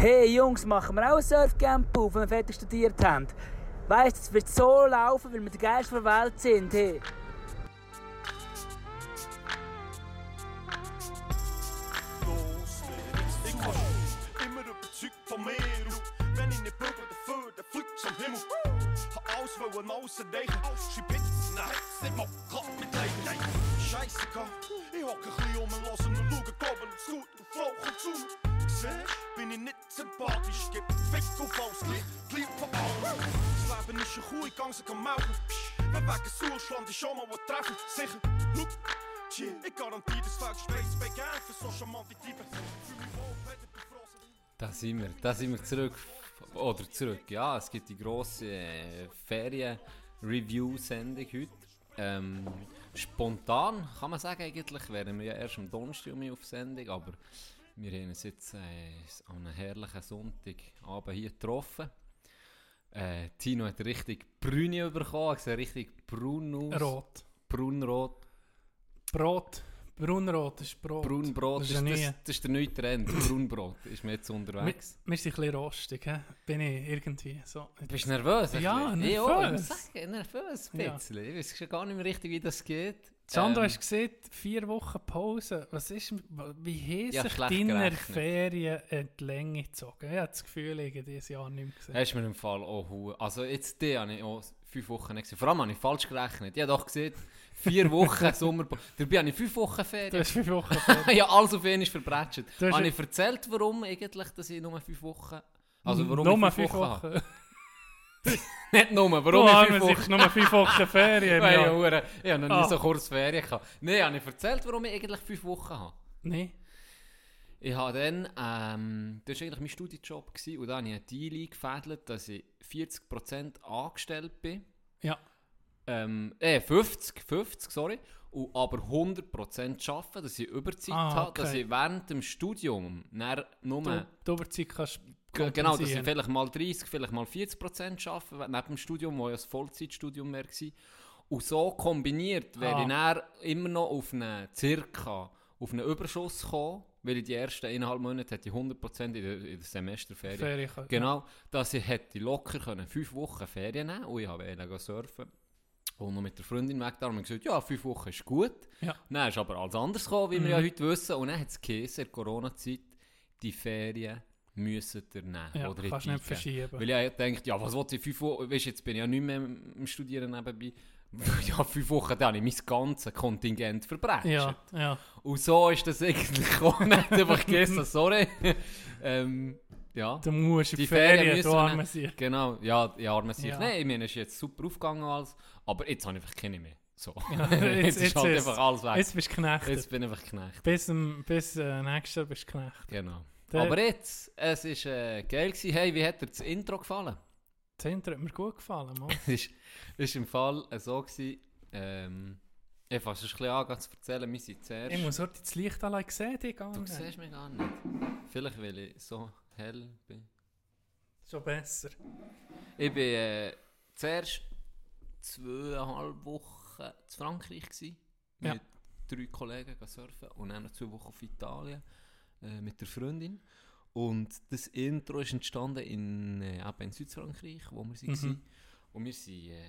Hey Jungs, machen wir auch Surfcamp auf, wenn wir fertig studiert haben? Weißt du, es wird so laufen, weil wir die Geist der Welt sind. Hey. Da sind wir, zurück. Oder zurück, ja, es gibt die grosse äh, Ferien-Review-Sendung heute. Ähm, spontan kann man sagen, eigentlich wären wir ja erst am Donnerstag um auf Sendung, aber wir haben uns jetzt äh, an einem herrlichen Sonntagabend hier getroffen. Äh, Tino hat richtig Brüne bekommen, er sieht richtig braun aus. Rot. Braunrot. Brot. Braunrot ist Brot. Braunbrot, Das ist ja das, das ist der neue Trend. Braunbrot ist mir jetzt Wir, unterwegs. wir sind ein bisschen rostig, he? bin ich irgendwie. So. Bist du nervös? Ja, nervös. Ich auch, ich sagen, nervös ein Ja. bisschen. Ich weiß schon gar nicht mehr richtig, wie das geht. Sandro, Ähm, hast gesehen, vier Wochen Pause. Was ist, wie haben Ja, sich deine. Ferien in die Länge gezogen? Ich habe das Gefühl, ich habe dieses Jahr nicht mehr gesehen. Hast du mir im Fall auch Hu- Also jetzt die habe ich auch fünf Wochen nicht gesehen. Vor allem habe ich falsch gerechnet. Ich habe doch gesehen, vier Wochen Sommerpause. Dabei habe ich fünf Wochen Du Ferien. hast fünf Wochen Ferien. ja, alles auf einmal. Du hast Habe ich erzählt, warum eigentlich, dass ich nur fünf Wochen... Also warum Nur ich fünf Wochen, habe? Nicht nur, warum Du ich fünf Wochen nur fünf Wochen Ferien. Weil ja. Ich habe noch nie Ah. so kurz Ferien gehabt. Nein, habe ich erzählt, warum ich eigentlich fünf Wochen habe. Nee. Ich habe dann, ähm, das war eigentlich mein gewesen, und da habe ich einen Deal eingefädelt, dass ich 40% angestellt bin. Ja. Ähm, äh, 50, 50, sorry. Und aber 100% arbeiten, dass ich Überzeit Ah, habe, okay. dass ich während dem Studium dann nur... Du, die Überzeit kannst Ge- Genau, dass ich vielleicht mal 30, vielleicht mal 40 Prozent arbeite, neben dem Studium, wo ja das Vollzeitstudium mehr war. Und so kombiniert wäre Ah. ich immer noch auf einen circa, auf einen Überschuss gekommen, weil ich die ersten eineinhalb Monate hätte ich 100 Prozent in der, in der Semesterferien. Ferien Genau, dass ich hätte locker können fünf Wochen Ferien nehmen und ich habe surfen. Und noch mit der Freundin weg da haben wir gesagt, ja, fünf Wochen ist gut. Ja. Dann ist aber alles anders gekommen, wie wir Mhm. ja heute wissen. Und dann hat es geheißen, in der Corona-Zeit, die Ferien müssen ihr nehmen. Ja, oder kannst nicht verschieben. Weil ich denke, ja, was wollte ich fünf Wochen, weißt, jetzt bin ich ja nicht mehr im Studieren nebenbei. Ja, fünf Wochen, dann habe ich mein ganzes Kontingent verbrechen. Ja, ja. Und so ist das eigentlich gekommen. Nicht einfach gegessen, sorry. ähm, ja. Du musst Die Ferien Ferien, müssen du wir arme. Genau, ja, die arme sich. Ja. Nein, ich meine, es ist jetzt super aufgegangen alles, aber jetzt habe ich einfach keine mehr. So. Ja, jetzt, jetzt- ist halt einfach alles weg. Jetzt bist du knechtet. Jetzt bin ich einfach Knecht. Bis, bis äh, nächstes Jahr bist du knechtet. Genau. Der- Aber jetzt, es ist äh, geil gewesen. Hey, wie hat dir das Intro gefallen? Das Intro hat mir gut gefallen, Mann. Es ist, ist im Fall äh, so gewesen, ähm, ich fasse es ein bisschen an, zu erzählen, wir sind zuerst... Ich muss heute das Licht allein sehen, die gar du siehst mich gar nicht. Vielleicht, weil ich so hell bin. Schon besser. Ich bin äh, zuerst zweieinhalb Wochen zu Frankreich gewesen, Ja. mit drei Kollegen surfen und dann noch zwei Wochen auf Italien äh, mit der Freundin. Und das Intro ist entstanden in, äh, in Südfrankreich, wo wir Mhm. waren. Und wir sind äh,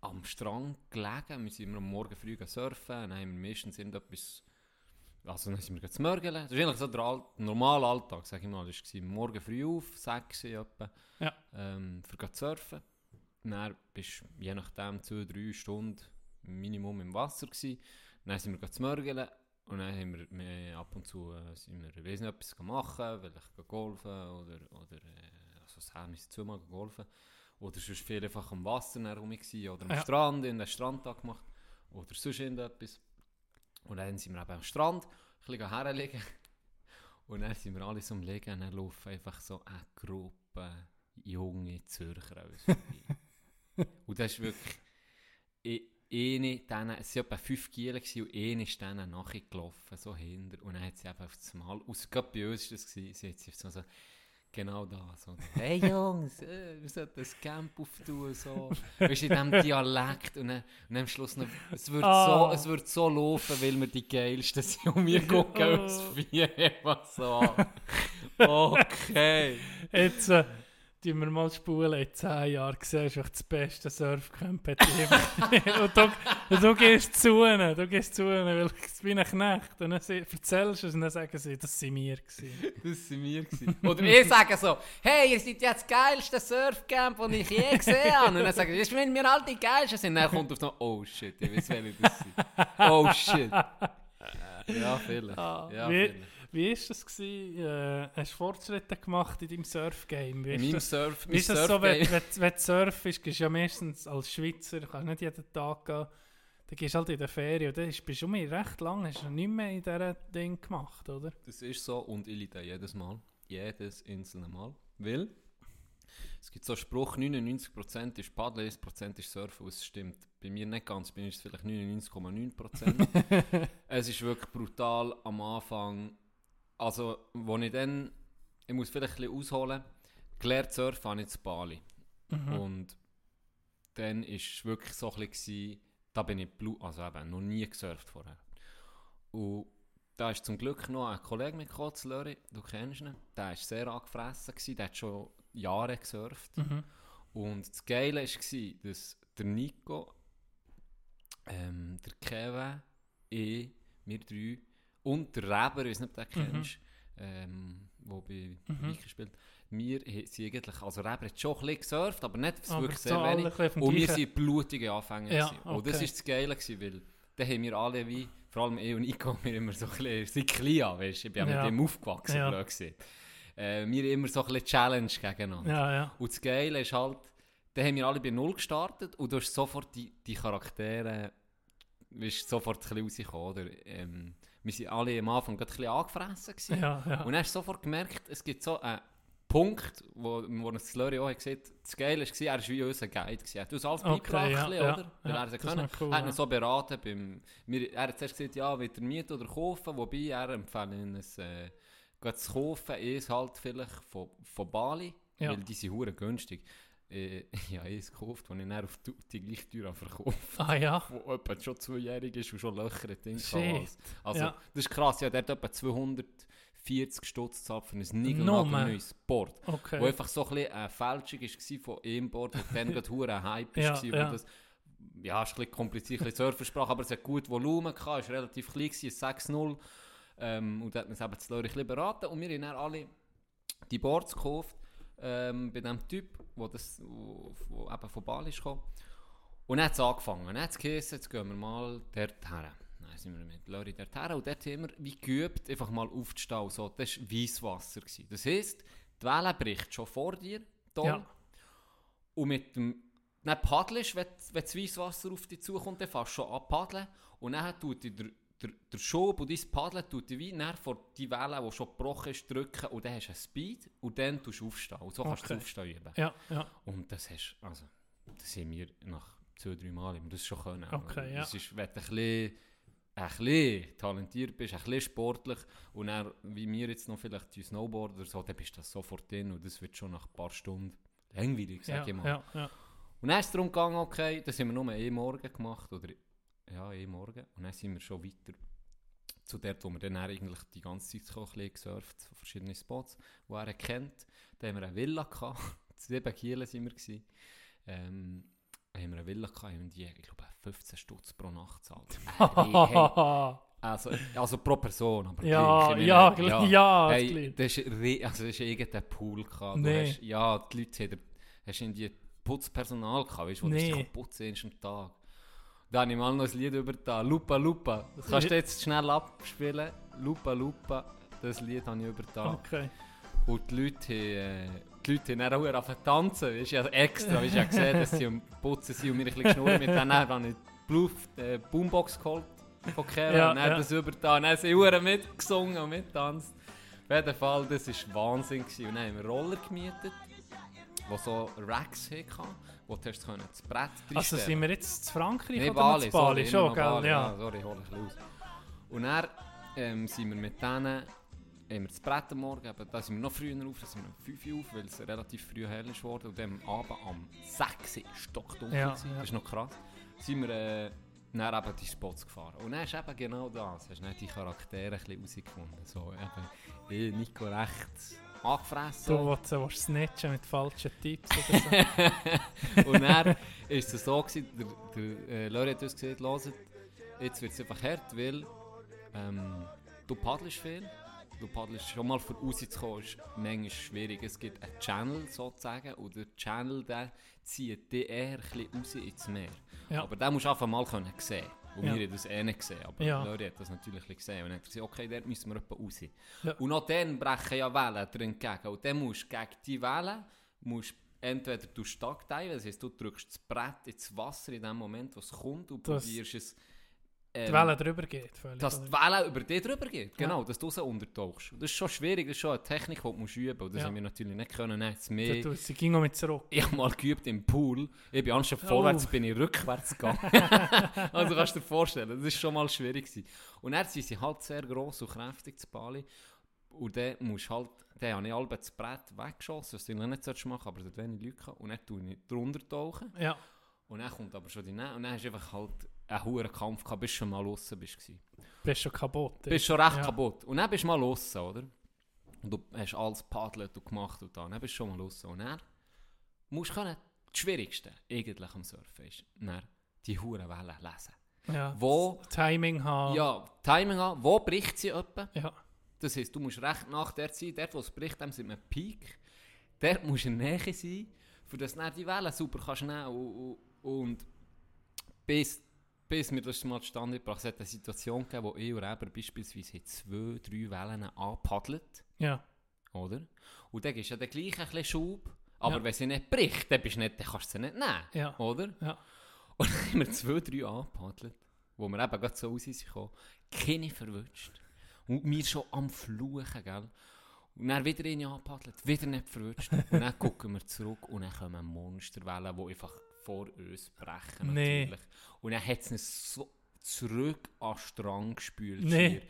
am Strand gelegen. Wir sind immer am Morgen früh surfen. Dann haben wir meistens irgendetwas... Also dann sind wir zu mörgeln. Das ist eigentlich so der Al normale Alltag, sag ich mal. Das war morgen früh auf, 6 Uhr etwa, Ja. ähm, für zu surfen. Dann bist du je nachdem 2-3 Stunden Minimum im Wasser gewesen. Dann sind wir zu mörgeln. Und dann haben wir, wir ab und zu äh, sind wir, ich nicht, etwas machen, vielleicht golfen oder, oder äh, also haben wir zweimal golfen. Oder sonst viel einfach am Wasser dann rum gewesen, oder am Ja. Strand, in den Strandtag gemacht. Oder sonst irgendetwas. Und dann sind wir eben am Strand, ein bisschen herlegen. Und dann sind wir alle so am Liegen und dann laufen einfach so eine Gruppe junge Zürcher vorbei. und das ist wirklich... Ich, eine, denen, es waren etwa fünf Gielen gewesen und eine ist denen nachgelaufen, so hinter. Und dann hat sie einfach auf das Mal, aus, gerade bei uns war das, gewesen, sie hat sie so, so Genau das. Oder? Hey Jungs, äh, wir sollten ein Camp auftun. So. Weißt du, in diesem Dialekt. Und dann, und dann am Schluss noch, es wird, Ah. so, es wird so laufen, weil wir die Geilsten sind. Und wir gucken uns vier einfach so. Okay. Jetzt äh, tun wir mal spulen, in 10 Jahren siehst du das beste Surfcamp und du, und du gehst zu ihnen, du gehst zu ihnen, weil ich bin ein Knecht. Und dann sie- erzählst du es und dann sagen sie, das sind wir gewesen. Das waren wir. Gewesen. Oder wir sagen so, hey, ihr seid jetzt das geilste Surfcamp, das ich je gesehen habe. Und dann sagen sie, das wenn wir alle die geilsten sind. Dann kommt auf noch, oh shit, ich weiß, welche das sind. Oh shit. Ja, vielleicht. Ah, Ja, vielleicht. Wie ist das gewesen? Äh, hast du Fortschritte gemacht in deinem Surfgame? In meinem Surf, wie ist das so, wenn, wenn, wenn du surfst, gehst du ja meistens als Schweizer, kannst nicht jeden Tag gehen, dann gehst du halt in der Ferien und dann bist du mir recht lang, hast du nicht mehr in diesem Ding gemacht, oder? Das ist so und ich liebe jedes Mal. Jedes einzelne Mal. Weil es gibt so einen Spruch, 99% ist Paddeln, 1% ist Surfen. Und es stimmt bei mir nicht ganz. Bei mir ist es vielleicht 99,9%. es ist wirklich brutal am Anfang. Also, wo ich dann, ich muss vielleicht ein bisschen ausholen, gelernt surfen habe ich zu Bali. Und dann war es wirklich so ein bisschen, da bin ich blue, also eben noch nie gesurft vorher. Und da ist zum Glück noch ein Kollege mitgekommen, zu Löri, du kennst ihn. Der war sehr angefressen, gewesen, der hat schon Jahre gesurft. Mhm. Und das Geile war, dass der Nico, ähm, der Kevin, ich, wir drei und der Reber, ich weiß nicht, ob du den kennst, ähm, der bei Mhm. Spielt, wir sind eigentlich, also Reber hat schon ein bisschen gesurft, aber nicht Aber wirklich sehr wenig. Und wir waren blutige Anfänger. Ja, gewesen. Und das okay. war das Geile, gewesen, weil dann haben wir alle wie, vor allem ich und Nico, wir immer so ein bisschen, sind klein, weißt du, ich bin Ja. mit dem aufgewachsen, Ja. blöd gewesen. Äh, wir haben immer so ein bisschen Challenge gegeneinander. Ja, ja. Und das Geile ist halt, dann haben wir alle bei Null gestartet und du hast sofort die, die Charaktere, bist sofort ein bisschen rausgekommen, oder? Ähm, wir sind alle am Anfang gerade ein bisschen angefressen gewesen. Ja, ja. Und dann hast du sofort gemerkt, es gibt so einen Punkt, wo, wo ein Slurry auch hat gesehen das Geile war, er war wie unser Guide. Gewesen. Er hat uns alles Okay, beigebracht, ja, ja, oder? Weil ja, er das können. cool, er hat ja. so beraten. Beim, wir, er hat zuerst gesagt, ja, will er mieten oder kaufen, wobei er empfiehlt es äh, zu kaufen, ist halt vielleicht von, von Bali, Ja. weil die sind günstig. Äh, ich habe eins gekauft, das ich dann auf die, gleiche Teuer verkauft Ah ja. wo etwa schon zweijährig ist und schon Löcher in den Shit. Ding Also, Ja. das ist krass. Ja, der hat etwa 240 Stutz gezahlt für ein niegelnagelneues Board. Okay. Wo einfach so ein bisschen eine Fälschung war von einem Board, wo dann gerade ein Hype Ja, war. ja. Das, ja, ist ein bisschen kompliziert, ein bisschen Surfersprache, aber es hat gut Volumen gehabt, es war relativ klein, gewesen, ein 6-0. Ähm, und da hat man es eben zu bisschen beraten. Und wir haben dann alle die Boards gekauft ähm, bei dem Typ, wo, das, wo, wo eben von Bali ist gekommen. Und dann hat es angefangen. Dann hat es geheißen, jetzt gehen wir mal dort her. Dann sind wir mit Lori dort her und dort haben wir wie geübt, einfach mal aufzustehen. So, das war Weisswasser. gewesen. Das heisst, die Welle bricht schon vor dir, toll. Ja. Und mit dem dann paddelst, wenn, wenn das Weisswasser auf dich zukommt, dann fährst du schon an paddeln. Und dann tut dich der, der, der Schub und dein Paddeln tut dich wie näher vor die Welle, die schon gebrochen ist, drücken. Und dann hast du einen Speed und dann tust du aufstehen. Und so kannst du Okay. das Aufstehen üben. Ja, ja. Und das hast also, das haben wir nach zwei, drei Mal immer das schon können. Okay, ja. Das ist, wenn du ein bisschen, ein bisschen talentiert bist, ein bisschen sportlich und dann, wie wir jetzt noch vielleicht die Snowboarder oder so, dann bist du das sofort drin und das wird schon nach ein paar Stunden langweilig, sag Ja, ich mal. ja, ja. Und dann ist es darum gegangen, okay, das haben wir nur eh morgen gemacht, oder ja, eh morgen. Und dann sind wir schon weiter zu dort, wo wir dann eigentlich die ganze Zeit ein bisschen gesurft, von verschiedenen Spots, wo er kennt. Da haben wir eine Villa gehabt, sieben Kielen sind wir gewesen. Ähm, da haben wir eine Villa gehabt, haben die, ich glaube, 15 Stutz pro Nacht hey, also, also pro Person, aber Ja, gleich, ich ja, meine, gleich- ja, Hey, das ist, also das ist irgendein Pool gehabt. Du Nee. hast, ja, die Leute haben, hast in die Putzpersonal gehabt, weißt du, wo Nee. du putzen kannst am Tag. Da habe ich mal noch ein Lied über da, Lupa Lupa. Das kannst du jetzt schnell abspielen. Lupa Lupa, das Lied habe ich über da. Okay. Und die Leute, äh, die Leute haben dann auch tanzen. Weißt du, also extra, weißt ich habe gesehen, dass sie am Putzen sind und mir ein bisschen geschnurrt. Mit denen habe ich die Blue, äh, Boombox geholt von Kera Ja, und dann ja. das über da. Und dann haben sie Uhren mitgesungen und mitgetanzt. Auf jeden Fall, das war Wahnsinn. Gewesen. Und dann haben wir Roller gemietet, die so Racks hatten, wo du hast können das Brett Also sind wir jetzt zu Frankreich Nee, oder Bali, zu Bali? sorry, Schon, gell? Bali, Ja. Sorry, ich hole ein aus. Und dann ähm, sind wir mit denen haben wir das Brett am Morgen, eben, da sind wir noch früher auf, da sind wir um 5 Uhr auf, weil es relativ früh hell ist worden. Und dann am Abend um 6 Uhr stockdunkel. Ja, ja. Das ist noch krass. Sind wir äh, dann eben die Spots gefahren. Und dann ist eben genau das. Hast du nicht die Charaktere ein bisschen herausgefunden. So eben, ich, Nico rechts angefressen. Du willst, willst snitchen mit falschen Tipps oder so. und dann war es so, gewesen, der, der äh, Leute hat uns gesagt, hört, jetzt wird es einfach hart, weil ähm, du paddelst viel. Du paddelst schon mal für rauszukommen, ist manchmal schwierig. Es gibt einen Channel sozusagen und der Channel der zieht dich eher ein bisschen raus ins Meer. Ja. Aber den musst du einfach mal können sehen. Und Ja. wir haben das eh nicht gesehen. Aber Ja. Leute hat das natürlich gesehen. Und dann hat er gesagt, okay, dort müssen wir etwa raus. Ja. Und noch dann brechen ja Wellen drin entgegen. Und dann musst du gegen die Wellen, musst entweder du teilen, das heisst, du drückst das Brett ins Wasser in dem Moment, wo es kommt und Das- probierst es... Die ähm, Welle drüber geht. Völlig, dass die? Welle über dich drüber geht, genau, dass du sie untertauchst. Das ist schon schwierig, das ist schon eine Technik, die du musst üben musst. Das Ja. haben wir natürlich nicht können. Nein, das Da Meer... tut sie ging noch mit zurück. Ich habe mal geübt im Pool. Ich bin anstatt Oh. vorwärts, bin ich rückwärts gegangen. also kannst du dir vorstellen, das ist schon mal schwierig gewesen. Und dann sind sie halt sehr gross und kräftig, zu Bali. Und dann musst du halt, dann habe ich halb das Brett weggeschossen, was du nicht solltest machen aber dort wenig Leute. Und dann tue ich drunter tauchen. Ja, Und dann kommt aber schon die Nähe. Und dann hast du einfach halt einen hohen Kampf gehabt, bis du schon mal draussen bist. gewesen. bist schon kaputt. Du bist schon recht Ja. kaputt. Und dann bist du mal draussen, oder? Und du hast alles paddelt und gemacht und dann, dann bist du schon mal draussen. Und dann musst du können, das Schwierigste eigentlich am Surfen ist, dann die hohen Wellen lesen. Ja. Wo, Timing haben. ja, Timing an, wo bricht sie etwa? Ja. Das heisst, du musst recht nach der sein, dort wo es bricht, dem sind wir Peak. Dort musst du in Nähe sein, für du dann die Wellen super kannst nehmen und, und, und bis, bis wir das mal zustande gebracht haben, es hat eine Situation gegeben, wo ich und Reber beispielsweise zwei, drei Wellen anpaddelt, Ja. oder? Und dann du ja den gleichen ein Schub, aber Ja. wenn sie nicht bricht, dann, bist du nicht, dann kannst du sie nicht nehmen, Ja. oder? Ja. Und dann haben wir zwei, drei angepaddelt, wo wir eben gerade so raus sind gekommen, keine verwünscht. Und wir schon am Fluchen, gell? Und dann wieder ihn angepaddelt, wieder nicht verwünscht. Und dann gucken wir zurück und dann kommen Monsterwellen, die einfach vor uns brechen. Nee. Natürlich. Und dann hat es uns so zurück an den Strang gespült. Nee.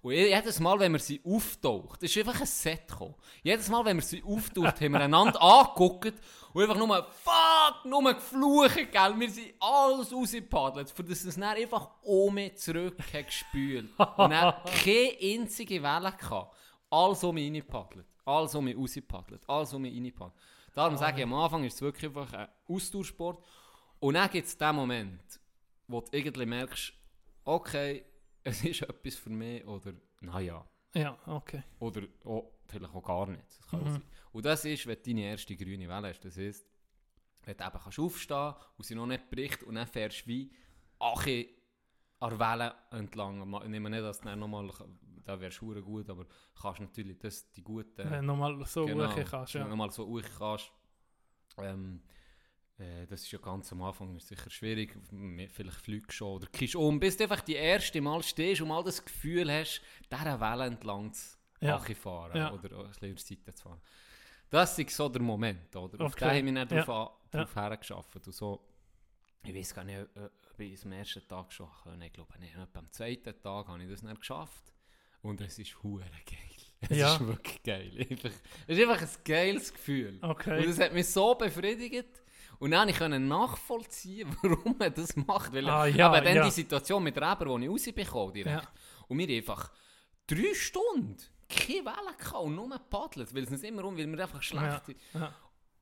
Und je- jedes Mal, wenn wir sie auftaucht, ist einfach ein Set gekommen. Jedes Mal, wenn wir sie auftaucht, haben wir einander angeguckt und einfach nur fuck, nur geflucht, gell. Wir sind alles rausgepaddelt, für das es dann einfach oben zurück hat gespült. Und dann keine einzige Welle gehabt. Alles um mich reingepaddelt. Alles um mich rausgepaddelt. Alles um mich reingepaddelt. Darum sage ich, am Anfang ist es wirklich einfach ein Austauschsport. Und dann gibt es den Moment, wo du irgendwie merkst, okay, es ist etwas für mich oder naja. Ja, okay. Oder oh, vielleicht auch gar nicht. Das kann Mhm. sein. Und das ist, wenn du deine erste grüne Welle hast. Das heisst, wenn du eben kannst aufstehen und sie noch nicht bricht und dann fährst du wie Ache an der Welle entlang. Ich nehme nicht, dass du dann nochmal, da wärst du gut, aber kannst natürlich das, die guten... Wenn du nochmal so Genau, hoch kannst. wenn du Ja. mal so hoch kannst. Ähm, äh, das ist ja ganz am Anfang ist sicher schwierig. Vielleicht fliegst du schon oder kippst um, bis du einfach die erste Mal stehst und mal das Gefühl hast, dieser Welle entlang zu Ja. fahren Ja. oder ein bisschen Seite zu fahren. Das ist so der Moment, oder? Auf Okay. den haben wir nicht Ja. drauf, Ja. hergeschafft. Und so, ich weiß gar nicht, ob ich es am ersten Tag schon können. Ich glaube nicht. Am zweiten Tag habe ich das nicht geschafft. Und es ist hure geil. Es Ja. ist wirklich geil. Einfach, es ist einfach ein geiles Gefühl. Okay. Und das hat mich so befriedigt. Und dann konnte ich nachvollziehen, warum man das macht. Weil Ah, ja, eben dann ja. die Situation mit Reber, die ich rausbekomme direkt. Ja. Und wir einfach drei Stunden keine Welle gehabt und nur paddelt, weil es uns immer um, weil wir einfach schlecht sind.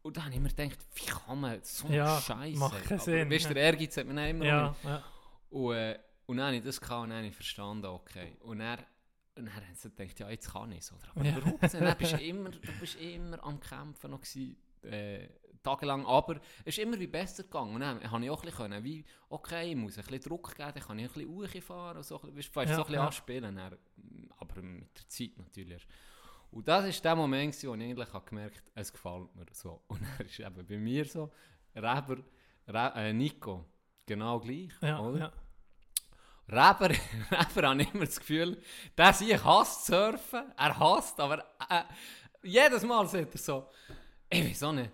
Und dann habe ich mir gedacht, wie kann man so Ja, Scheiße. macht keinen Sinn, Weißt du, der Ehrgeiz hat mir dann immer um. Ja, ja. Und, äh, und dann habe ich das gehabt und dann habe ich verstanden, okay. Und dann, und dann haben sie gedacht, ja, jetzt kann ich es. Oder? Aber Ja. denn? Dann bist du, immer, du bist immer am Kämpfen noch gewesen, äh, tagelang. Aber es ist immer wie besser gegangen. Und dann habe ich auch ein bisschen können, wie, okay, ich muss ein bisschen Druck geben, dann kann ich ein bisschen hochfahren so, weißt, du, Ja, so ein bisschen ja. anspielen. Dann, aber mit der Zeit natürlich. Und das war der Moment, wo ich eigentlich gemerkt habe, es gefällt mir so. Und dann ist eben bei mir so, Reber, Re äh, Nico, genau gleich, Ja, oder? Reber, Reber habe ich immer das Gefühl, der sich hasst surfen, er hasst, aber äh, jedes Mal sagt er so, ich weiß auch nicht,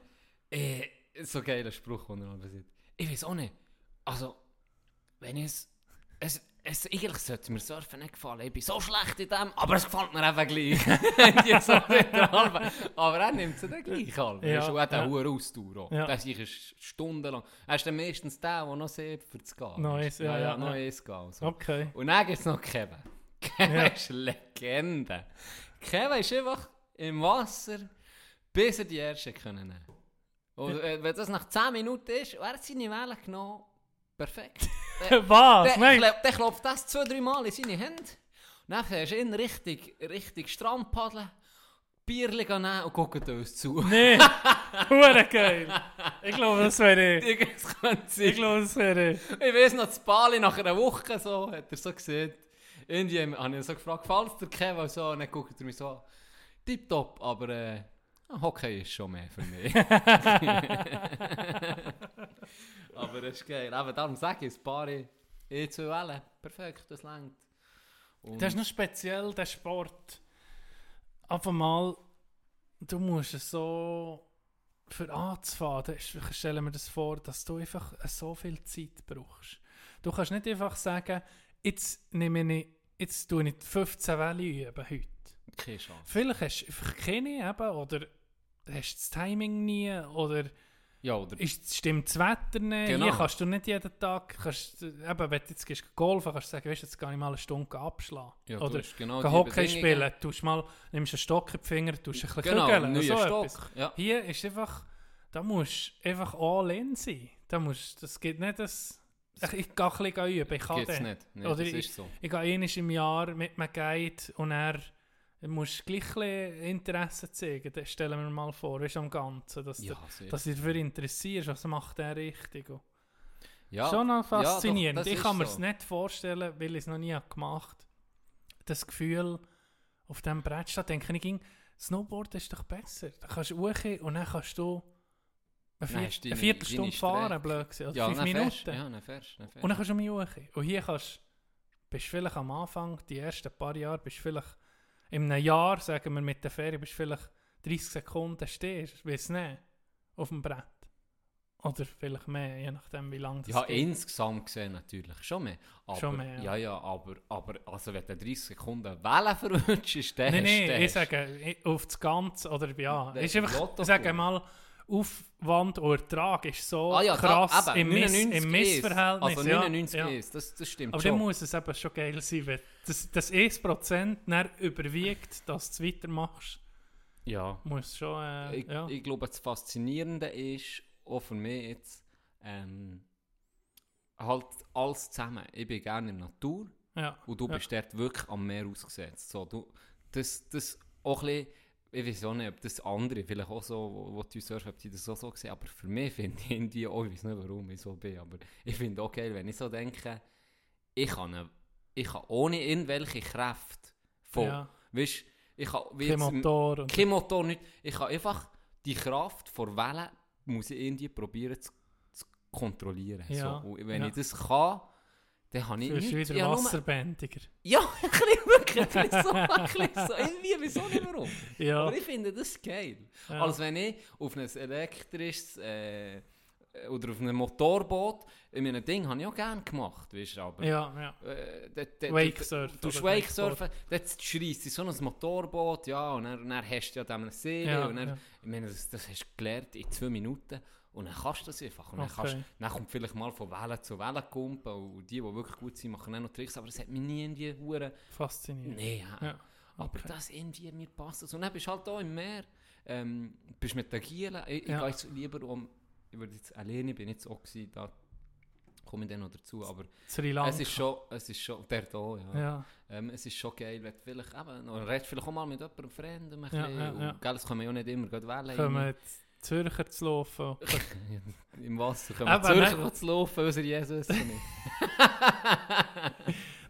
äh, so geiler Spruch, den er sagt, ich weiß auch nicht, also, wenn ich es, es, es, eigentlich sollte mir Surfen nicht gefallen. Ich bin so schlecht in dem, aber es gefällt mir eben gleich. So aber er nimmt es dann gleich halb. Ja, Ja, und hat ja. eine hohe Ausdauer. auch. Ja. Sich ist stundenlang. Er ist dann meistens der, der noch sieht, für zu gehen. Eins, ja, ja, ja, ja. eins gehen. und So. Okay. Und dann gibt es noch Kevin. Kevin Ja. ist eine Legende. Kevin ist einfach im Wasser, bis er die erste können nehmen Und äh, wenn das nach 10 Minuten ist, und er hat seine Welle genommen, perfekt. Was? Nein. klop- der klopft das zwei, drei Mal in seine Hände. Und dann hast du ihn richtig, richtig Strand paddeln, Bierchen nehmen und gucken uns zu. Nee. Hure geil. Ich glaube, das wäre ich. Das könnte sein. Ich glaube, das wäre ich. Ich weiß noch, das Bali nach einer Woche so, hat er so gesehen. Irgendwie habe ich so gefragt, gefällt dir Kevin? So, und dann guckt er mich so an. Tipptopp, aber äh, Hockey ist schon mehr für mich. Aber das ist geil. Eben darum sage ich, das Bali, eh zwei Wellen, perfekt, das längt. Das ist noch speziell, der Sport. Auf einmal, du musst es so für anzufahren, da ist- ich stelle mir das vor, dass du einfach so viel Zeit brauchst. Du kannst nicht einfach sagen, jetzt nehme ich, jetzt tue ich die 15 Welle üben heute. keine Chance. Vielleicht hast du keine eben, oder hast das Timing nie, oder Ja, oder ist, stimmt das Wetter nicht. Genau. Hier kannst du nicht jeden Tag, kannst, eben, wenn du jetzt gehst golfen kannst du sagen, weißt, du, jetzt kann ich mal eine Stunde abschlagen. ja, du oder genau Hockey spielen, tust mal, nimmst einen Stock in die Finger, tust ein bisschen Genau, kügeln, so Stock. Ja. Hier ist einfach, da musst du einfach all in sein. Da musst, das geht nicht, das, ich, ich gehe ein bisschen üben, ich kann Geht's den. nicht. Nee, Oder das ich- ist so. Ich gehe einmal im Jahr mit einem Guide und er musst gleich ein Interesse zeigen, das stellen wir mal vor, weißt am Ganzen, dass, Ja, du, sehr. dass du dich dafür interessierst, was macht der richtig. Ja. Schon noch Ja, doch, faszinierend. ich kann mir so. es nicht vorstellen, weil ich es noch nie habe gemacht habe. Das Gefühl, auf diesem Brett steht, denke ich, Snowboard ist doch besser. Da kannst du hoch und dann kannst du eine, vier, hast du eine deine- Viertelstunde deine fahren, blöd gewesen, oder ja, fünf Minuten. fährst, ja, dann fährst, dann fährst. Und dann kannst du mich hoch. Und hier kannst bist du vielleicht am Anfang, die ersten paar Jahre, bist du vielleicht in einem Jahr, sagen wir mit der Ferie, bist du vielleicht 30 Sekunden stehst, weiß nicht, auf dem Brett. Oder vielleicht mehr, je nachdem wie lange das Ja, geht. insgesamt gesehen natürlich schon mehr. Aber, Schon mehr, ja. ja. Ja, aber, aber also wenn du 30 Sekunden Wellen verwünschst, dann Nein, nein, ich sage auf das Ganze, oder ja, ist einfach, ich sage mal, Aufwand und Ertrag ist so Ah ja, krass da, eben, im, Miss, 99 im Missverhältnis. Also ja, 99 ja. ist, das, das stimmt Aber dann schon. muss es eben schon geil sein, wenn das, das 1% dann überwiegt, dass du es weitermachst, ja. muss schon, äh, Ich, ja. ich glaube, das Faszinierende ist, auch für mich jetzt, ähm, halt alles zusammen. Ich bin gerne in der Natur ja. und du Ja. bist dort wirklich am Meer ausgesetzt. So, du, das, das auch ein bisschen, ich weiß auch nicht, ob das andere vielleicht auch so, wo, wo die surfen, ob die das auch so sehen, aber für mich finde ich irgendwie auch, ich weiß nicht warum ich so bin, aber ich finde auch geil, wenn ich so denke, ich kann, ich kann ohne irgendwelche Kräfte von, ja. weißt, ich kann, wie Kein jetzt- Motor. Kein Motor, nicht. Ich kann einfach die Kraft vor Wellen, muss ich irgendwie probieren zu, zu kontrollieren. Ja, So. Und wenn ja. ich das kann, dann habe ich fühlst du nichts. wieder wasserbändiger. Ja, ein bisschen wirklich, ein bisschen so, ein bisschen so. Irgendwie, wieso nicht warum. Ja. Aber ich finde das geil. Ja. Als wenn ich auf ein elektrisches äh, oder auf einem Motorboot, in einem Ding habe ich auch gerne gemacht, weißt du, aber... ja, ja. Äh, Wakesurfen Du Wakesurfen, dort schreist du so ein Motorboot, ja, und dann, dann hast du ja dann eine Serie, Ja, und dann, ja. ich meine, das, das hast du gelernt in zwei Minuten, und dann kannst du das einfach. Und dann, Okay. kannst, dann kommt vielleicht mal von Welle zu Welle kumpen, und die, die wirklich gut sind, machen dann noch Tricks, aber das hat mich nie irgendwie hure Faszinierend. Nee, ja. Ja. Aber okay. das irgendwie, mir passt das. Und dann bist du halt da im Meer, ähm, bist mit den Gielen, ich, ich Ja. gehe jetzt lieber um, ich würde jetzt alleine, bin jetzt auch gewesen, da komme ich dann noch dazu, aber Sri Lanka. es ist schon, es ist schon, der da, ja. Ja, Ähm, es ist schon geil, wenn du vielleicht eben, noch redest vielleicht auch mal mit jemandem, Freunden, ein Ja, bisschen, ja, und, ja. Gell, es kommen ja auch nicht immer gerade Wellen kommen rein. jetzt Zürcher zu laufen. Im Wasser kommen Aber Zürcher nein. zu laufen, unser Jesus nicht.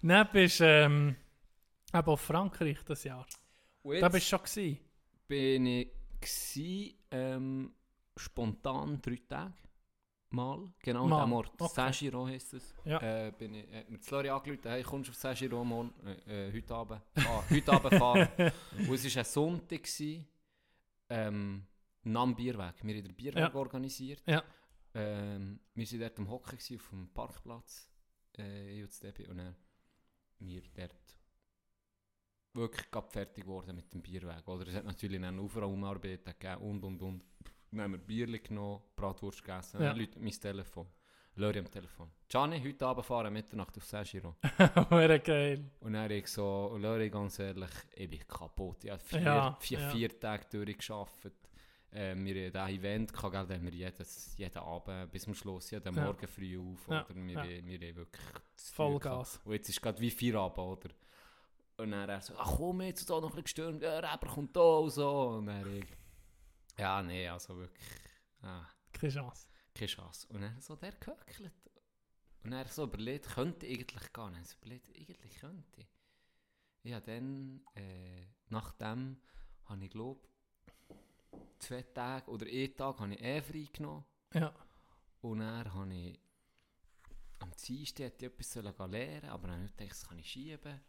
Dann bist du ähm, eben auf Frankreich das Jahr. Da bist du schon gewesen. bin ich gsi, ähm, spontan drei Tage mal, genau Mal, an dem Ort. okay. Saint-Giro heisst es. Ja. Äh, bin ich, hat mir das Lori angerufen, hey, kommst du auf Saint-Giro morgen, äh, äh, heute Abend, ah, heute Abend fahren. Und es war ein Sonntag, gewesen, ähm, am Bierweg. Wir haben den Bierweg Ja. organisiert. Ja. Ähm, wir waren dort am Hocken auf dem Parkplatz. Äh, ich und das Debbie. Und dann wir dort wirklich fertig geworden mit dem Bierweg. Oder es hat natürlich dann Aufraumarbeiten gegeben und und und. Dann haben wir Bierli genommen, Bratwurst gegessen, Ja. dann läutet mein Telefon. Lori am Telefon. Gianni, heute Abend fahren Mitternacht auf Sagiro. Wäre geil. Und dann ich so, Lori, ganz ehrlich, ich bin kaputt. Ich habe vier, Ja, vier, ja. vier Tage durchgearbeitet. Äh, wir hatten ein Event, gehabt, gell, da haben wir jedes, jeden Abend bis zum Schluss, jeden Ja. Morgen früh auf. Ja, Oder wir, ja. wir haben wirklich Vollgas. Und jetzt ist gerade wie vier Abend, oder? Und dann er so, ach komm, jetzt da noch ein bisschen gestürmt, ja, Rapper kommt da und so. Und dann ich, ja, nee, also wirklich, ah, Keine Chance. keine Chance. Und dann so der gehöckelt. Und er so überlegt, könnte ich eigentlich gar nicht. So überlegt, eigentlich könnte. Ja, dann, äh, nach dem, habe ich glaube zwei Tage oder einen Tag habe ich eh frei genommen. Ja. Und dann habe ich am Dienstag hätte ich etwas sollen lernen, aber dann habe ich gedacht, das kann ich schieben.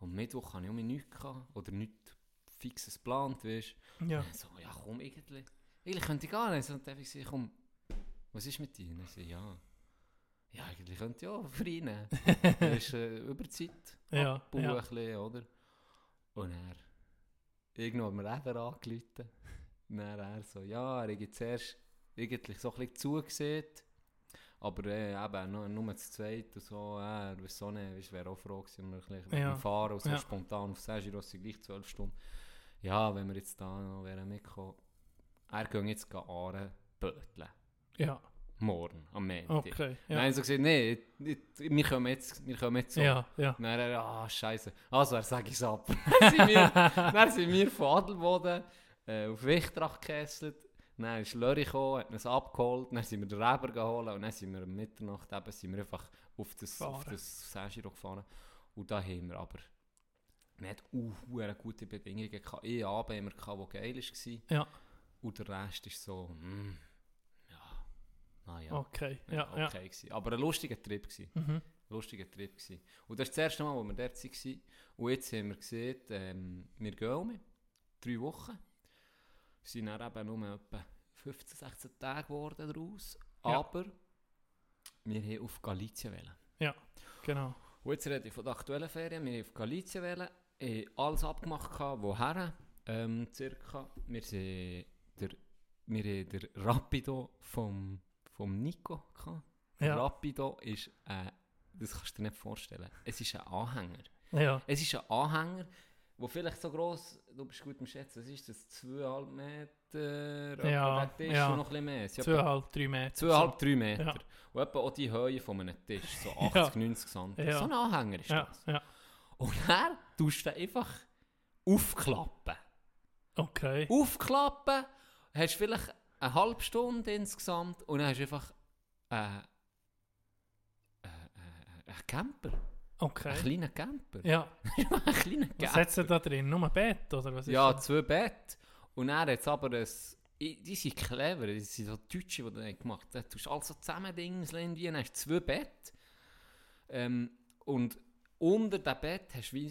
Und am Mittwoch hatte ich um nichts gehabt, oder nichts fixes geplant, weißt Ja. und so, ja komm, irgendwie, eigentlich könnte ich gar nicht. Und dann habe ich gesagt, komm, was ist mit dir? Und ich so, ja, ja, eigentlich könnte ich ja frei nehmen. das ist äh, Überzeit, Ja, abbauen ja. ein bisschen, oder? Und er, irgendwann hat mir eben angerufen. Dann er so, ja, er hat zuerst eigentlich so ein bisschen zugesehen, aber äh, eben nur, nur zu zweit und so, äh, er weiß so nicht, weißt, wäre auch froh gewesen, wenn wir ein bisschen Ja. fahren und so Ja. spontan auf Sagiro sind gleich zwölf Stunden. Ja, wenn wir jetzt da noch wären mitgekommen, er geht jetzt Aare böteln. Ja. Morgen, am Montag. Okay. Dann Ja. haben sie gesagt, nee, wir kommen jetzt, wir kommen jetzt so. Ja, ja. Dann er, ah, scheiße. Also, er sage ich es ab. dann, sind wir, dann sind wir von Adelboden äh, auf Wichtrach gekesselt. Dann ist Lörri gekommen, hat uns abgeholt. Dann sind wir den Reber geholt und dann sind wir um Mitternacht eben, sind wir einfach auf das, auf Gefahren. das gefahren. Und da haben wir aber nicht uh, gute Bedingungen gehabt. Abend haben wir gehabt, der geil war. Ja. Und der Rest ist so, mm, ja, naja. Okay. Ja, ja. okay gewesen. Aber ein lustiger Trip gewesen Mhm. lustiger Trip gewesen. Und das ist das erste Mal, wo wir dort waren. Und jetzt haben wir gesehen, ähm, wir gehen um, drei Wochen. Wir sind dann eben nur etwa 15, 16 Tage geworden daraus. Ja. Aber wir haben auf Galizien wollen. Genau. Und jetzt rede ich von der aktuellen Ferien. Wir haben auf Galizien haben alles abgemacht, gehabt, woher. Ähm, circa. Wir, sind der, wir haben den Rapido vom, vom Nico gehabt. Ja. Rapido ist, äh, das kannst du dir nicht vorstellen, es ist ein Anhänger. Ja. Es ist ein Anhänger, der vielleicht so gross, du bist gut im Schätzen, was ist das, 2,5 Meter, Ja, der Tisch ja. noch ein bisschen mehr. Es sind etwa Zweieinhalb, drei Meter. 2,5, 3 Meter. Ja. Und etwa auch die Höhe von einem Tisch, so 80, 90 cm. Ja. So ein Anhänger ist Ja, das. ja. Und dann tust du einfach aufklappen. Okay. Aufklappen, hast vielleicht eine halbe Stunde insgesamt und dann hast du einfach äh, äh, äh, einen Camper. Okay. kleinen Camper. Ja. einen kleinen Was Camper. hat sie da drin? Nur ein Bett, oder was ist Ja, das? zwei Bett. Und dann hat aber ein... Die sind clever, die sind so Deutsche, die das gemacht haben. Du tust alles so zusammen Dingseln dann hast du zwei Bett. Ähm, und unter dem Bett hast du wie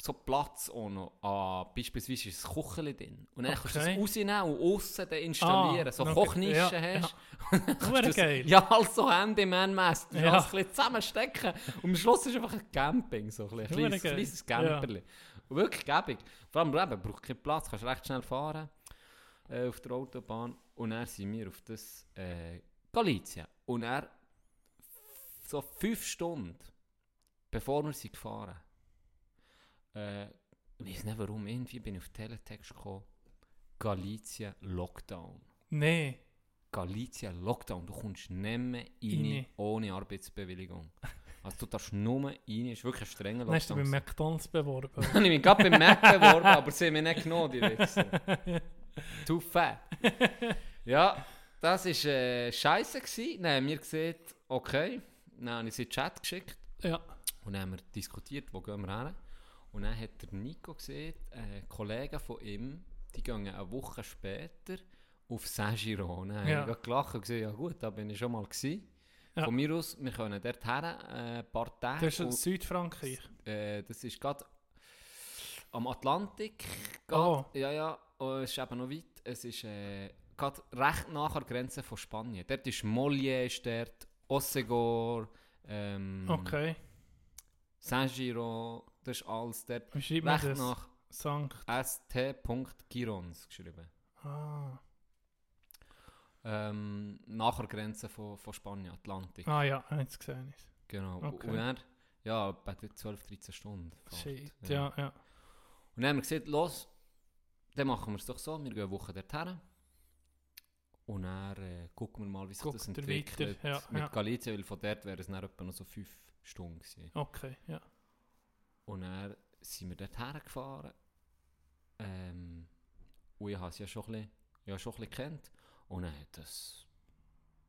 so Platz auch noch. Ah, beispielsweise ist ein Kucheli drin. Und dann kannst du Okay. das rausnehmen und aussen installieren. Ah, so okay. Kochnischen Ja, hast. Hure das- geil. Ja, also Handyman-mässig. Du Ja. ja. ein bisschen zusammenstecken. Und am Schluss ist einfach ein Camping. So ein, kleines, geil. kleines Camperli. Und Wirklich gäbig. Vor allem eben, braucht keinen Platz, kannst recht schnell fahren äh, auf der Autobahn. Und dann sind wir auf das äh, Galizien. Und er so fünf Stunden, bevor wir sind gefahren äh, ich weiß nicht warum, irgendwie bin ich auf Teletext gekommen. Galizien Lockdown. Nee. Galizien Lockdown. Du kommst nicht mehr rein, Rein. ohne Arbeitsbewilligung. Also du darfst nur rein, ist wirklich ein strenger Dann hast du Lockdown. dich bei McDonalds beworben. Dann habe ich mich gerade beim Mac beworben, aber sie haben mich nicht genommen, die Wichser. Too fat. Ja, das war äh, scheiße. Gewesen. Dann haben wir gesehen, okay, dann habe ich sie in den Chat geschickt ja. und dann haben wir diskutiert, wo gehen wir hin. Und dann hat der Nico gesehen, äh, Kollegen von ihm, die gehen eine Woche später auf Saint-Giro. Und Dann Ja. habe ich gelacht und gesagt, ja gut, da bin ich schon mal gewesen. Ja. Von mir aus, wir können dort her, äh, ein paar Tage. Das ist und- Südfrankreich. äh, das ist gerade am Atlantik. Oh. Grad, Ja, ja, und es ist eben noch weit. Es ist äh, gerade recht nach der Grenze von Spanien. Dort ist Mollier, ist dort, Ossegor, ähm, Okay. Saint-Giro, das ist alles dort. Wie schreibt man Recht das? nach Sankt. st.girons geschrieben. Ah. Ähm, nach der Grenze von, von Spanien, Atlantik. ah ja, jetzt gesehen. ist. Genau. Okay. Und er, ja, bei 12, 13 Stunden. Fahrt. Shit, ja, ja. Und dann haben wir gesagt, los, dann machen wir es doch so, wir gehen eine Woche dorthin. Und dann äh, gucken wir mal, wie sich Guckt das entwickelt. weiter, ja, mit ja. Galizien, weil von dort wären es dann etwa noch so 5 Stunden gewesen. Okay, ja. Und dann sind wir dort hergefahren. Ähm, und ich habe es ja schon ein bisschen, ja, schon ein bisschen kennt. Und dann hat es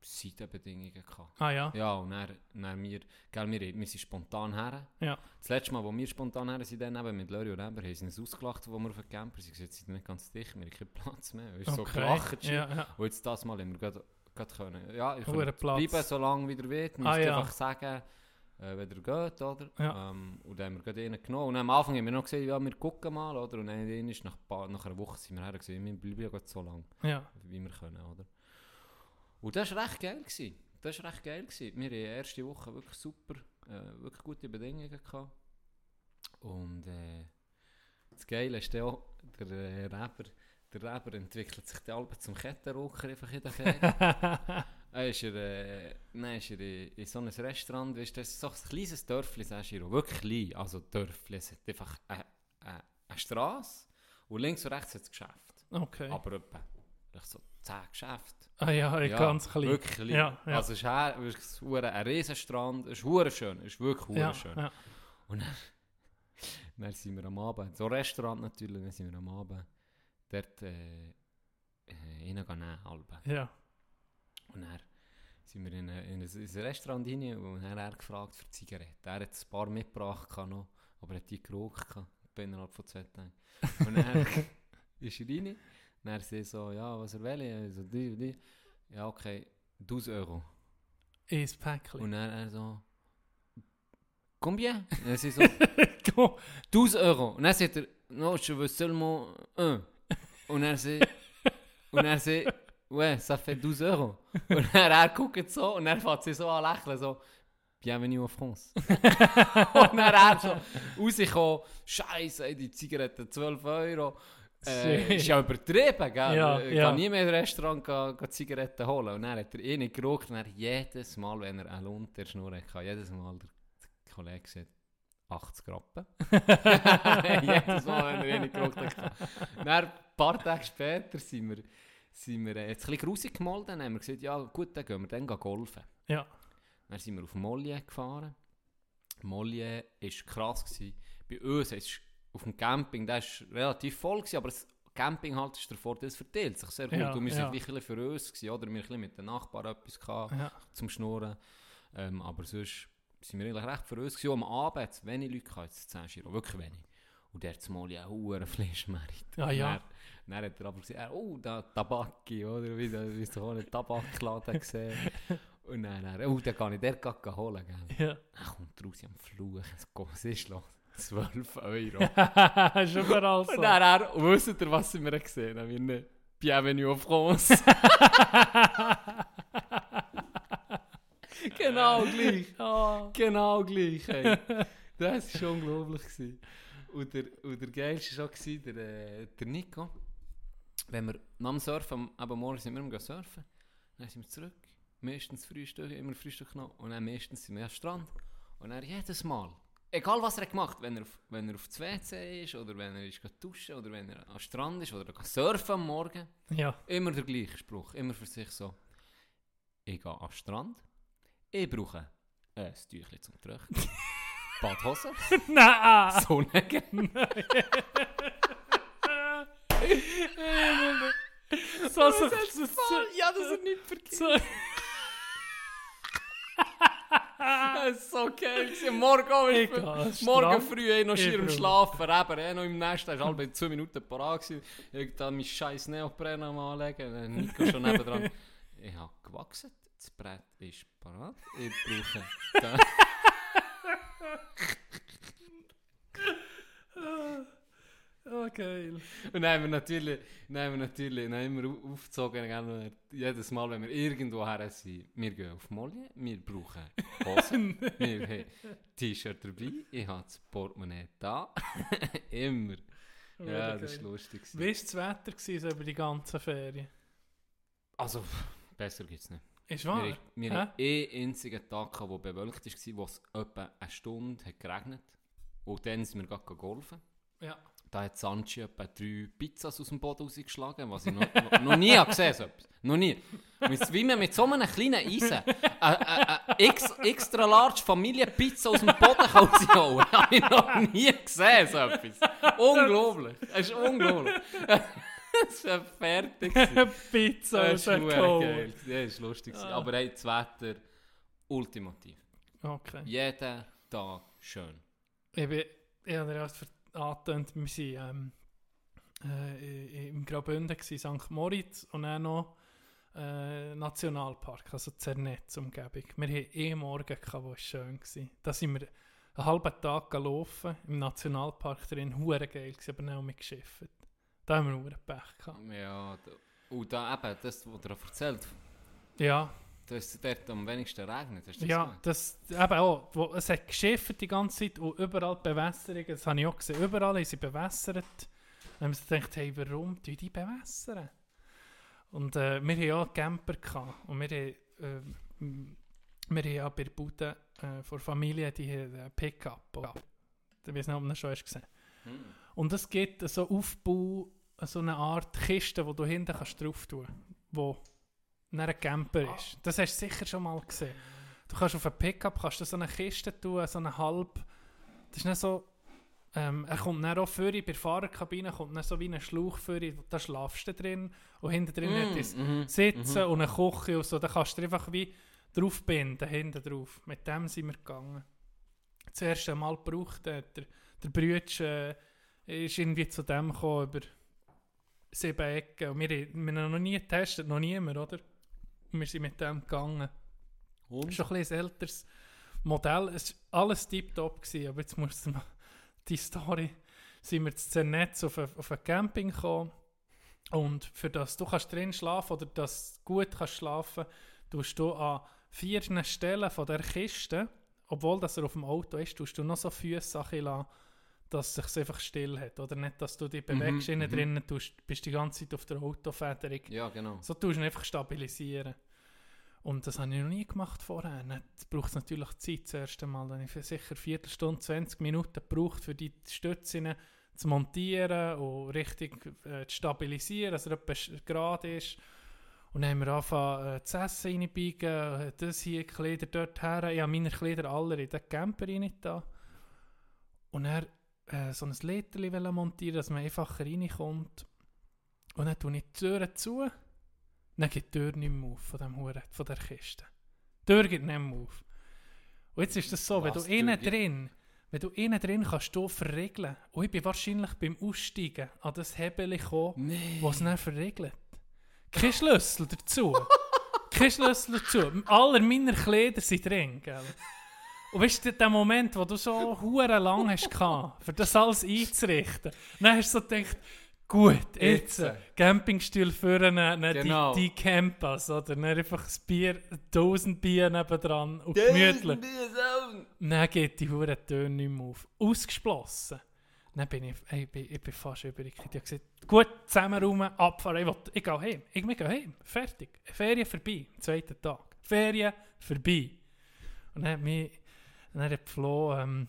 Seitenbedingungen gehabt. Ah ja. Ja, und dann, dann wir, gell, wir, wir sind spontan her. Ja. Das letzte Mal, wo wir spontan her sind, dann eben mit Lori und Eber, haben sie uns ausgelacht, wo wir auf den Camper sind. Sie sind nicht ganz dicht, wir haben keinen Platz mehr. Es ist so Okay. gelacht. Ja, ja. Und jetzt das Mal haben wir gerade, gerade können. Ja, ich kann bleiben, so lange wie ihr wollt. Müsst Ah, ja. einfach sagen, äh, wenn ihr geht, oder? Ja. Ähm, und dann haben wir gerade einen genommen. Und am Anfang haben wir noch gesagt, ja, wir gucken mal, oder? Und dann ist nach, paar- nach einer Woche sind wir her gesehen, wir bleiben ja gerade so lange, Ja. wie wir können, oder? Und das war recht geil. Gewesen. Das war recht geil. Gewesen. Wir hatten die erste Woche wirklich super, äh, wirklich gute Bedingungen gehabt. Und äh, das Geile ist auch, der äh, Rapper, der Rapper entwickelt sich dann Alben zum Kettenrocker einfach in der Er ist er, äh, ist er in, in so einem Restaurant, weißt das ist so ein kleines Dörfli, sagst du, wirklich klein, also Dörfli, es hat einfach eine, eine, eine Straße und links und rechts hat es Geschäft. Okay. Aber etwa so 10 Geschäfte. ah ja, Ja, ganz klein. Wirklich klein. Ja, ja. Also es ist, her, es ist ein Riesenstrand, es ist schön, es ist wirklich ja, schön. ja. Und dann, dann sind wir am Abend, so ein Restaurant natürlich, dann sind wir am Abend dort äh, äh, reingehen, Alben. ja. Und dann sind wir in, ein- in, ein, in ein Restaurant rein und dann hat er gefragt für Zigaretten. Er hat ein paar mitgebracht, noch, aber er hat die geraucht innerhalb von zwei Tagen. Und dann ist er rein, dann hat sie so, ja, was er will, ich so, die, die. Ja, okay, 1000 Euro. Ins Päckchen. Und dann er so, combien? Und dann sie so, Komm. 12 Euro. Und dann sagt er, no, je veux seulement un. Und er sagt, und er sagt, ouais, ça fait 12 Euro. Und dann er guckt so und er fängt sie so an lächeln, so, bienvenue en France. und dann er so rausgekommen, Scheiße, die Zigaretten 12 Euro. Äh, ist ja übertrieben, gell? Ja, ich ja. kann nie mehr in ein Restaurant gehen, gehen Zigaretten holen. Und dann hat er eh nicht geraucht und jedes Mal, wenn er eine unter der Schnur hatte, jedes Mal der, der Kollege gesagt, 80 Rappen. jedes Mal, wenn er eh nicht geraucht hat. Dann, ein paar Tage später sind wir, sind wir äh, jetzt ein bisschen grusig gemalt, dann haben wir gesagt, ja gut, dann gehen wir dann golfen. Ja. Dann sind wir auf Mollier gefahren. Mollier war krass. Gewesen. Bei uns ist auf dem Camping, der ist relativ voll, gewesen, aber das Camping halt ist der Vorteil, es verteilt sich sehr gut. Ja, und wir ja. wirklich ein für uns gewesen, oder wir ein mit den Nachbarn etwas gehabt, Ja. zum Schnurren. Ähm, aber sonst sind wir eigentlich recht für uns gewesen. Am Abend es wenig Leute gehabt, jetzt 10 Giro, wirklich wenig. Und der hat Mollier auch einen Fleischmarkt. Ah, ja. Dann, dann hat er aber gesagt, oh, da Tabaki, oder? Wie, wie so einen Tabakladen gesehen. Und dann, dann oh, dann kann ich den gerade holen. Gell? Ja. Dann kommt raus am Fluch, was ist los? 12 Euro. Ist überall so. Und dann, er, und wisst ihr, was wir gesehen haben? Wir nicht. Bienvenue en France. genau gleich. Ah. Genau gleich. Ey. Das war schon unglaublich. Gewesen. Und der, und der geilste war auch der, äh, der Nico. Wenn wir nach dem Surfen, am morgen sind wir am surfen, dann sind wir zurück. Meistens Frühstück, immer Frühstück genommen. Und dann meistens sind wir am Strand. Und er jedes Mal, egal was er hat gemacht wenn er, auf, wenn er auf das WC ist, oder wenn er ist duschen, oder wenn er am Strand ist, oder er surfen am Morgen, Ja. immer der gleiche Spruch. Immer für sich so. Ich gehe am Strand. Ich brauche ein Tüchlein zum Trocknen. Badhose. Nein. So, so, Das so, voll- Ja, das ist nicht verkehrt. so. Das ist so geil. Morgen Ich am Morgen früh eh noch Ich schier am Schlafen. Eben, eh noch im Nest. Er war halb zwei Minuten parat. gewesen. Ich da mein scheiß Neopren am anlegen. Nico schon nebendran. Ich habe gewachsen. Das Brett ist parat. Ich brauche... Da. Oh, geil. Und dann haben wir natürlich, dann haben wir natürlich dann haben wir au- aufgezogen, gell, jedes Mal, wenn wir irgendwo her sind, wir gehen auf Molly, wir brauchen Hosen, wir haben T-Shirt dabei, ich habe das Portemonnaie da, immer. Ja, das war lustig. Wie war das Wetter gewesen, über die ganze Ferien? Also, besser gibt es nicht. Ist Wir, wahr? wir Hä? haben einen einzigen Tag, der bewölkt war, wo es etwa eine Stunde hat geregnet Und dann sind wir gerade golfen. Ja. Da hat Sanchi etwa drei Pizzas aus dem Boden rausgeschlagen, was ich noch, noch, nie habe gesehen habe. Noch nie. Mit, wie man mit so einem kleinen Eisen eine, ex, extra large Familienpizza aus dem Boden kann rausholen kann. habe ich noch nie gesehen, so etwas. Unglaublich. Es ist unglaublich. Es war fertig. Pizza aus Kohle. geil. Das war lustig. Ah. Aber hey, das Wetter ultimativ. Okay. Jeden Tag schön. Ich, bin, ich habe dir erst ver- angetönt, wir waren ähm, äh, im Graubünden, gewesen, St. Moritz und dann noch äh, Nationalpark, also Zernetz-Umgebung. Wir hatten eh Morgen, gehabt, wo es schön war. Da sind wir einen halben Tag gelaufen, im Nationalpark drin, hure geil, gewesen, aber dann auch mitgeschifft. Da haben wir hure Pech gehabt. Ja, da, und da eben, das, was er erzählt, Ja, dass es dort am wenigsten regnet. Das ja, gesehen? das eben auch, wo, es hat geschifft die ganze Zeit und überall die Bewässerungen, das habe ich auch gesehen, überall haben sie bewässert. Dann haben sie gedacht, hey, warum tun die bewässern? Und äh, wir hatten ja einen Camper gehabt, und wir haben, äh, m- wir haben ja bei der Bude äh, von der Familie die einen Pickup. Ich weiß nicht, ob du das schon hast gesehen Hm. Und es gibt so Aufbau, so eine Art Kiste, wo du hinten kannst drauf tun kannst, dann ein Camper ist. Das hast du sicher schon mal gesehen. Du kannst auf einen Pickup kannst du so eine Kiste tun, so eine halb... Das ist nicht so... Ähm, er kommt dann auch vor, bei der Fahrerkabine kommt dann so wie ein Schlauch vor, da schlafst du drin und hinten drin hat es mhm. Sitzen und eine Küche und so, da kannst du einfach wie drauf binden, hinten drauf. Mit dem sind wir gegangen. Das erste Mal gebraucht, äh, der, der Brütsch äh, ist irgendwie zu dem gekommen, über sieben Ecken. Und wir, haben- wir haben noch nie getestet, noch niemand, oder? Wir sind mit dem gegangen. Und? Schon ein bisschen ein älteres Modell. Es war alles tiptop, gewesen, aber jetzt musst du mal die Story. Sind wir zu Zernetz auf ein, auf ein Camping gekommen und für das du kannst drin schlafen oder dass du gut kannst schlafen, tust du an vier Stellen von der Kiste, obwohl das er auf dem Auto ist, tust du noch so Füße dass es sich einfach still hat. Oder nicht, dass du dich bewegst, Mhm, innen mhm. drinnen tust, bist die ganze Zeit auf der Autofederung. Ja, genau. So tust du ihn einfach stabilisieren. Und das habe ich noch nie gemacht vorher. Jetzt braucht natürlich Zeit das erste Mal. Dann habe ich sicher eine Viertelstunde, 20 Minuten gebraucht, für die Stützen zu montieren und richtig äh, zu stabilisieren, dass er etwa sch- gerade ist. Und dann haben wir angefangen, äh, das Essen reinbiegen, das hier, die Kleider dort her. Ich habe meine Kleider alle in den Camper rein da. Und dann äh, so ein wollen montieren, dass man einfacher reinkommt. Und dann tue ich die Türen zu. Dann geht die Tür nicht mehr auf von, dem Hure, von der Kiste. Die Tür geht nicht mehr auf. Und jetzt ist das so, wenn Was, du die Tür innen drin, wenn du innen drin kannst du verriegeln. Und ich bin wahrscheinlich beim Aussteigen an das Hebel gekommen, Nee. was es dann verriegelt. Kein Schlüssel dazu. Kein Schlüssel dazu. Alle meine Kleider sind drin, gell? Und weißt du, der Moment, wo du so hure lang hast gehabt, für das alles einzurichten, dann hast du so gedacht, gut, jetzt, äh, Campingstuhl führen, äh, Genau. die, die Campers, oder? Dann einfach das Bier, 1000 Bier nebendran und gemütlich. Dann geht die hure Töne nicht mehr auf. Ausgesplossen. Dann bin ich, ey, ich, bin, ich bin fast überrascht. Ich habe gesagt, gut, zusammen rum, abfahren, ich, will, ich gehe heim. Ich, wir gehen heim, fertig. Ferien vorbei, zweiter Tag. Ferien vorbei. Und dann hat mich, dann hat Flo ähm,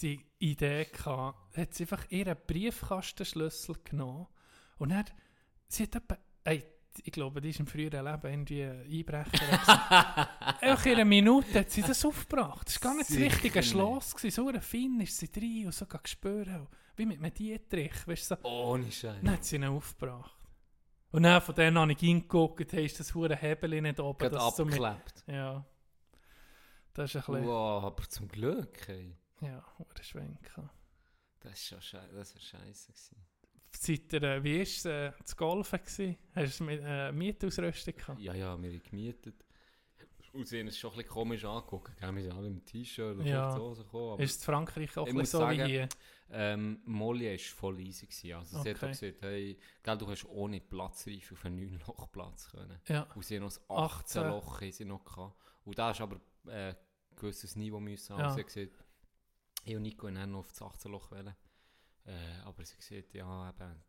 die Idee gehabt, hat sie einfach ihren Briefkastenschlüssel genommen und dann, sie hat etwa, ey, ich glaube, die ist im früheren Leben irgendwie ein Einbrecher. Einfach in einer Minute hat sie das aufgebracht. Das war gar nicht das Sicher richtige nicht. Schloss. gewesen. So ein Finn ist sie drin und so gespürt. Wie mit einem Dietrich. Weißt du, so. Ohne Scheiß. Dann hat sie ihn aufgebracht. Und dann von denen habe ich hingeguckt, hey, ist das hure Hebel nicht oben. Gerade das so mit- abgeklebt. Ja. Das ist ein bisschen... Wow, aber zum Glück, ey. Ja, hure Schwenken. Das ist schon scheiße. Das war scheiße. gewesen. Seid ihr, äh, wie war es äh, zu golfen? Gewesen? Hast du mit, äh, Mietausrüstung gehabt? Ja, ja, wir haben gemietet. Und sie haben es schon ein bisschen komisch angeguckt. gell? Wir sind alle im T-Shirt und Ja. so gekommen. Ist in Frankreich auch so wie sagen, hier? Ähm, Molly war voll easy. Gewesen. Also sie hat auch Okay. gesagt, hey, gell, du hast ohne Platzreife auf einen 9-Loch-Platz können. Ja. Und sie haben noch das 18. 18 Loch haben sie noch gehabt. Und da ist aber äh, gewisses Niveau müssen haben. Ja. Sie gesagt, ich und Nico dann noch auf das 18 Loch. Wollen. Äh, aber sie gesagt, ja, eben,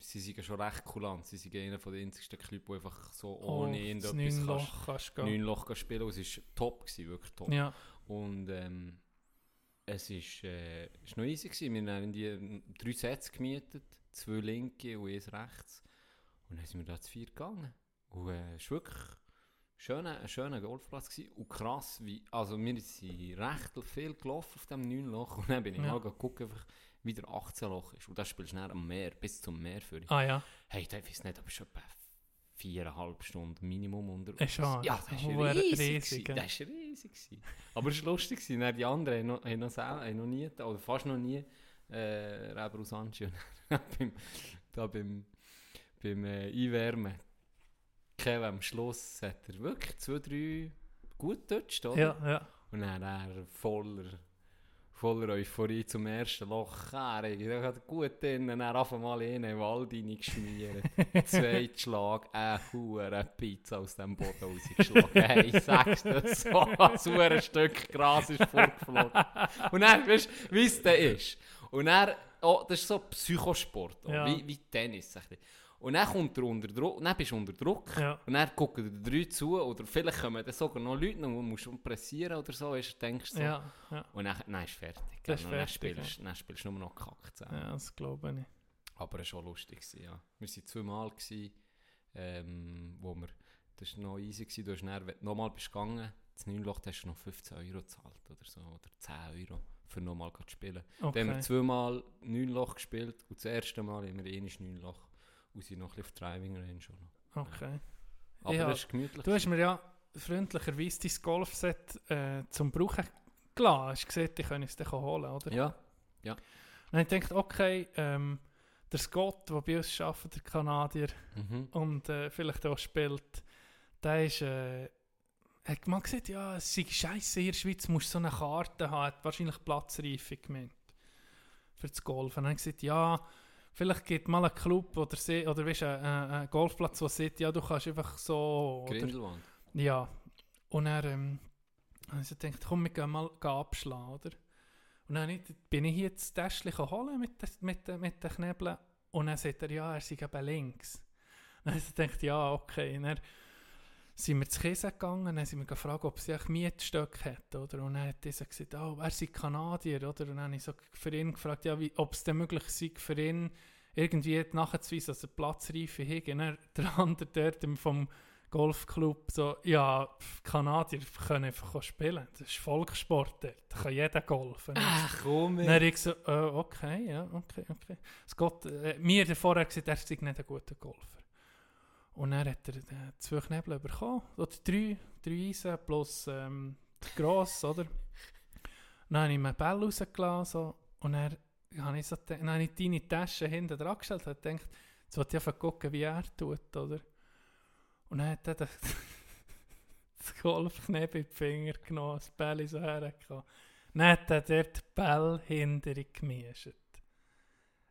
sie sind schon recht kulant. Sie sind einer von den einzigsten Clubs, die einfach so ohne Oh, das irgendetwas kannst- Neunloch kannst gehen. 9 Loch kannst spielen. Und es war top, gewesen, wirklich top. Ja. Und ähm, es ist, äh, ist noch easy gewesen. Wir haben die drei Sets gemietet, zwei linke und eins rechts. Und dann sind wir da zu vier gegangen. Und äh, es war wirklich schöner, ein schöner Golfplatz gewesen. Und krass, wie, also wir sind recht viel gelaufen auf dem 9 Loch. Und dann bin ich Ja. mal geguckt, einfach, wie der 18 Loch ist. Und das spielst du dann am Meer, bis zum Meer für Ah ja. Hey, ich weiß nicht, aber schon etwa viereinhalb Stunden Minimum unter schon Ja, das war riesig. riesig. Das war riesig. gewesen. Aber es war lustig. gewesen. Dann Die anderen haben noch, haben noch, haben noch nie, oder fast noch nie, äh, Reber aus beim, da beim, beim äh, Einwärmen, Kevin am Schluss hat er wirklich zwei, drei gut getutscht, oder? Ja, ja. Und dann er voller, voller Euphorie zum ersten Loch. Er er hat gut drin, dann einfach mal in den Wald reingeschmiert. Zweiter Schlag, eine hure Pizza aus dem Boden rausgeschlagen. hey, ich sag's dir, so ein hure Stück Gras ist vorgeflogen. Und dann, weißt du, wie es dann ist. Und dann, oh, das ist so Psychosport, oh, Ja. wie, wie Tennis. ein bisschen. Und dann kommt er unter Druck, dann bist du unter Druck. Ja. Und dann gucken die drei zu, oder vielleicht kommen dann sogar noch Leute, du musst pressieren oder so, weißt, denkst so. Ja, ja. Und dann, dann ist fertig. Das ist dann, fertig, spielst, dann spielst du nur noch Kack zusammen. ja, das glaube ich. Aber es war schon lustig. Ja. Wir waren zweimal, gewesen, ähm, wo wir, das war noch easy. Gewesen. Du hast dann, wenn du nochmal bist gegangen, das 9 Loch hast du noch 15 Euro gezahlt oder so, oder 10 Euro, für nochmal zu spielen. Dann haben wir Okay. zweimal 9 Loch gespielt und das erste Mal haben wir eh 9 Loch und sind noch ein bisschen auf Driving Range noch. okay. Aber Ja, das ist gemütlich. Du hast mir ja freundlicherweise dein Golfset äh, zum Brauchen gelassen. Hast gesagt, ich könnte es dir holen, oder? ja, Und ich dachte, okay, ähm, der Scott, der bei uns arbeitet, der Kanadier, mhm. und äh, vielleicht auch spielt, der ist, äh, hat mal gesagt, ja, es sei scheiße, in der Schweiz musst so eine Karte haben, hat wahrscheinlich Platzreife gemeint, für das Golfen. Und dann hat gesagt, ja, vielleicht gibt mal einen Club oder, se- oder weißt, einen, einen Golfplatz, der sagt, ja, du kannst einfach so... Oder, Grindelwand. ja, und er ähm, habe ich so gedacht, komm, wir gehen mal gehen abschlagen, oder? Und dann ich- bin ich hier das Täschchen holen mit den, mit, den, mit den Knebeln und dann sagt er, ja, er sei eben links. Dann ich so gedacht, ja, okay. Und dann sind wir zu Käse gegangen, dann sind wir gefragt, ob sie auch Mietstöcke hat, oder? Und dann hat dieser gesagt, oh, er sei Kanadier, oder? Und dann habe ich so für ihn gefragt, ja, wie, ob es denn möglich sei, für ihn irgendwie nachzuweisen, dass er Platzreife hat. Und dann der andere dort vom Golfclub so, ja, pf, Kanadier können einfach spielen. Das ist Volkssport dort. Da kann jeder golfen. Ach komm, Dann habe ich so, äh, okay, ja, okay, okay. Es geht, äh, mir hat vorher gesagt, er sei nicht ein guter Golfer. Und dann hat er äh, zwei Knebel bekommen, oder drei, drei Eisen plus ähm, gross, oder? Dann habe ich mir Ball rausgelassen so, und dann habe ich, so, dann habe ich deine Tasche hinten dran gestellt und gedacht, jetzt wollte ich einfach gucken, wie er tut, oder? Und dann hat er das, das Golfknebel in die Finger genommen, das Ball so hergekommen. Dann hat er dort den Ball hinter gemischt.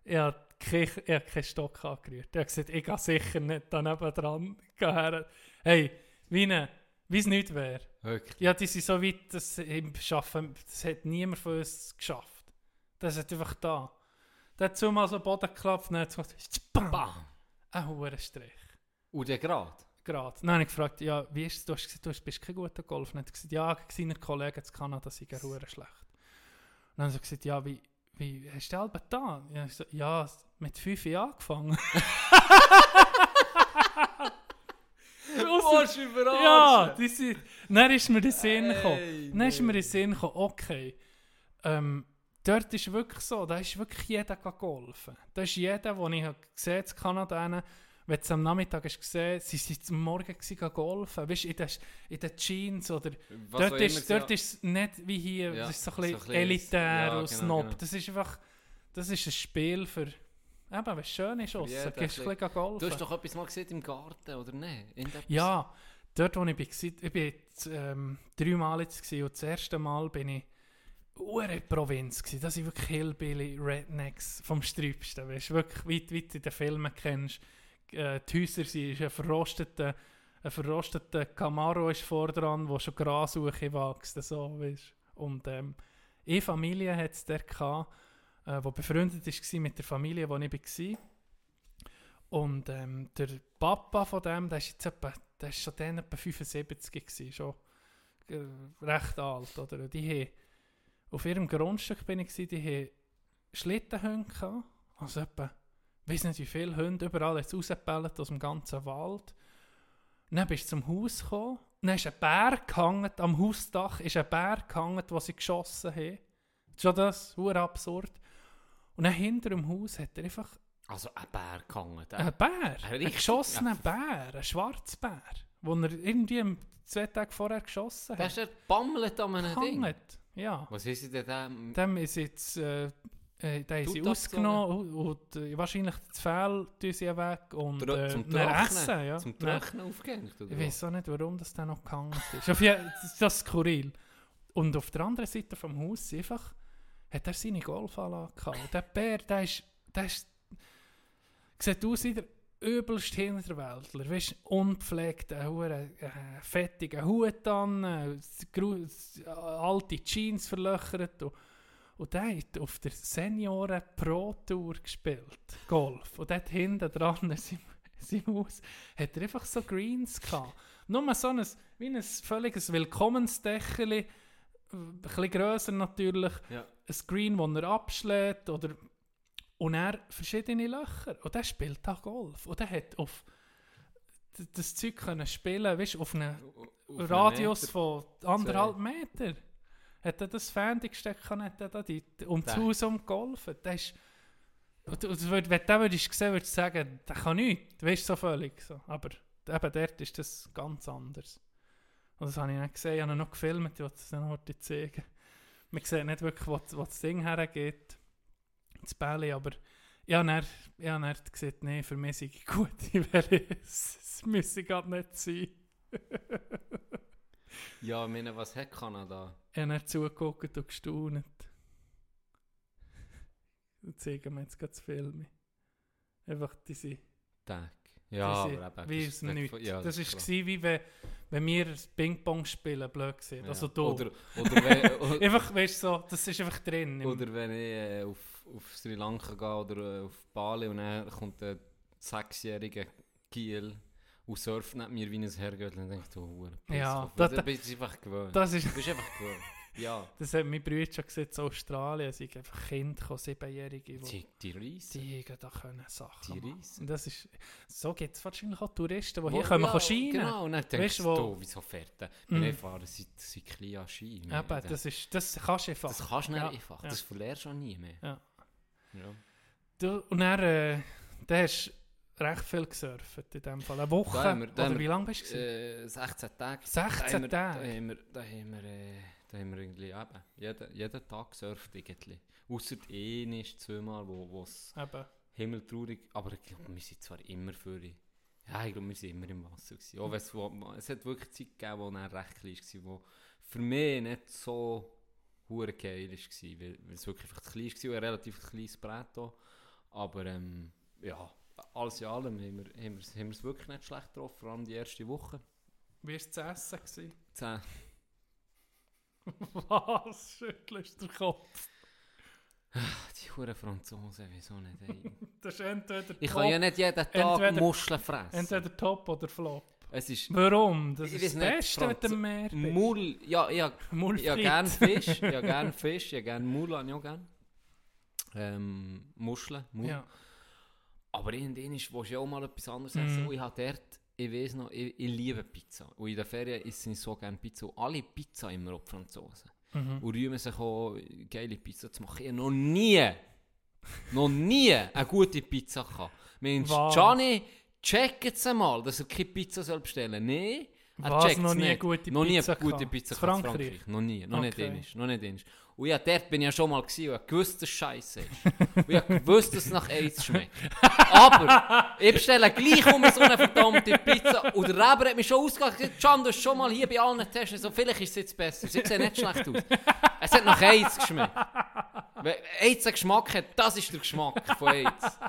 Ich keinen keinen Stock angerührt. Er hat gesagt, ich gehe sicher nicht daneben dran. Geh her. Hey, wie es nicht wäre. Ja, die sind so weit, dass im Schaffen, das hat niemand von uns geschafft. Das hat einfach da. Der hat zumal so Boden geklappt und hat es gemacht, bam, Bam. ein hoher Strich. Und der Grad? Gerade. Dann habe ich gefragt, ja, wie ist es? Du hast gesagt, du bist kein guter Golfer. Dann hat er gesagt, ja, gegen seine Kollegen in Kanada sind er schlecht. Und dann haben sie gesagt, ja, wie, wie hast du Albert da? Ja, ich so, ja, mit 5 Jahren angefangen. Überall? ja, die sind, dann ist mir der Sinn gekommen. Hey, Dann ist mir der Sinn gekommen, okay, ähm, dort ist wirklich so, da ist wirklich jeder golfen. Da ist jeder, den ich habe gesehen in Kanada, wenn du am Nachmittag hast gesehen, sie sind am Morgen gewesen, golfen. Weißt du, in den, in den Jeans oder... Was dort ist, dort ist es nicht wie hier, Ja, das ist so ein so bisschen ein bisschen- elitär ja, und genau, snob. genau. Das ist einfach... Das ist ein Spiel für... Eben, wenn es schön ist, aussen, jeden gehst du ein bisschen golfen. Du hast doch etwas mal gesehen im Garten, oder nicht? Ja, dort wo ich war, ich bin jetzt, ähm, dreimal jetzt gewesen, und das erste Mal bin ich ure Provinz gsi. Das sind wirklich Hillbilly Rednecks vom Sträubsten. Weißt du, wirklich weit, weit in den Filmen kennst. Äh, die Häuser sind ist ein verrosteter, ein verrosteter Camaro ist vor dran, wo schon Grasuche wächst. So, weißt. Und ähm, eine Familie hat es der gehabt, äh, wo befreundet war mit der Familie, wo ich war. Und ähm, der Papa von dem, der ist jetzt etwa, der ist schon dann etwa 75 gewesen, schon äh, recht alt, oder? Die haben, auf ihrem Grundstück bin ich gewesen, die haben Schlittenhunde gehabt, also etwa, weiß nicht wie viele Hunde, überall jetzt rausgepellt aus dem ganzen Wald. Und dann bist du zum Haus gekommen, dann ist ein Bär gehangen, am Hausdach ist ein Bär gehangen, den sie geschossen haben. Schon das, hure absurd. Und dann hinter dem Haus hat er einfach Also ein Bär gehangen. ein Bär, ein richtig- geschossener Bär, ein Schwarzbär, den er irgendwie zwei Tage vorher geschossen der hat. ist der bammelt an einem Ding. Ja. Was ist denn dem? Dem ist jetzt, äh, äh, den haben sie ausgenommen und, und äh, wahrscheinlich das Fell tun sie weg und äh, zum Trocknen? essen, ja. Zum Trocknen aufgehängt? Oder Ich weiß auch nicht, warum das dann noch gehangen ist. Auf jeden, das ist skurril. Und auf der anderen Seite vom Haus einfach, hat er seine Golfanlage gehabt. Und der Bär, der ist, der ist, sieht aus wie der übelste Hinterwäldler. Weißt du, unpflegt, ein hure äh, fettiger Hut an, äh, alte Jeans verlöchert. Und, und der hat auf der Senioren Pro Tour gespielt, Golf. Und dort hinten dran in seinem, in seinem Haus hat er einfach so Greens gehabt. Nur so ein, wie ein völliges Willkommensdächerli, ein bisschen grösser natürlich, Ja. ein Screen, das er abschlägt oder und er verschiedene Löcher und er spielt da Golf und er hat auf das Zeug können spielen, weißt, auf einem Auf einen Radius Meter. von anderthalb Meter. Hat er das Fernseh gesteckt, hat er da die, um das Haus umgeholfen. Das ist, und, und, wenn du den würdest sehen, würdest du sagen, der kann nichts, weißt so völlig. So. Aber eben dort ist das ganz anders. Und das habe ich nicht gesehen, ich habe noch gefilmt, ich wollte es dann heute zeigen. Man sieht nicht wirklich, wo, wo das Ding hergeht, das Bälle, aber ja, er, ja, hat gesagt, nee, für mich sei ich gut, ich will es, es müsse gerade nicht sein. Ja, ich meine, was hat Kanada? Ich habe dann zugeguckt und gestaunt. Und zeigen wir jetzt gerade das Film. Einfach diese, Tag. Ja, diese aber eben, wie das es ist nicht- nichts. ja, das war ist klar. wie wenn, wenn wir Ping-Pong spielen, blöd gesehen. Ja. Also da. Oder, oder, wenn, einfach, weißt du, so, das ist einfach drin. oder wenn ich äh, auf, auf Sri Lanka gehe oder äh, auf Bali und dann kommt ein sechsjähriger Kiel und surft neben mir wie ein Herrgöttl und denkt, oh, Hure, Ja, das- Du bist einfach gewöhnt. das ist Du bist einfach gewöhnt. Ja. Das hat mein Bruder schon gesagt, in Australien sind einfach Kinder, gekommen, Siebenjährige, die, Die, die Reise. die da können Sachen Die machen. Reise. Und das ist, so gibt es wahrscheinlich auch Touristen, die Wo- hier kommen, ja, ja, scheinen. Genau, und dann denkst Weißt wo- du, wieso fährt der? Mm. Wir fahren seit, seit klein an Ski. Eben, das, ist, das kannst du einfach. das kannst du nicht Ja, einfach. ja. Das verlierst du auch nie mehr. Ja. Ja. Du, und dann, äh, dann hast du recht viel gesurft in dem Fall. Eine Woche, Da wir- da oder wir- wie lange bist du? Äh, 16 Tage. 16 da haben wir, Tage? Da haben wir, da haben wir, äh, da haben wir irgendwie eben, jeden, jeden Tag gesurft irgendwie. Ausser einmal, zweimal, wo es himmeltraurig, aber ich glaube, wir sind zwar immer für ja, ich glaube, wir sind immer im Wasser gewesen. Auch es, wo, es hat wirklich Zeit gegeben, wo dann recht klein war, wo für mich nicht so hure geil war, weil, weil es wirklich einfach zu klein war, und ein relativ kleines Brett auch. Aber ähm, ja, alles in allem haben wir, haben wir, haben wir es wirklich nicht schlecht getroffen, vor allem die erste Woche. Wie war es zu essen? Gewesen? Zehn. Was? Schüttelst du den Kopf? Die hure Franzosen, wieso nicht? Ey. Das ist entweder Ich top, kann ja nicht jeden Tag Entweder- Muscheln fressen. entweder top oder flop. Es ist Warum? Das ist das Beste, wenn du bist. Mull, ja, ja, Mull ja gern Fisch, ja gern Fisch, ja gern ich auch gern. Ähm, Muscheln, Mull. Ja. Aber irgendwann ist, willst du ja auch mal etwas anderes Mhm. essen. Und ich habe dort, ich weiß noch, ich, ich liebe Pizza. Und in der Ferien esse ich so gerne Pizza. Und alle Pizza immer auch die Franzosen. Mhm. Und rühmen sich auch, geile Pizza zu machen. Ich habe noch nie, noch nie eine gute Pizza gehabt. Mensch, Was? Gianni, checkt es mal, dass er keine Pizza soll bestellen soll. Nein, Er Was, noch nie nicht. gute noch nie Pizza eine gute? Pizza in Frankreich? Frankreich. Noch nie, noch nicht Okay. dänisch, noch nicht dänisch. Und ja, dort bin ich ja schon mal gewesen und ich gewusst, dass es scheiße ist. und ich gewusst, dass es nach AIDS schmeckt. Aber ich bestelle gleich um so eine verdammte Pizza und der Reber hat mich schon ausgelacht. gesagt, Can, du hast schon mal hier bei allen Tests, so, vielleicht ist es jetzt besser. Sie sehen nicht schlecht aus. Es hat nach AIDS geschmeckt. Wenn AIDS einen Geschmack hat, das ist der Geschmack von AIDS.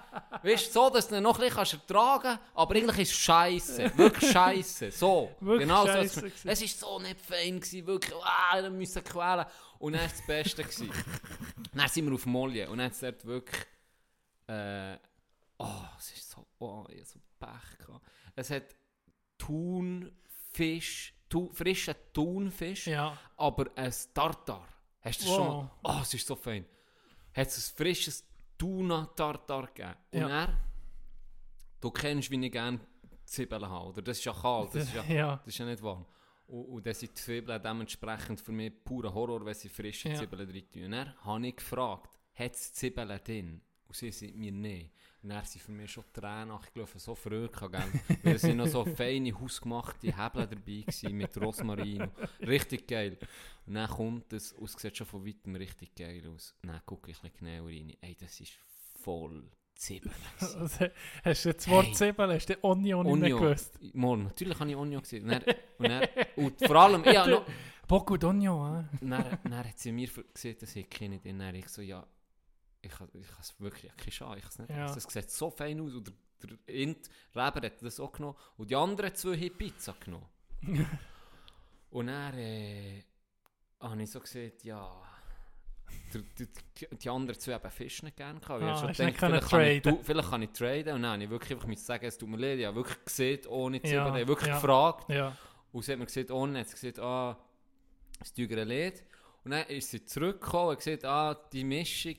Weißt du, so, dass du ihn noch ein bisschen ertragen kannst, aber eigentlich ist es scheiße. Wirklich scheiße. So. Wirklich genau so. Es war so nicht fein, gewesen, wirklich. Ah, wir müssen quälen. Und dann war das Beste. gewesen. dann sind wir auf Molje und dann hat es dort wirklich. Äh, oh, es ist so. Oh, ich so Pech. Gehabt. Es hat Thunfisch, tu, frischen Thunfisch, Ja. aber ein Tartar. Hast du das schon Wow. mal? Oh, es ist so fein. Hat es ein frisches Tuna-Tartar gegeben. Und Ja. er, du kennst, wie ich gerne Zwiebeln habe, oder? Das ist ja kalt, das ist ja, Ja. das ist ja nicht warm. Und, und dann sind die Zwiebeln dementsprechend für mich purer Horror, wenn sie frische Ja. Zwiebeln drin tun. Und dann habe ich gefragt, hat es Zwiebeln drin? Und sie sind mir nicht. Und dann sind für mich schon Tränen nachgelaufen, so früh, gell? Weil es sind noch so feine, hausgemachte Hebel dabei gewesen, mit Rosmarin. Richtig geil. Und dann kommt es, und es sieht schon von weitem richtig geil aus. Und dann gucke ich ein bisschen genauer rein. Ey, das ist voll Zwiebeln. hast du das Wort Hey. Zwiebeln, hast du Onion nicht Onion. gewusst? Mal, natürlich habe ich Onion gesehen. Und, dann, und, dann, und vor allem, ja, noch, Beaucoup d'Onion, eh? dann, dann hat sie mir gesehen, dass ich keine drin habe. Ich so, ja, ich habe es wirklich ich habe es nicht. Ja. Sieht so fein aus. Und der, der Int, Reber hat das auch genommen. Und die anderen zwei haben Pizza genommen. und dann äh, habe ich so gesagt, ja, der, die, die anderen zwei haben Fisch nicht gerne gehabt. Ich Ah, nicht gedacht, vielleicht, kann ich, du- vielleicht kann ich traden. Und dann habe ich wirklich einfach müssen sagen, es tut mir leid, ich habe wirklich gesehen, ohne Zwiebeln. Ja, Ich habe wirklich ja. gefragt. Ja. Und sie hat mir gesagt, ohne, hat sie gesagt, ah, das Tüger lädt. Und dann ist sie zurückgekommen und gesagt, ah, die Mischung,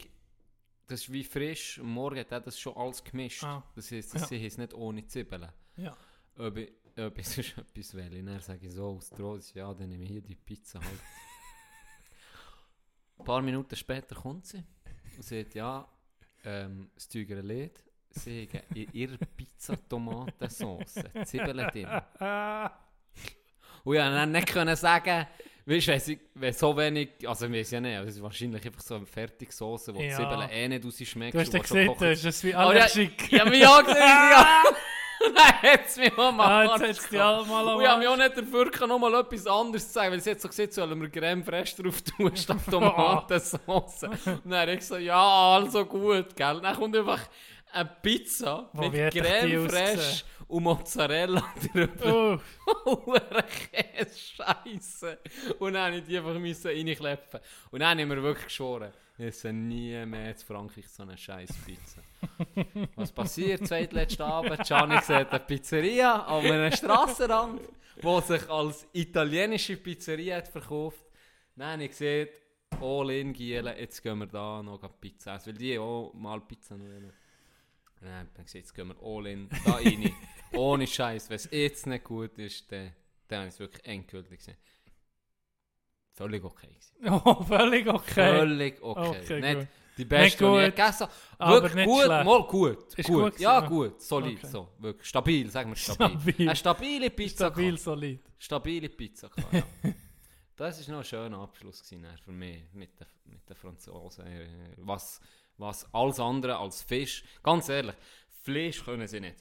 das ist wie frisch. Und morgen hat er das schon alles gemischt. Ah. Das heisst, Ja. sie es nicht ohne Zwiebeln. Ja. Ob ich, ob ich sonst etwas will. Dann sage ich so aus Trost, ja, dann nehme ich hier die Pizza halt. Ein paar Minuten später kommt sie und sagt, ja, ähm, das Tüger lädt. Sie haben in ihrer Pizza Tomatensauce Zwiebeln drin. Und ich konnte dann nicht können sagen, weißt du, wenn, sie- wenn so wenig, also ich weiß ja nicht, aber es ist wahrscheinlich einfach so eine Fertigsoße, wo die Ja. Zwiebeln eh nicht rausschmecken. du hast ja die gesehen, hast es wie Oh, ja, habe mich auch gesehen, ja. Hat es mich auch mal Ah, jetzt es alle mal Und ich habe mich auch nicht dafür gehabt, noch mal etwas anderes zu sagen, weil sie hat so gesagt, sollen wir Creme Fraiche drauf tun, statt Tomatensauce. Und dann habe ich gesagt, ja, also gut, gell. Dann kommt einfach eine Pizza Wo mit Creme Fraiche und Mozzarella drüber. Oh, Käse, Scheiße. Und dann musste ich die einfach müssen reinkleppen. Und dann haben wir wirklich geschworen, wir essen nie mehr in Frankreich so eine scheiß Pizza. Was passiert? Zweitletzten Abend, Gianni sieht eine Pizzeria an einem Strassenrand, die sich als italienische Pizzeria hat verkauft. Habe ich gesehen, all in Gielen, jetzt gehen wir da noch Pizza essen, weil die auch mal Pizza noch wollen. Dann ich gesagt, jetzt gehen wir all in da rein. Ohne Scheiß. Wenn es jetzt nicht gut ist, dann, dann habe ich es wirklich endgültig gesehen. Völlig okay. Gewesen. oh, völlig okay. Völlig okay. Okay, nicht gut. die beste, die ich gut, gegessen habe. Wirklich nicht gut, schlecht. mal gut. Ist gut. gut ja, gut. Solid. Okay. So, wirklich. Stabil, sagen wir stabil. Stabil. Eine stabile Pizza. Stabil, gehabt. solid. Stabile Pizza. gehabt, Ja. das war noch ein schöner Abschluss gewesen, für mich mit den, mit den Franzosen. Äh, Was, was alles andere als Fisch. Ganz ehrlich, Fleisch können sie nicht.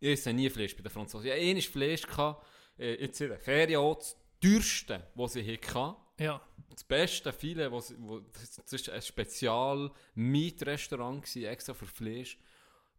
Ich esse nie Fleisch bei den Franzosen. Ich hatte einmal Fleisch, gehabt, äh, jetzt in der Ferien auch teuerste, was sie hatten. Ja. Das beste wo, sie- wo, das, war ein Spezial-Meat-Restaurant, extra für Fleisch.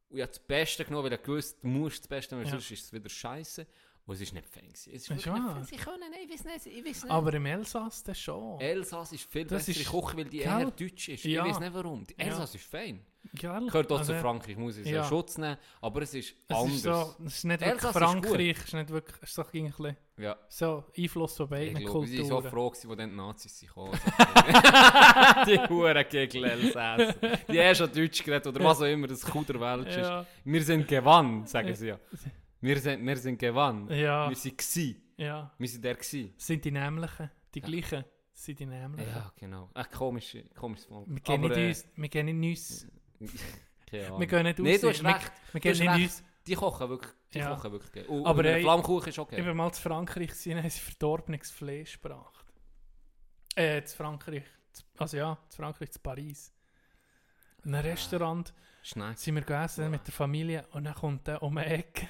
Und ich habe das Beste genommen, weil ich wusste, du musst das Beste nehmen, Ja. sonst ist es wieder scheiße. Und es ist nicht fein. gewesen. Es ist wirklich nicht fein. Sie können ich weiß nicht, ich weiß nicht. Aber im Elsass das schon. Elsass ist viel Das bessere ist- Küche, weil die Gell? eher deutsch ist. Ja. Ich weiß nicht warum. Die Ja. Elsass ist fein. Gell? Gehört auch Also, zu Frankreich, muss ich ja. ja. Schutz nehmen. Aber es ist Es anders. ist, so, es ist nicht wirklich Elsass Frankreich, es ist nicht wirklich, es ist doch ein bisschen ja. so Einfluss von Ich beiden glaube, sie waren so Kulturen. froh, wo dann die Nazis gekommen. die Huren gegen Elsass. Die haben schon Deutsch geredet oder was auch immer das Kuder Welt ist. ja, Wir sind gewann, sagen sie ja. Wir sind, wir sind gewann. ja, Wir sind gsi. ja. Wir sind der gsi. Sind die Nämlichen, die Ja. gleichen, sind die Nämlichen. Ja, genau. Ein komisches, komisches Volk. Wir Aber, nicht äh, uns, wir nicht uns, Keine Ahnung. wir gehen nicht Nee, uns, du hast recht. wir gehen recht. uns, Die kochen wirklich, die Ja. kochen wirklich. Und, Aber der ey, Flammkuchen ist okay. Ich war mal zu Frankreich, gewesen, haben sie verdorbenes Fleisch gebracht. Äh, zu Frankreich. Also ja, zu Frankreich, zu Paris. In einem Restaurant Schneck. sind wir gegessen mit der Familie und dann kommt der um die Ecke.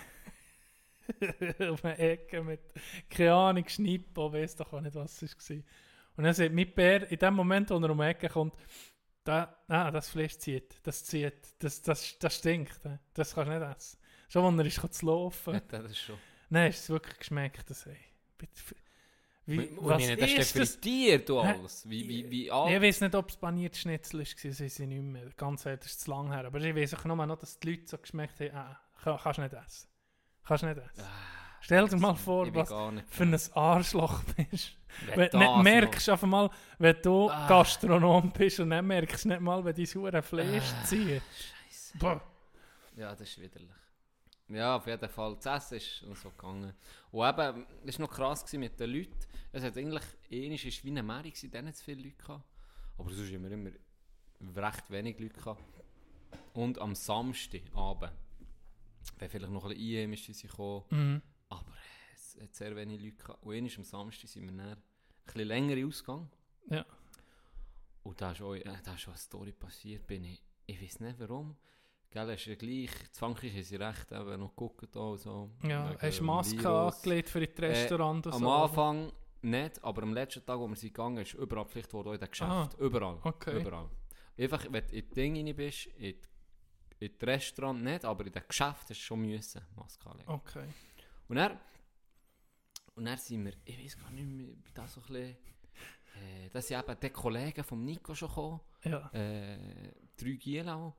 um die Ecke mit, keine Ahnung, Schnippo, weiss doch auch nicht, was es war. Und dann sagt mein Bär, in dem Moment, wo er um die Ecke kommt, da, ah, das Fleisch zieht, das zieht, das, das, das stinkt, äh, das kannst du nicht essen. Schon, als er ist zu laufen. Er das schon. Nein, es ist wirklich geschmeckt, das ey. Wie, Wie, was meine, das ist ist das? und Hä? alles. Wie, wie, wie Ich alt. weiß nicht, ob es paniert Schnitzel war, das weiß ich nicht mehr. Ganz ehrlich, das ist zu lang her. Aber ich weiß auch nur noch, dass die Leute so geschmeckt haben, ah, kann, kannst du nicht essen. Kannst du nicht essen. Ah, Stell dir mal vor, was für ein Arschloch bist. Wenn du nicht merkst, einfach mal, wenn du Ah. Gastronom bist und dann merkst du nicht mal, wenn dein hure Fleisch Ah, zieht. Scheisse. Boah. Ja, das ist widerlich. Ja, auf jeden Fall. Das Essen ist noch so gegangen. Und eben, es war noch krass mit den Leuten. Es hat eigentlich, ähnlich ist wie eine gewesen, dann nicht zu viele Leute gehabt. Aber sonst haben wir immer recht wenig Leute gehabt. Und am Samstagabend, wenn vielleicht noch ein bisschen einheimisch gekommen, Mhm. aber es hat sehr wenig Leute gehabt. Und am Samstag sind wir dann ein bisschen länger ausgegangen. Ja. Und da ist, auch, äh, da ist auch eine Story passiert, bin ich, ich weiß nicht warum. Gell, ist ja gleich, in Frankreich haben sie recht eben noch geguckt auch so. Ja, wegen hast du Maske Virus. angelegt für das Restaurant und Am so? Anfang nicht, aber am letzten Tag, wo wir sind gegangen, ist überall Pflicht worden, auch in den Geschäften. Überall. Ah, okay. Überall. Einfach, wenn du in die Dinge rein bist, in die, in die Restaurant nicht, aber in den Geschäften hast du schon müssen Maske anlegen. Okay. Und dann, und dann sind wir, ich weiß gar nicht mehr, da so ein bisschen, äh, da sind eben die Kollegen vom Nico schon gekommen, Ja. äh, drei Gielau.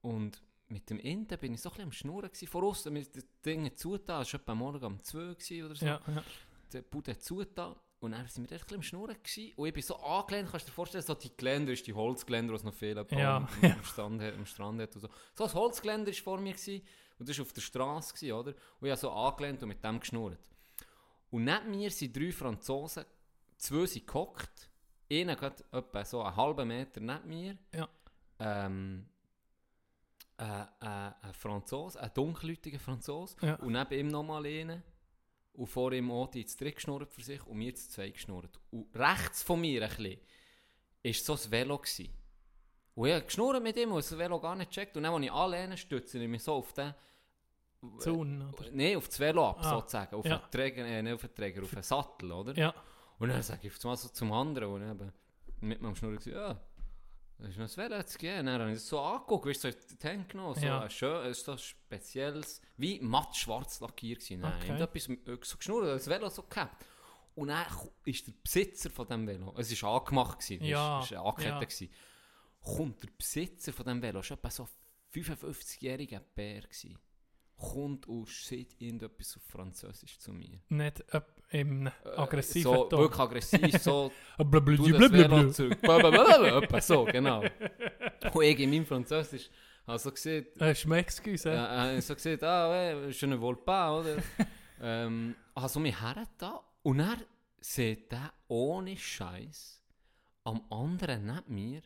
Und mit dem Ende bin ich so ein bisschen am Schnurren gewesen, von außen, mit den Dingen zugetan, es war etwa morgen um 2 gewesen oder so, Ja, ja. der Bude zugetan. Und dann sind wir dort ein bisschen am Schnurren gewesen. Und ich bin so angelehnt, kannst du dir vorstellen, so die Geländer ist die Holzgeländer, die es noch fehlen Ja, am, Strand, am Strand hat und so. So ein Holzgeländer war vor mir gewesen, und das war auf der Straße, gewesen, oder? Und ich habe so angelehnt und mit dem geschnurrt. Und neben mir sind drei Franzosen, zwei sind gehockt, einer geht etwa so einen halben Meter neben mir. Ja. Ähm, äh, äh, ein Franzose, ein dunkelhäutiger Franzose. Ja. Und neben ihm nochmal einer. Und vor ihm auch die zu dritt geschnurrt für sich und mir zu zwei geschnurrt. Und rechts von mir ein bisschen, war so ein Velo. Gewesen. Und ich geschnurrt mit ihm und das Velo gar nicht gecheckt. Und dann, als ich anlehne, stütze ich mich so auf den... Zaun, oder? Nein, auf das Velo ab, Ah, sozusagen. Auf ja. den Träger, äh, nicht auf den Träger, auf den Sattel, oder? Ja. Und dann sage ich auf einmal so zum anderen, und eben mit meinem Schnurren gesagt, ja, ist noch ein Velo zu gehen. Dann habe ich das so angeguckt, weißt du, so in die genommen, so Ja. ein schön, es ist so spezielles, wie matt schwarz lackiert gewesen. Nein, Okay. und etwas äh, so geschnurrt, das Velo so gehabt. Und dann ist der Besitzer von dem Velo, es war angemacht, gewesen, Ja, es war angekettet. ja. gewesen. kommt der Besitzer von dem Velo, schon etwa so 55-jähriger Bär gewesen, kommt und sagt irgendetwas auf Französisch zu mir. Nicht äh, im Äh, aggressiven so, Ton. wirklich aggressiv, so Blablabla. Du das Velo zurück. Blablabla, so, genau. Und ich in meinem Französisch habe so gesehen, Äh, Schmecksküse. äh, äh, so gesehen, ah, ouais, je ne vole pas, oder? ähm, habe so mich hergetan und er sieht der ohne Scheiß am anderen neben mir,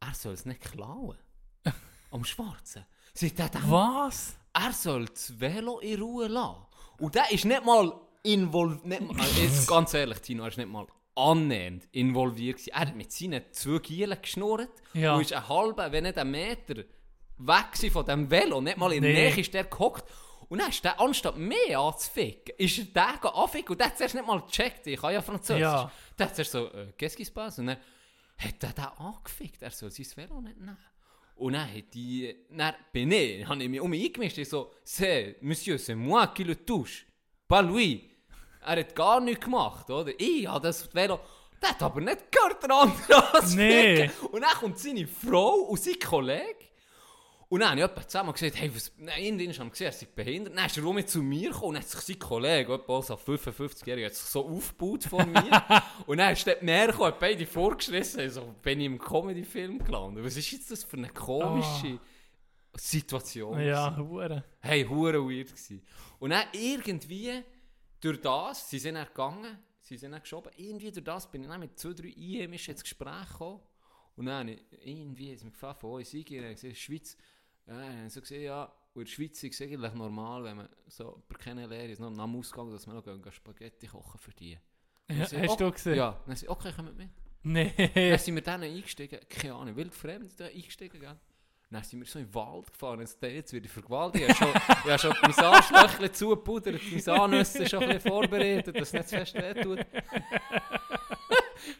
er soll es nicht klauen. am Schwarzen. Sieht er dann, Was? er soll das Velo in Ruhe lassen. Und der ist nicht mal involviert, also jetzt ganz ehrlich, Tino, er ist nicht mal annähernd involviert gewesen. Er hat mit seinen zwei Gielen geschnurrt Ja. und ist einen halben, wenn nicht einen Meter weg von dem Velo. Nicht mal in der Nee. Nähe ist der gehockt. Und dann ist der, anstatt mehr anzuficken, ist er der gegangen anficken und der hat zuerst nicht mal gecheckt, ich kann ja Französisch. Ja. Der hat zuerst so, äh, qu'est-ce passe? Und dann hat er den angefickt, er soll sein Velo nicht nehmen. Und dann hat die, dann bin ich, habe ich mich um mich eingemischt, ich so, c'est, monsieur, c'est moi qui le touche, pas lui. Er hat gar nichts gemacht, oder? Ich habe das Velo, der hat aber nicht gehört, der andere. Nee. Und dann kommt seine Frau und sein Kollege. Und dann habe ich jemanden zusammen gesagt, hey, was, nein, in haben gesehen, er sei behindert. Dann ist er rum zu mir gekommen und hat sich sein Kollege, etwa so 55-Jähriger, hat sich so aufgebaut vor mir. und dann ist dort mehr gekommen, hat beide vorgeschrissen, so bin ich im Comedy-Film gelandet. Was ist jetzt das für eine komische Situation? Ja, gewesen? hure. Hey, hure weird gsi. Und dann irgendwie, durch das, sie sind dann gegangen, sie sind dann geschoben, irgendwie durch das bin ich dann mit zwei, drei Einheimischen ins Gespräch gekommen. Und dann ich irgendwie, ist mir gefragt, von Sigi, und dann gesagt, Schweiz, ja, sie so gesehen, ja, und in der Schweiz ist es eigentlich normal, wenn man so bei keiner Lehre ist, noch am Ausgang, dass wir noch gehen, Spaghetti kochen für die. Ja, sind- hast du oh, gesehen? Ja, dann sind okay, kommen mit. Nee. Dann sind wir dann eingestiegen, keine Ahnung, wildfremd da eingestiegen, gell? Dann sind wir so in den Wald gefahren, jetzt, jetzt werde ich vergewaltigt. Ich habe schon, ich habe schon mein Arschlöchchen zugepudert, meine Anüsse schon ein bisschen vorbereitet, dass es nicht zu fest wehtut.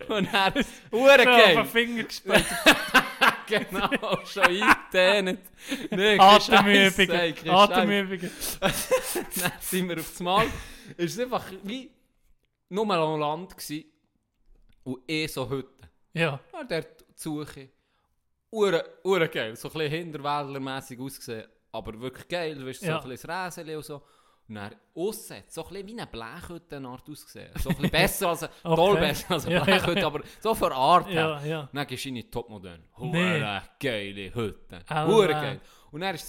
Und dann, Uhren So auf den geil, Finger gespielt. genau, schon eingedehnt. Nee, Atemübungen. Atemübungen. dann sind wir auf das Mal. Es war einfach wie nur mal am Land gewesen, und eh so Hütten. Ja. Ja, der Suche. Ure, ure geil, so ein bisschen hinterwäldlermässig ausgesehen, aber wirklich geil, du so Ja. ein bisschen das Räseli und so. Und dann aussen, hat so ein bisschen wie eine Blechhütte-Art ausgesehen. So ein bisschen besser als eine, Okay. toll besser als eine Blechhütte, ja. aber so der Art. Ja, ja. Dann gehst du in die Topmodern. Hure Nee. geile Hütte. Hure geil. Und dann ist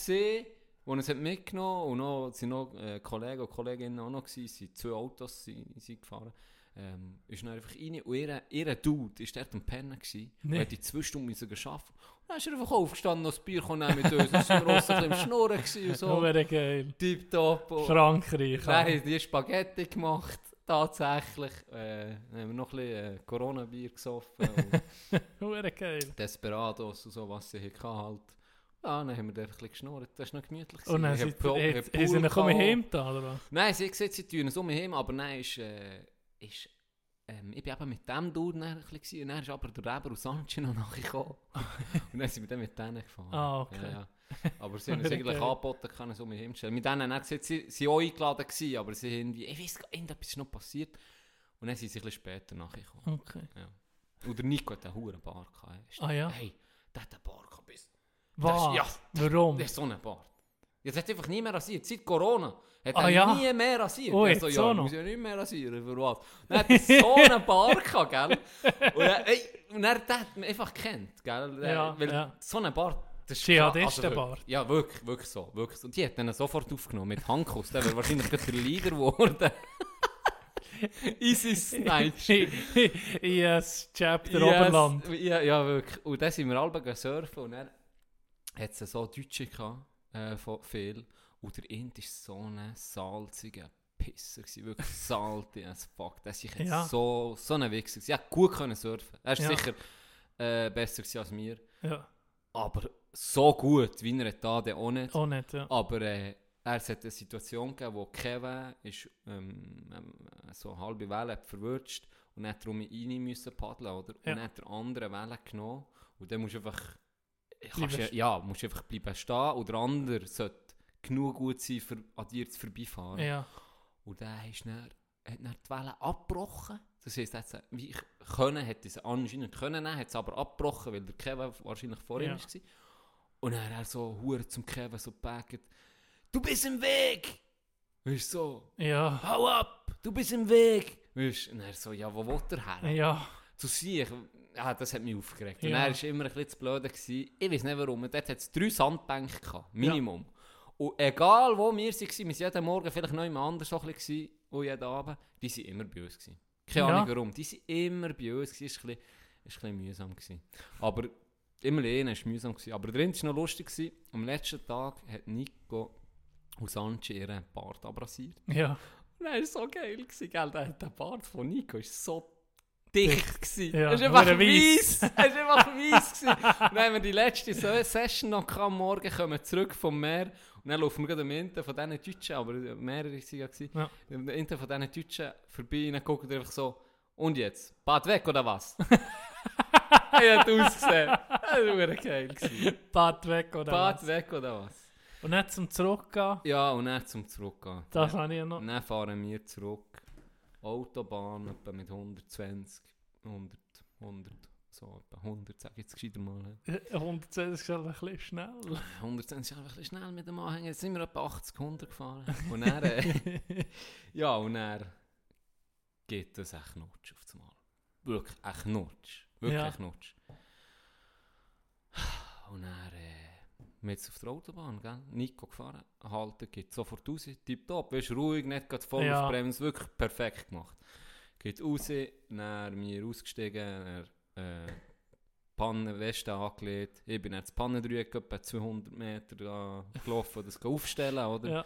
wo er es hat mitgenommen und noch, sind noch äh, Kollegen und Kolleginnen auch noch gewesen, es sind zwei Autos sind, sind gefahren. Ähm, ist dann einfach rein und ihr, ihr Dude ist dort am Pennen gewesen Nee. und hat die zwei Stunden müssen arbeiten. Und dann ist er einfach aufgestanden, noch das Bier nehmen mit uns. Das war ein bisschen im Schnurren gewesen und so. Hure geil. Tipptopp. Und Frankreich. dann haben die Spaghetti gemacht, tatsächlich. Äh, dann haben wir noch ein bisschen äh, Corona-Bier gesoffen. und Hure geil. Desperados und so, was sie hier halt. Ja, dann haben wir dort ein bisschen geschnurrt. Das war noch gemütlich. Und dann sind sie sie heim da, oder was? Nein, sie hat gesagt, sie tun es um mich heim, aber nein, ist, äh, ist, ähm, ich bin eben mit dem Dude dann ein bisschen und dann ist aber der Reber aus Sanchi noch nachgekommen. und dann sind wir dann mit denen gefahren. Ah, okay. Ja, ja. Aber sie haben uns eigentlich angeboten, kann es um mich hinstellen. Mit denen haben sie sie sie waren auch eingeladen, gewesen, aber sie haben, ich weiß gar nicht, irgendetwas ist noch passiert. Und dann sind sie ein bisschen später nachgekommen. Okay. Und der Nico hat einen hohen Bar gehabt. Ah, ja? Hey, der hat einen Bar gehabt. Was? ja. Warum? Der ist so ein Bart. Jetzt hat einfach nie mehr rasiert. Seit Corona hat Ah, er ja? nie mehr rasiert. Oh, Er so, ja, muss ja nicht mehr rasieren, für was? Dann hat er so einen Bart gehabt, gell? Und er, ey, und er hat mich einfach kennt, gell? Ja, Weil ja. so einen Bart, das ist Dschihadistenbart. Also, ja, wirklich, wirklich so. Wirklich so. Und die hat ihn sofort aufgenommen mit Handkuss. Der wäre wahrscheinlich gerade der Leader geworden. Easy Snipes. yes, Chapter Yes, Oberland. Ja, ja, wirklich. Und dann sind wir alle surfen und dann hat es so Deutsche gehabt, äh, von viel. Und der Int war so ein salziger Pisser, gewesen, wirklich salty as fuck. Das ist Ja. so, so ein Wichser. gewesen. Er hat gut können surfen. Er ist Ja. sicher äh, besser als mir. Ja, Aber so gut, wie er da dann auch nicht. auch nicht, ja. Aber äh, er hat eine Situation gegeben, wo Kevin ist, ähm, ähm, so halbe Welle verwirrt und hat darum rein müssen paddeln, oder? Und Ja. hat der andere Welle genommen und dann musst du einfach, kannst ja, ja, musst einfach bleiben stehen und der andere sollte genug gut sein, für an dir zu vorbeifahren. Ja, Und der ist dann, hat dann die Welle abgebrochen. Das heisst, er hat wie können, hätte sie anscheinend können hat es aber abgebrochen, weil der Kevin wahrscheinlich vor ihm Ja. war. Und dann hat er so hure zum Kevin so gepackt, du bist im Weg! Weißt so, ja, hau ab, du bist im Weg! Weißt du, und er so, ja, wo will er her? ja. Zu sich, ja, das hat mich aufgeregt. Und Ja. er war immer ein bisschen zu blöd. Gewesen. Ich weiß nicht warum, dort hat es drei Sandbänke gehabt, Minimum. Und egal wo wir waren, wir waren jeden Morgen vielleicht noch jemand anders so ein bisschen und jeden Abend, die waren immer bei uns. Gewesen. Keine Ja. Ahnung warum, die waren immer bei uns. Es war ein bisschen, es ein bisschen mühsam. Gewesen. Aber immer lehnen war mühsam. Gewesen. Aber drin war noch lustig. Gewesen. Am letzten Tag hat Nico und Sanchi ihren Bart abrasiert. Ja, Und er war so geil, gewesen, gell? Der, der Bart von Nico war so dicht. gewesen. Ja, er ist einfach weiss. weiss. Er ist einfach weiss. gewesen. Und dann haben wir die letzte Se- Session noch am Morgen, kommen wir zurück vom Meer und dann laufen wir gerade am Ende von diesen Deutschen, aber mehrere waren ja. Ja. Am Ende von diesen Deutschen vorbei und dann gucken einfach so, und jetzt? Bad weg oder was? er hat ausgesehen. Das war geil. gewesen. Bad weg oder Bad was? weg oder was? Und nicht zum Zurückgehen, Ja, und dann zum Zurückgehen. das habe ich ja noch. Und dann fahren wir zurück. Autobahn etwa mit 120, 100, 100, so etwa 100, sag ich jetzt gescheiter mal. 110 ist schon ein bisschen schnell. 120 ist einfach ein bisschen schnell mit dem Anhänger. Jetzt sind wir etwa 80, 100 gefahren. Und dann, äh, ja, und dann geht das echt Nutsch auf das Mal. Wirklich, echt Nutsch. Wirklich Ja. echt Nutsch. Und dann, äh, wir jetzt auf der Autobahn, gell? Nico gefahren, halten, geht sofort raus, tipptopp, weißt ruhig, nicht gerade voll Ja. auf Bremse, wirklich perfekt gemacht. Geht raus, dann wir ausgestiegen, dann, äh, Pannenweste angelegt. Ich bin jetzt Pannendreieck etwa 200 Meter da gelaufen, das aufstellen, oder? Ja.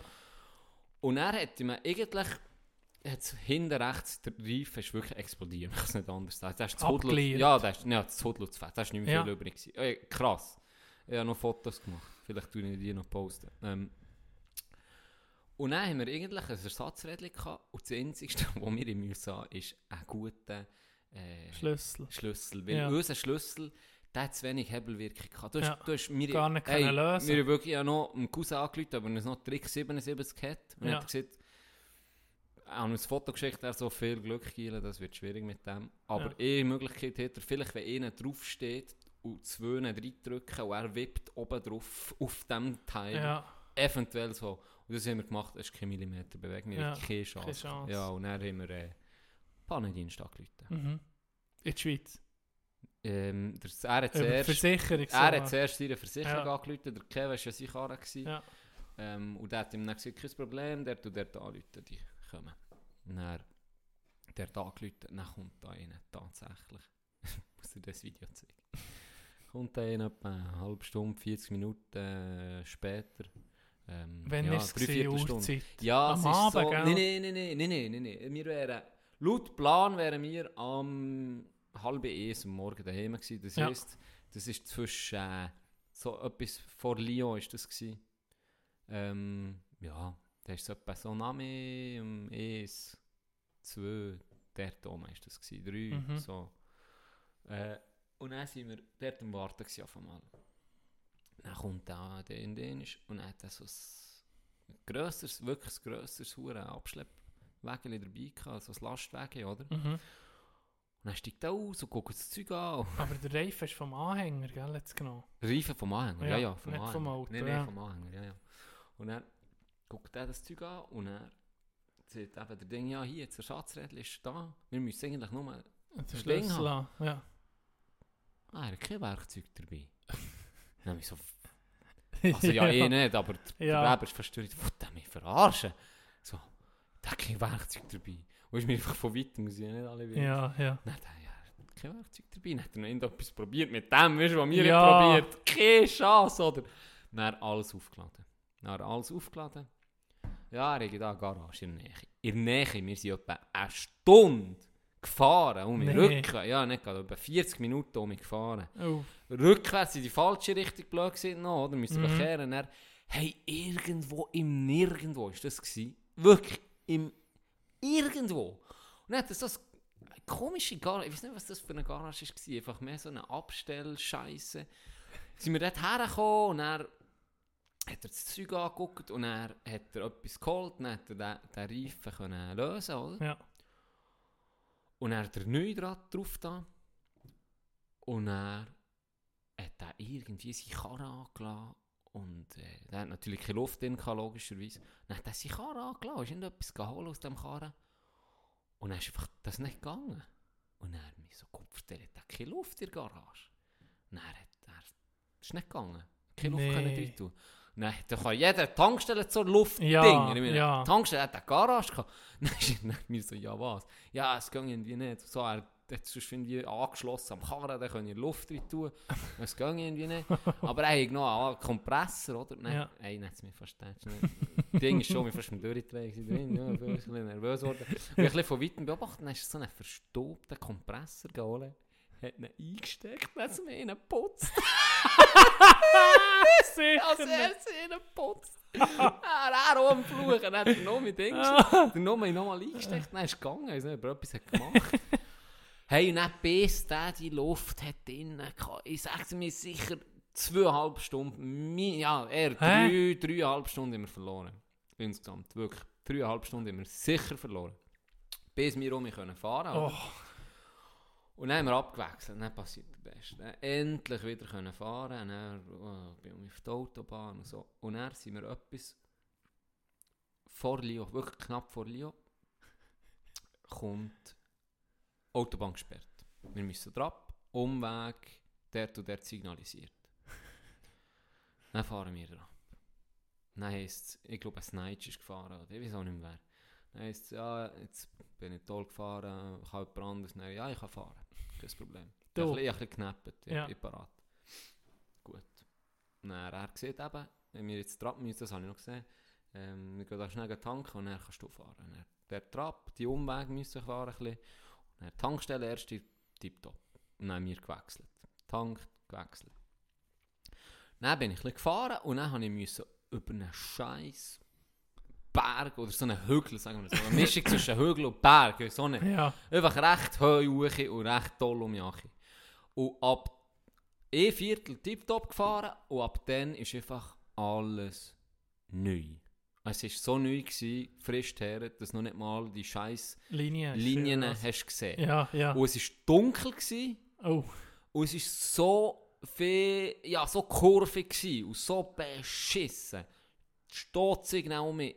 Und er hätte mir eigentlich hinten rechts, der Reifen ist wirklich explodiert. Ich kann es nicht anders sagen. Das ist das Abgeliert. ja, das ist, ja, das Hudel zu fett. Das ist nicht mehr Ja. viel übrig. gewesen. Äh, krass. Ich habe noch Fotos gemacht. Vielleicht tue ich die noch posten. Ähm, und dann haben wir eigentlich ein Ersatzrädchen gehabt. Und das Einzige, was wir im müssen haben, ist ein guter äh, Schlüssel. Schlüssel. Weil Ja. unser Schlüssel, der hat zu wenig Hebelwirkung gehabt. Du hast, Ja. du hast mir, Gar nicht Ey, lösen. Wir haben wirklich ja noch einen Cousin angerufen, aber er noch Trick 77 hat. Und Ja. hat gesagt, er hat uns ein Foto geschickt, er so viel Glück Giele, das wird schwierig mit dem. Aber Ja. eine Möglichkeit hat er, vielleicht wenn einer draufsteht und zwei reindrücken und er wippt oben drauf auf dem Teil. Ja. Eventuell so. Und das haben wir gemacht, es ist kein Millimeter Bewegung, wir Ja, haben keine Chance. keine Chance. Ja, und dann haben wir äh, Pannendienst angerufen. Mhm. In der Schweiz. Ähm, der, er hat zuerst... Versicherung. Er hat zuerst seine Versicherung Ja. angerufen, der Kevin war ja sein Karre. Ja. Ähm, und der hat ihm dann gesagt, kein Problem, der tut dort anrufen, die kommen. Und dann, der hat angerufen, dann kommt da einer tatsächlich. muss dir das Video zeigen. Kommt da einer etwa eine halbe Stunde, 40 Minuten äh, später. Ähm, Wenn ja, ist es Viertelstunde. Uhrzeit? Ja, Am es ist Abend, so. gell? Nein, nein, nein, nein, nein, nein. Wir wären, laut Plan wären wir am halb eins am Morgen daheim gewesen. Das Ja. heisst, das ist zwischen äh, so etwas vor Lyon ist das gewesen. Ähm, ja, da ist so etwa so Name um eins, zwei, der Tom ist das gewesen, drei, Mhm. so. Äh, und dann sind wir dort am Warten gewesen auf einmal. Dann kommt da der in den und hat so ein grösseres, wirklich ein grösseres Huren Abschleppwägel dabei gehabt, so ein Lastwagen, oder? Und Mhm. dann steigt er aus und guckt das Zeug an. Aber der Reifen ist vom Anhänger, gell, jetzt genau. Reifen vom Anhänger, ja, Ja, ja, vom nicht Anhänger. vom Auto, Nein, nein, ja. vom Anhänger, ja, ja. Und dann guckt er das Zeug an und er sagt eben der Ding, ja, hier, jetzt Ersatzrädchen ist da. Wir müssen eigentlich nur... Das Schlüssel. Ja. Ah, er hat kein Werkzeug dabei. dann habe ich so... Also ja, eh nicht, aber der Ja. Weber ist verstört. Was der mich verarschen? So, der hat kein Werkzeug dabei. Und ist mir einfach von weitem, muss ich ja nicht alle wissen. Ja, ja. Dann hat ja kein Werkzeug dabei. Dann hat er noch irgendetwas probiert mit dem, weißt du, was wir Ja. probiert. Keine Chance, oder? Dann hat er alles aufgeladen. Dann hat er alles aufgeladen. Ja, er hat da Garage in der Nähe. In der Nähe, wir sind etwa eine Stunde gefahren, um Nee. Rücken. Ja, nicht gerade, etwa 40 Minuten um mich gefahren. Oh. Rückwärts in die falsche Richtung blöd gewesen noch, oder? Müssen wir Mhm. kehren. Dann, hey, irgendwo im Nirgendwo ist das gewesen. Wirklich, im Irgendwo. Und dann hat er so eine komische Garage, ich weiß nicht, was das für eine Garage war, einfach mehr so eine Abstellscheiße. Sind wir dort hergekommen und er hat er das Zeug angeguckt und er hat er etwas geholt, dann hat er den, den Reifen können lösen, oder? Ja. Und er hat er neu Draht drauf da. Und er hat er irgendwie seine Karre angelassen. Und äh, der hat natürlich keine Luft drin, logischerweise. Dann hat er seine Karre angelassen, ist irgendetwas geholt aus dem Karren. Und dann ist einfach das nicht gegangen. Und er hat mich so Kopf, der hat keine Luft in der Garage. Und dann hat er, ist nicht gegangen. Keine Luft Nee. können drin tun. Nein, da kann jeder Tankstelle zur Luft Ja, Ding. Ich meine, ja. Tankstelle hat eine Garage gehabt. Dann ist mir so, ja was? Ja, es ging irgendwie nicht. So, er hat sonst irgendwie angeschlossen am Karren, da können Luft drin tun. Es ging irgendwie nicht. Aber er hat noch einen Kompressor, oder? Nein, Ja. ey, hat es mich fast. Das Ding ist schon mir fast im Durchdrehen drin. Ja, ich bin ein bisschen nervös geworden. Und ich ein bisschen von weitem beobachtet, dann ist so ein verstaubter Kompressor geholt. Hat ihn eingesteckt, dann hat es mir ihn geputzt. Als nicht. er sie geputzt. er er auch am Fluchen, dann hat er noch mit Ding Ah. Der Nummer nochmal eingesteckt, dann ist es gegangen, also ob er etwas gemacht Hey, und dann bis der die Luft hat drinnen. Ich sag's mir sicher, zweieinhalb Stunden, ja, eher drei, dreieinhalb Stunden haben wir verloren. Insgesamt, wirklich. Dreieinhalb Stunden haben wir sicher verloren. Bis wir um mich können fahren Oh, oder? Und dann haben wir abgewechselt, dann passiert das Beste. Endlich wieder können fahren, dann oh, bin ich auf der Autobahn und so. Und dann sind wir etwas vor Lyon, wirklich knapp vor Lyon, kommt Autobahn gesperrt. Wir müssen drauf, Umweg, dort und dort signalisiert. dann fahren wir drauf. Dann heisst es, ich glaube, ein Snitch ist gefahren, oder ich weiß auch nicht mehr wer. Dann heisst es, ja, jetzt bin ich toll gefahren, kann jemand anderes? Dann, ja, ich kann fahren, kein Problem. Ich habe ein bisschen- geknappt. Ja. ich bin parat. Gut. Dann er sieht eben, wenn wir jetzt Trab müssen, das habe ich noch gesehen, ähm, wir gehen da schnell tanken und dann kannst du fahren. Dann der Trab, die Umweg müssen fahren ein bisschen. Und dann die Tankstelle erst tipptopp. Und dann haben wir gewechselt. Tankt, gewechselt. Dann bin ich ein bisschen gefahren und dann habe ich über einen scheiß Berg oder so einen Hügel, sagen wir so, eine Mischung zwischen Hügel und Berg, so eine Ja. Einfach recht hoch und recht toll um Jachi. Und ab ein Viertel tiptop gefahren und ab dann ist einfach alles neu. Es war so neu, gewesen, frisch her, dass noch nicht mal die scheiß Linie. Linien was. hast gesehen. Ja, ja. Und es war dunkel gewesen, Oh. und es war so viel, ja, so kurvig gewesen und so beschissen. Die Stoßsignal mit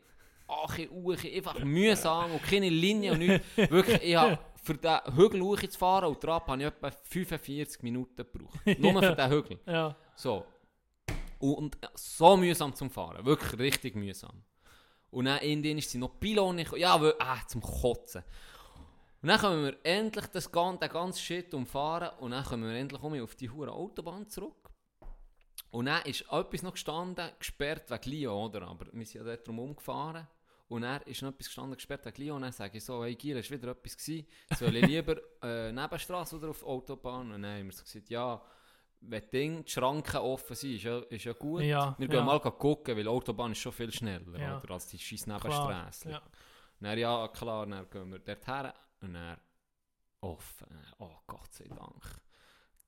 Ache, Uche, einfach mühsam und keine Linie und nichts. Wirklich, ich habe für den Hügel hoch zu fahren und Trab habe ich etwa 45 Minuten gebraucht. Nur für den Hügel. Ja. So. Und so mühsam zum Fahren. Wirklich richtig mühsam. Und dann Indien ist sie noch Pylone. Ja, weil, ah, zum Kotzen. Und dann kommen wir endlich das, gan- den ganzen Shit umfahren und dann kommen wir endlich um auf die hure Autobahn zurück. Und dann ist etwas noch gestanden, gesperrt wegen Lyon, oder? Aber wir sind ja dort drum umgefahren. Und dann ist noch etwas gestanden, gesperrt wegen Lyon. Und dann sage ich so, hey Giel, ist wieder etwas gewesen. Soll ich lieber äh, Nebenstraße oder auf Autobahn? Und dann haben wir so gesagt, ja, wenn die, Ding, die Schranken offen sind, ist ja, ist ja gut. Ja, wir gehen ja. mal gucken, weil Autobahn ist schon viel schneller Ja. oder, als die scheiß. Nebenstraße. Ja. Dann ja, klar, dann gehen wir dort her und dann offen. Oh Gott sei Dank.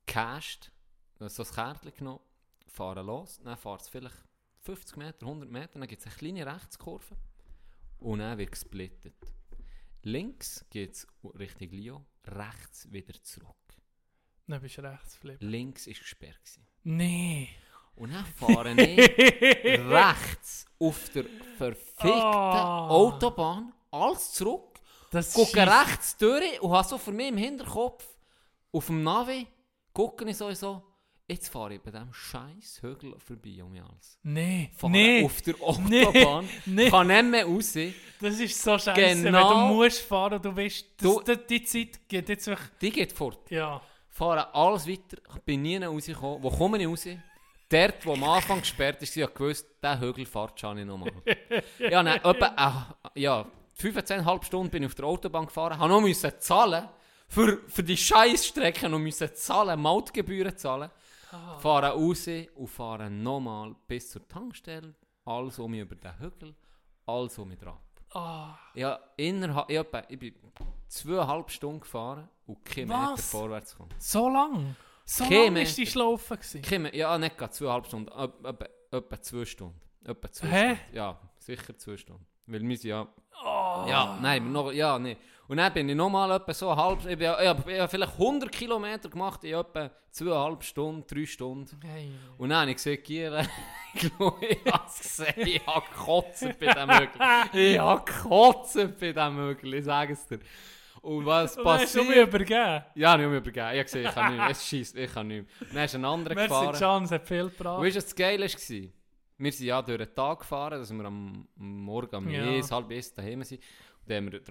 Cast, so ein Kärtchen genommen, fahren los, dann fährt es vielleicht 50 Meter, 100 Meter, dann gibt es eine kleine Rechtskurve und dann wird gesplittet. Links geht es Richtung Lyon, rechts wieder zurück. Dann bist du rechts flip. Links war gesperrt. Gewesen. Nee. Und dann fahre ich rechts auf der verfickten Ah. Autobahn, alles zurück, Das gucke rechts durch und habe so für mich im Hinterkopf, auf dem Navi, gucke ich sowieso, jetzt fahre ich bei diesem scheiß Hügel vorbei um mich alles. Nee. Fahre Nee. auf der Autobahn, Nee. kann nicht mehr raus. Das ist so scheiße, wenn Genau. du musst fahren und du weißt, das, Du- die Zeit geht jetzt wirklich... Die geht fort. Ja. Fahre alles weiter, ich bin nie rausgekommen. Wo komme ich raus? Dort, wo am Anfang gesperrt ist, ich gewusst, diesen Hügel fahrt schon nicht nochmal. ja, nein, etwa, äh, ja, 15,5 Stunden bin ich auf der Autobahn gefahren, habe noch müssen zahlen, für, für die Scheißstrecke noch müssen zahlen, Mautgebühren zahlen. Fahre raus und fahre nochmal bis zur Tankstelle, alles um mich über den Hügel, alles um mich dran. Ah. Ja, innerhalb, ich, ich bin zweieinhalb Stunden gefahren und kein Meter vorwärts gekommen. So lang? So lang ist die. Schlaufe? Kein Ja, nicht gerade zweieinhalb Stunden, etwa, zwei Stunden. Etwa zwei Hä? Stunden. Ja, sicher zwei Stunden. Weil wir sind ja... Oh. Ja, nein, noch, ja, nee. Und dann bin ich nochmal etwa so halb... Ich, bin, ich, habe, ich habe vielleicht 100 Kilometer gemacht in etwa zweieinhalb Stunden, drei Stunden. Hey. Und dann habe ich gesehen, Gier, ich habe es gesehen, ich habe gekotzt bei diesem Mögel. Ich habe gekotzt bei diesem Mögel, ich sage es dir. Und was Du hast passiert? übergeben. Ja, nicht mehr übergeben. Ich habe gesehen, ich kann nicht mehr. Es schießt, ich kann nicht mehr. Dann ist ein anderer Merci, gefahren. Chance hat viel Und gebracht. weißt du, was das Geile war? Wir sind ja durch den Tag gefahren, dass wir am Morgen um Ja. halb eins daheim sind. Dann haben wir den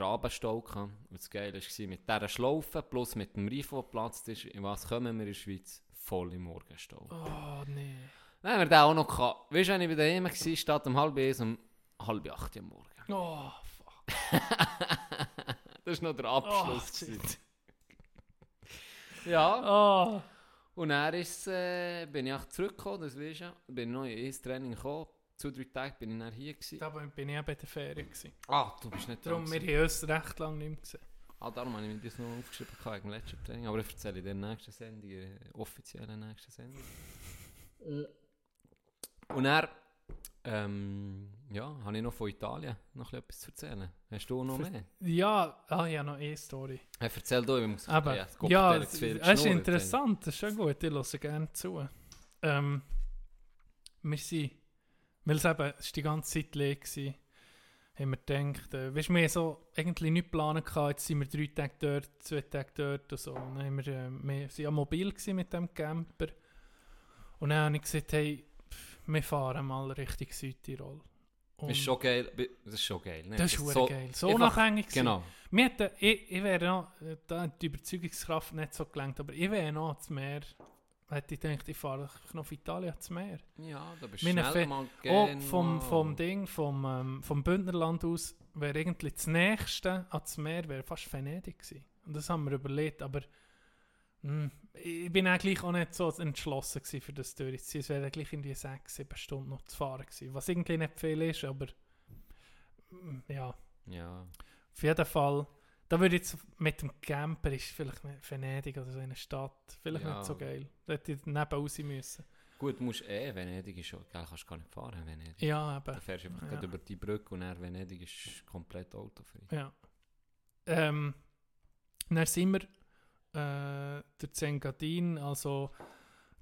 gehabt. Und das Geile war, mit dieser Schlaufe plus mit dem Reifen, der geplatzt ist, in was kommen wir in der Schweiz? Voll im Morgenstau. Oh, nee. Dann haben wir den auch noch gehabt. Weißt du, wenn ich bei daheim war, statt um halb eins, um halb acht am Morgen. Oh, fuck. Das war noch der Oh, Abschluss. gewesen. ja. Oh. Und dann ist, äh, bin ich auch zurückgekommen, das weisst du ja. Bin noch in Training gekommen. Zwei, drei Tage bin ich dann hier gewesen. Da bin ich auch bei der Ferien. Gewesen. Ah, du bist nicht Darum, dran wir haben uns recht lange nicht mehr gesehen. Ah, darum habe ich mir das noch aufgeschrieben im letzten Training. Aber ich erzähle in der nächsten Sendung, in der offiziellen nächsten Sendung. Und dann, ähm, ja, habe ich noch von Italien noch etwas zu erzählen. Hast du noch mehr? Ja, ah, ja, noch eine Story. Hey, erzähl du, ich muss Aber, ja, ja, es ist interessant, das ist schon gut, ich höre gerne zu. Ähm, wir sind, weil es eben, es war die ganze Zeit leer war, haben wir gedacht, äh, weißt wir so eigentlich nicht geplant gehabt, jetzt sind wir drei Tage dort, zwei Tage dort und so. Und dann haben wir, äh, wir sind ja mobil gewesen mit dem Camper. Und dann habe ich gesagt, hey, pff, wir fahren mal Richtung Südtirol. Und Ist schon geil. Das ist schon geil. ne? das ist so, geil. So einfach- gewesen. Genau. Mir hätte, ich, ich wäre noch, äh, da hat die Überzeugungskraft nicht so gelangt, aber ich wäre noch ans Meer. Hätte ich gedacht, ich fahre noch auf Italien ans Meer. Ja, da bist du schnell Fe- mal Oh, gern vom, vom Ding, vom, ähm, vom Bündnerland aus, wäre irgendwie das Nächste ans Meer wäre fast Venedig gewesen. Und das haben wir überlegt, aber hm, ich bin eigentlich auch nicht so entschlossen gewesen, für das durchzuziehen. Es wäre gleich irgendwie sechs, sieben Stunden noch zu fahren gewesen. Was irgendwie nicht viel ist, aber hm, ja, Ja. auf jeden Fall. Da würde jetzt mit dem Camper ist vielleicht nicht Venedig oder so in einer Stadt vielleicht Ja. nicht so geil. Da hätte ich neben raus müssen. Gut, du musst eh, Venedig ist schon, gell, kannst gar nicht fahren, Venedig. Ja, eben. Da fährst du einfach Ja. gerade über die Brücke und dann Venedig ist komplett autofrei. Ja. Ähm, dann sind wir äh, der Zengadin, also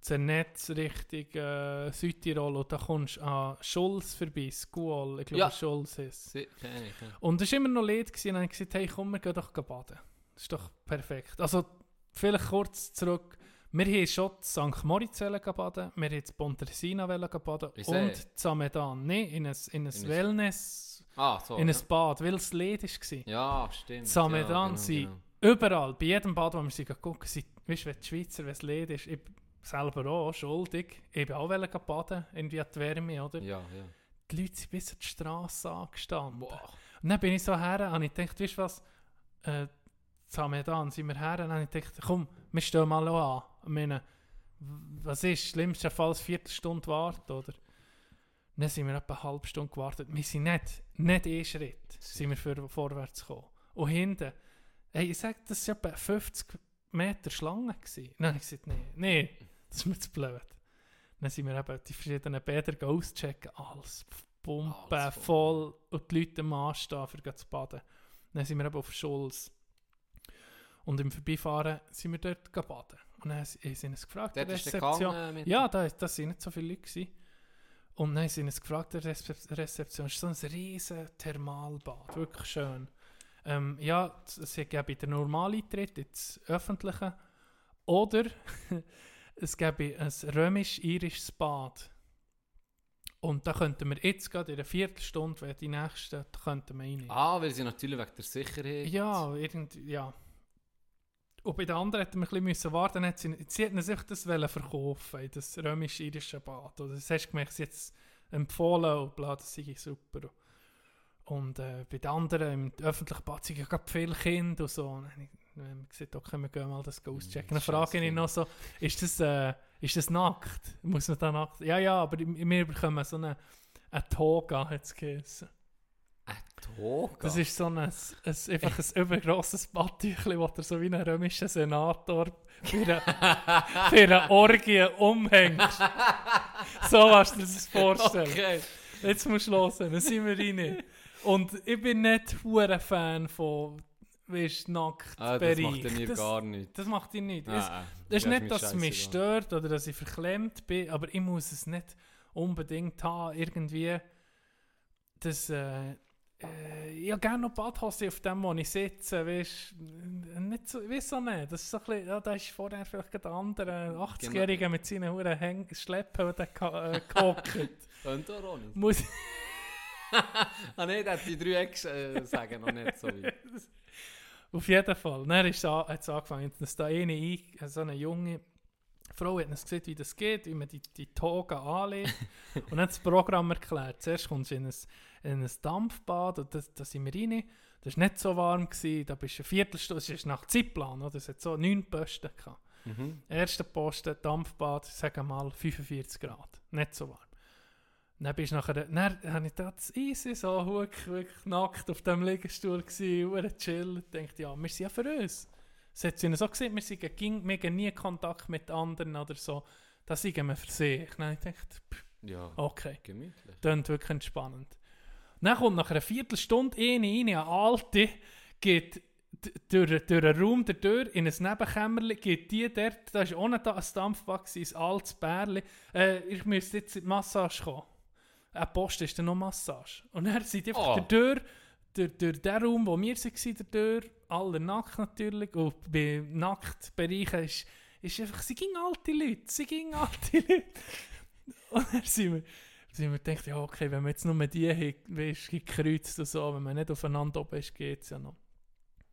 Zernetz Richtung äh, Südtirol und da kommst du an Schulz vorbei, Scuol, ich glaube Ja. Schulz ist. Sie, kenn ich, ja. Und es war immer noch leid gewesen, und dann habe ich gesagt, hey komm, wir gehen doch baden. Das ist doch perfekt. Also vielleicht kurz zurück, wir haben schon St. Moritz baden, wir haben in Pontresina baden und? Zamedan, nein, in ein, in ein In ein- Wellness, Ah, so. in ja. ein Bad, weil es leid war. Ja, stimmt. Samedan ja, genau, sind- genau. Überall, bei jedem Bad, wo wir sie gucken, sind, weißt du, wenn die Schweizer, wenn es leid ist, ich selber auch schuldig, ich bin auch baden, irgendwie an die Wärme, oder? Ja, ja. Die Leute sind bis an die Straße angestanden. Und dann bin ich so her und ich dachte, weißt du was, äh, Samedan sind wir her und ich gedacht, komm, wir stehen mal an. Ich meine, was ist, schlimmstenfalls eine Viertelstunde warten, oder? Dann sind wir etwa eine halbe Stunde gewartet. Wir sind nicht, nicht ein Schritt, sind wir für, vorwärts gekommen. Und hinten, hey, ich sage, das war etwa 50 Meter Schlange. Gewesen. Habe ich gesagt, nee, nee, das ist mir zu blöd. Dann sind wir eben die verschiedenen Bäder auschecken, alles Pumpen, Alles voll. voll, und die Leute am Anstehen, für zu baden. Dann sind wir eben auf Schulz. Und im Vorbeifahren sind wir dort baden. Und dann haben sie uns gefragt, Dort der Rezeption. mit Ja, da, da sind nicht so viele Leute. Gewesen. Und dann sie uns gefragt, der Rezep- Rezeption, es ist so ein riesen Thermalbad, wirklich schön. Ähm, ja, es gäbe den Normaleintritt ins Öffentliche oder es gäbe ein römisch-irisches Bad. Und da könnten wir jetzt gerade in einer Viertelstunde, wenn die nächste, da könnten wir rein. Ah, weil sie natürlich wegen der Sicherheit. Ja, irgendwie, ja. Und bei den anderen hätten wir ein bisschen müssen warten. Hat sie, sie hätten sich das verkaufen, in das römisch-irische Bad. Oder das hast du gemerkt, sie es empfohlen und bla, das sei super. Und äh, bei den anderen, im öffentlichen Bad, sind ja gerade viele Kinder und so. Und ich haben gesagt, okay, wir gehen mal das auschecken. Dann frage ich noch so, ist das, äh, ist das nackt? Muss man da nackt? Ja, ja, aber wir bekommen so eine, eine Toga, hat es geheißen. Ein Toga? Das ist so ein, ein, einfach ein übergrosses Badtüchli, das er so wie ein römischer Senator für eine, für eine Orgie umhängt. so hast du dir das vorstellen. Okay. Jetzt musst du hören, dann sind wir rein. Und ich bin nicht ein Fan von weißt, Nacktbereich. Ah, das macht er mir gar nicht. das macht ihn nicht. Es, Ah, das ist nicht, dass es mich stört oder dass ich verklemmt bin, aber ich muss es nicht unbedingt haben. Irgendwie, das, äh, äh, ich habe gerne noch Badhose auf dem, wo ich sitze, weißt nicht so, weiss auch nicht. Das ist so ein bisschen, ja, da ist vorher vielleicht gerade ein anderer 80-Jähriger mit seinen Huren Häng Schleppen und der äh, gehockt. Und auch nicht. muss, Ah nein, der hat die drei Ex äh, sagen noch nicht so weit. Auf jeden Fall. Dann ist es an- hat es angefangen, dass da eine, ein- so eine junge Frau hat uns gesehen, wie das geht, wie man die, die Toga anlegt. und hat das Programm erklärt. Zuerst kommst du in ein, in ein Dampfbad und das, da sind wir rein. Das war nicht so warm, gewesen. da bist du eine Viertelstunde, es ist nach Zeitplan, oder? es hat so neun Posten gehabt. Mhm. Erster Posten, Dampfbad, sagen wir mal 45 Grad. Nicht so warm. Dann bist du nachher, dann habe ich das easy, so wirklich, wirklich nackt auf dem Liegestuhl gewesen, hure chill. Ich dachte, ja, wir sind ja für uns. Das hat sie so gesehen, wir, sind, haben nie Kontakt mit anderen oder so. Das sind wir für sich. Dann ich gedacht, pff, Ja, okay, gemütlich. klingt wirklich entspannend. Dann kommt nach einer Viertelstunde eine eine alte, geht durch, durch einen Raum der Tür in ein Nebenkämmerchen, geht die dort, da ist ohne da ein Dampfbad, ein altes Bärli. Äh, ich müsste jetzt in die Massage kommen. Eine Post ist dann noch Massage. Und dann sind die einfach Oh. Tür, durch, durch den Raum, wo wir waren, Tür, alle nackt natürlich, und bei Nacktbereichen ist, ist einfach, sie gingen alte Leute, sie gingen alte Leute. Und dann sind wir sind wir gedacht, ja okay, wenn man jetzt nur die haben, weißt, gekreuzt und so, wenn man nicht aufeinander oben ist, geht es ja noch.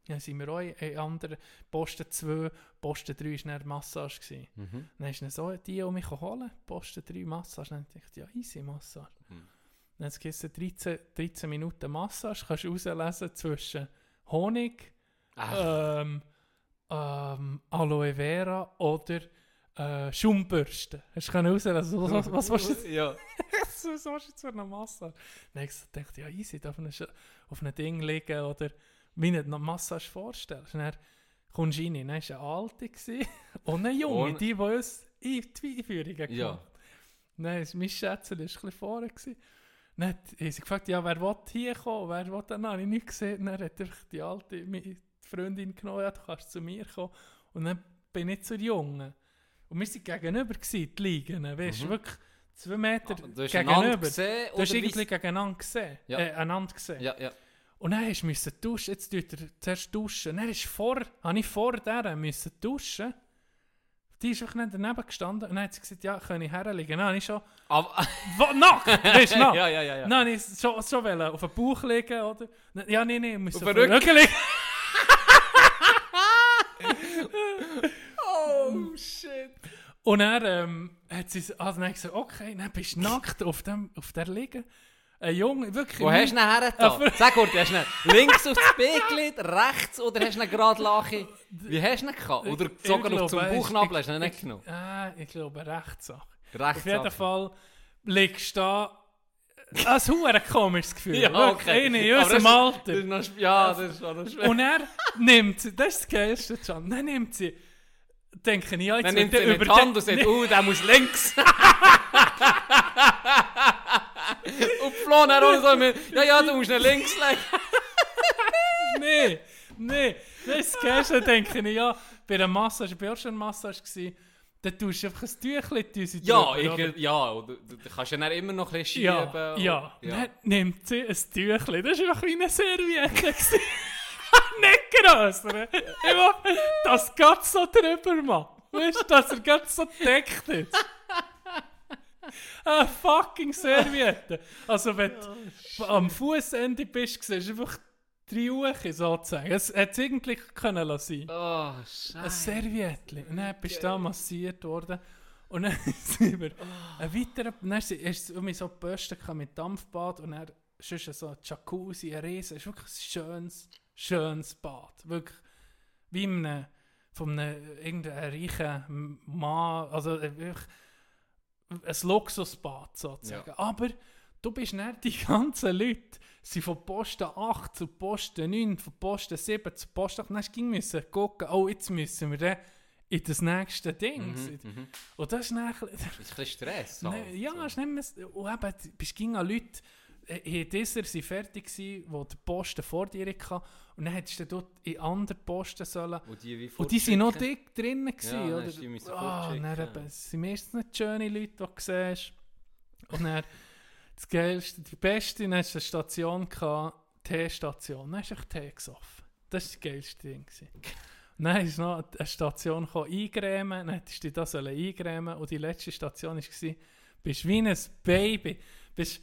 Dann sind wir auch in, anderen, Posten 2, Posten 3 war dann Massage. Gewesen. Mhm. Dann ist dann so die, die mich holen, Posten 3 Massage. Dann dachte ich, ja easy Massage. Mhm. Dann hat es 13, 13 Minuten Massage, kannst du auslesen zwischen Honig, ähm, ähm, Aloe Vera oder äh, Schaumbürste. Hast du können auslesen, was, was, was, was, ja. so, so ist jetzt für eine Massage. Dann habe ich gedacht, ja easy, auf einem, auf einem Ding liegen oder wie du dir Massage vorstellst. Und dann kommst du rein, dann war eine alte und eine junge, Ohne- die, die uns in die Einführungen gemacht Ja. Ist mein Schätzchen ist ein bisschen vorne. Dann hat sie gefragt, ja, wer will hier kommen, wer will dann? Dann habe ich nicht gesehen. Dann hat einfach die alte meine Freundin genommen, ja, du kannst zu mir kommen. Und dann bin ich zur Jungen. Und wir waren gegenüber, gewesen, die Liegen. Weißt Mhm. wirklich zwei Meter Ah, Du hast gegenüber. gesehen Du hast irgendwie wie- gegeneinander gesehen. Ja. Äh, einander gesehen. Ja, ja. Und dann musst du müssen duschen. Jetzt tut er zuerst duschen. Dann ist vor, habe ich vor der müssen duschen. Die ist einfach nicht daneben gestanden. Und dann hat sie gesagt, ja, kann ich herlegen. Dann habe ich schon... Aber, nackt! Weißt du, nackt? ja, ja, ja. ja. Dann habe ich schon, schon wollen, auf den Bauch legen, oder? Ja, nein, nein, ich muss Auf den den Rücken liegen. oh, shit. Und dann ähm, hat sie also dann gesagt, okay, dann bist du nackt auf, dem, auf der liegen. Ein Junge, wirklich... Wo hast du ihn her? Sag Gurt, hast du ihn links aufs Bein rechts oder hast du ihn gerade Lache? Wie hast du ihn gehabt? Oder ich noch zum Bauchnabel hast du ihn nicht genommen? Ah, ich glaube, Rechtssache. Rechts. Auf jeden Fall liegst du da... Ein hure komisches Gefühl. Ja, okay. In unserem Alter. Das noch, ja, das ist schon schwer. Und er nimmt sie, das ist das Geilste, Can, dann nimmt sie, denke ich, ja, jetzt Dann nimmt er er in die Hand und sagt, oh, der muss links. und Flo dann auch so mit, ja, ja, du musst ihn links legen. Nee, nee, das das Geilste, denke ich, ja, bei einer Massage, bei auch schon eine Massage gewesen, dann tust du einfach ein Tüchlein tun sie Ja, drüber, oder? ich, ja, und du, du, du kannst ja dann immer noch ein bisschen Ja, schieben. ja, und- Dann nimmt sie ein Tüchlein, das war einfach wie eine Serviette. Nicht grösser. Ich mach, das geht so drüber, Mann. Weißt du, dass er gerade so deckt ist. Eine fucking Serviette. Also, wenn du am Fußende bist, siehst du einfach drei Uhr sozusagen. Es hätte es eigentlich können lassen. Oh, Ein scheiße. Serviette. Und dann bist du da massiert worden. Und dann sind wir ein weiterer, dann ist es um so Bösten mit Dampfbad und dann sonst so ein Jacuzzi, ein Riesen. Es ist wirklich ein schönes, schönes Bad. Wirklich wie in einem, von einem irgendeinem reichen Mann, also äh, wirklich ein Luxusbad sozusagen. Aber du bist nicht die ganzen Leute, sind von Posten 8 zu Posten 9, von Posten 7 zu Posten 8. Dann hast du müssen gucken, oh, jetzt müssen wir dann in das nächste Ding. Mhm, mhm. Und das ist dann... Das ist ein bisschen Stress. Halt, ja, so. ist nicht mehr, und eben, du bist ging an Leute, äh, in dieser sind fertig gewesen, die den Posten vor dir hatten. Und dann hättest du dort in andere Posten sollen. Und die, Und die sind noch dick drinnen gewesen, dann oder? die müssen Ah, fortschicken, dann ja. eben, es sind meistens nicht schöne Leute, die du siehst. Und dann, das Geilste, die beste, dann hast du eine Station gehabt, Teestation. Dann hast du Tee gesoffen. Das war das geilste Ding. Gewesen. Dann ist noch eine Station eingrämen, dann hättest du dich da eingrämen und die letzte Station war, bist wie ein Baby. Bist,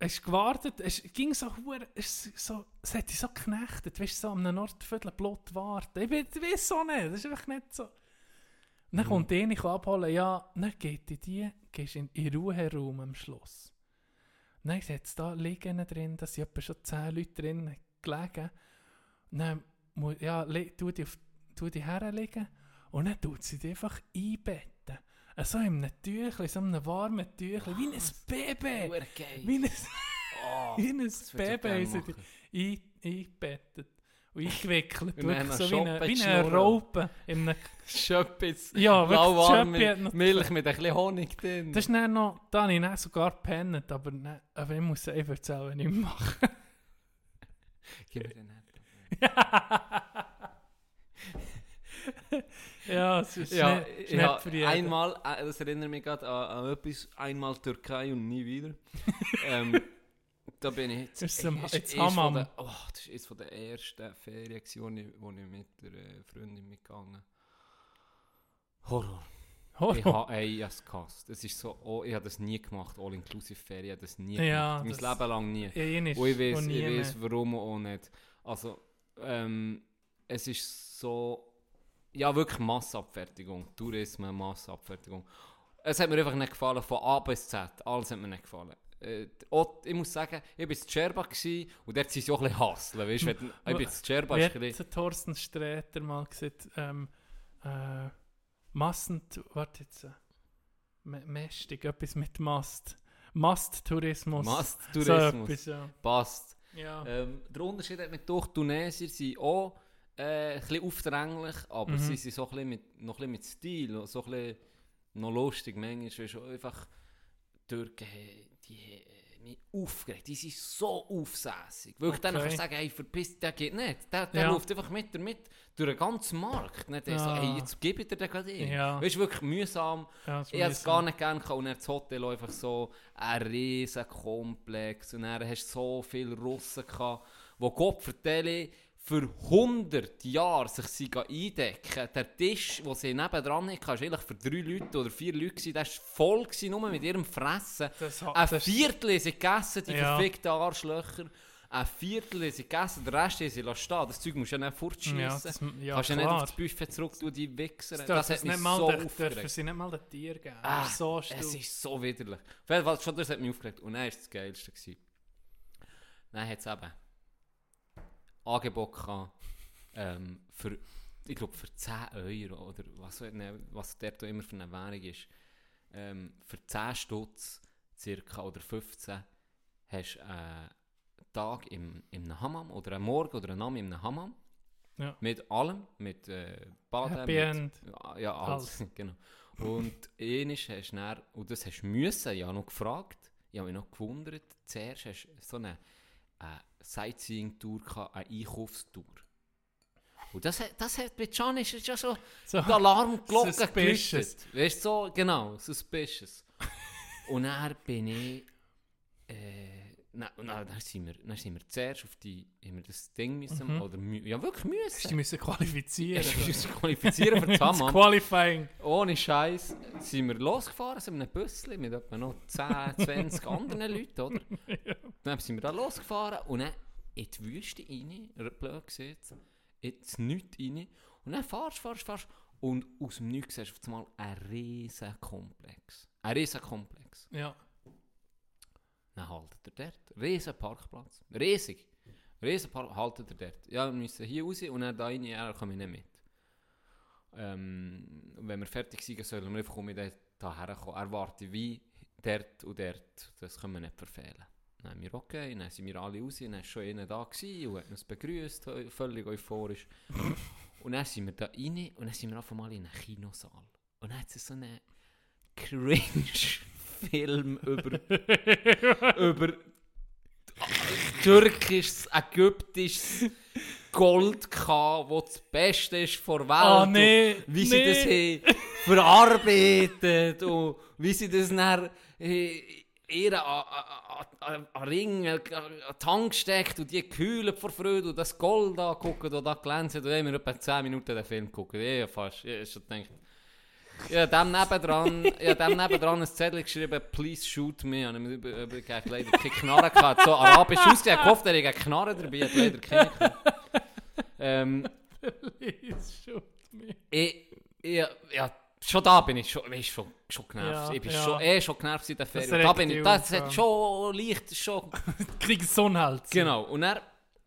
hast gewartet, es ging so, hure- es, so, es hat dich so geknechtet, weißt du, so an einem Ort viertel Blut warten. Ich, ich weiß so nicht, das ist einfach nicht so. Und dann kommt die eine abholen, ja, dann geht in die, gehst in den Ruheraum am Schluss. Und dann es da liegen drin, da sind etwa schon zehn Leute drin gelegen. Und dann, ja, tu die, auf, tu die herlegen und dann tut sie die einfach einbetten. So in einem Tüchlein, so einem warmen Tüchlein, wie ein Baby. Wie ein, Oh, wie ein Baby die ein, eingebettet und eingewickelt. Wirklich noch so wie eine, wie eine. Raupe. In einem, Schöppis. ja, wirklich, Milch mit ein bisschen Honig drin. Das ist dann noch, da habe ich dann sogar gepennt, aber, dann, aber ich muss einfach erzählen, nicht machen. Gib mir den nicht. ja, es ist Ja, nicht, ich nicht hab für jeden. einmal, äh, das erinnert mich gerade an, an etwas, einmal Türkei und nie wieder. ähm, da bin ich jetzt, Ist ist jetzt Hammam. der- oh, das ist von der ersten Ferien, wo ich, wo ich mit der äh, Freundin mitgegangen Horror. Ich habe ey, ich hab's gehasst. Es ist so, oh, ich habe das nie gemacht, All-Inclusive-Ferien, ich habe das nie Ja, gemacht. das- Mein Leben lang nie. Einmal Und ich weiß, und nie ich weiß warum auch nicht. Also, ähm, es ist so, ja wirklich Massenabfertigung, Tourismus, Massenabfertigung. Es hat mir einfach nicht gefallen, von A bis Z, alles hat mir nicht gefallen. Äh, auch, ich muss sagen, ich war in gewesen, und dort sind sie auch ein bisschen hasseln, weißt du, wenn- ich bin in ein bisschen, der Thorsten Sträter mal gesagt, ähm, äh, Massen, warte jetzt, äh, Mästig, etwas mit Mast. Masttourismus. Masttourismus. So etwas, ja. passt. ja. Ähm, der Unterschied hat mit durch Tunesier sind auch äh, ein bisschen aufdringlich, aber Mhm. sie sind so ein bisschen mit, noch ein bisschen mit Stil, so ein bisschen noch lustig manchmal, du, einfach Türken, die haben mich aufgeregt, die sind so aufsässig. Wirklich, dann Okay. kannst du sagen, hey, verpiss, der geht nicht. Der, der Ja. läuft einfach mit damit durch den ganzen Markt. Nicht der so, hey, jetzt gebe ich dir den gerade ein. Ja. Weißt du, wirklich mühsam. ja Ich hätte es gar nicht gerne gehabt. Und dann das Hotel einfach so ein riesen Komplex. Und dann hast du so viele Russen gehabt, die Gott vertelle, für 100 Jahre sich sie eindecken. Der Tisch, den sie nebendran hatten, war eigentlich für drei Leute oder vier Leute. Der war voll, gewesen, nur mit ihrem Fressen. Das, Ein Viertel haben sie gegessen, die Ja. verfickten Arschlöcher. Ein Viertel haben sie gegessen, der Rest haben sie stehen. Das Zeug musst du ja nicht fortschießen. ja, das, ja, Kannst ja nicht auf das Buffet zurück tun, die Wichser. Das, Das, dürfen hat mich nicht mal so den- dürfen aufgeregt. sie nicht mal den Tier geben. Ah, so Es ist so widerlich. Auf jeden Fall, schon das hat mich aufgeregt. Und dann war es das Geilste. Gewesen. Dann hat es eben Angebot gehabt, ähm, für, ich glaube, für 10 Euro oder was, was dort auch immer für eine Währung ist. Ähm, für 10 Stutz circa oder 15 hast du einen Tag im, im Hammam oder einen Morgen oder einen Abend im Hammam. Ja. Mit allem, mit äh, Baden, Happy mit, End. ja, ja, alles, genau. Und ähnlich hast du dann, und das hast du müssen, habe noch gefragt, ich habe mich noch gewundert, zuerst hast du so eine, eine Sightseeing-Tour eine Einkaufstour. Und das, hat- das hat bei Can ist ja so So. die Alarmglocke geläutet. Weißt du, so, genau, suspicious. und dann bin ich, äh, na, na, dann, sind wir, dann sind wir zuerst auf die, haben wir das Ding müssen, Mhm. oder ja wirklich müssen. Sie müssen qualifizieren. Wir müssen qualifizieren für das. Qualifying. Ohne Scheiß sind wir losgefahren, sind wir einem Büsschen mit etwa noch 10, 20 anderen Leuten, oder? Dann sind wir da losgefahren und dann in die Wüste rein, blöd gesagt, ins Nichts rein. Und dann fahrst, fahrst, fahrst und aus dem Nichts siehst du auf einmal einen riesen Komplex. Ein riesen Komplex. Ja. Dann haltet er dort. Riesen Parkplatz. Riesig. Riesen Park haltet er dort. Ja, wir müssen hier raus und dann da rein, ja, komme ich nicht mit. Ähm, wenn wir fertig sind, sollen wir einfach um da herkommen. Er wartet wie dort und dort. Das können wir nicht verfehlen. Dann haben wir okay, dann sind wir alle raus, dann war schon einer da gewesen und hat uns begrüßt, völlig euphorisch. und dann sind wir da rein und dann sind wir auf einmal in einem Kinosaal. Und dann hat es so einen Cringe-Film über über türkisches, ägyptisches Gold gehabt, das das Beste ist vor Welt. Ah, nee, Wie sie nee. das haben verarbeitet und wie sie das dann ihre an, Ring, an an Tank steckt und die kühlen vor Freude und das Gold angucken und da glänzt. Und dann haben wir etwa 10 Minuten den Film geguckt. Ja, fast. Ich schon gedacht, ja, dem nebendran, ja, dem nebendran ein Zettel geschrieben, please shoot me. Und ich habe leider keine Knarre gehabt. So arabisch ausgesehen, ich hoffe, er hat eine Knarre dabei, hat leider keine gehabt. ähm, Please shoot me. ich, ich, ja, schon da bin ich schon, ich schon, schon genervt. Ja, ich bin ja. schon, eh schon genervt in der Ferien. Da bin ich, das hat schon leicht, schon, Kriegst einen Hals. genau. Und dann,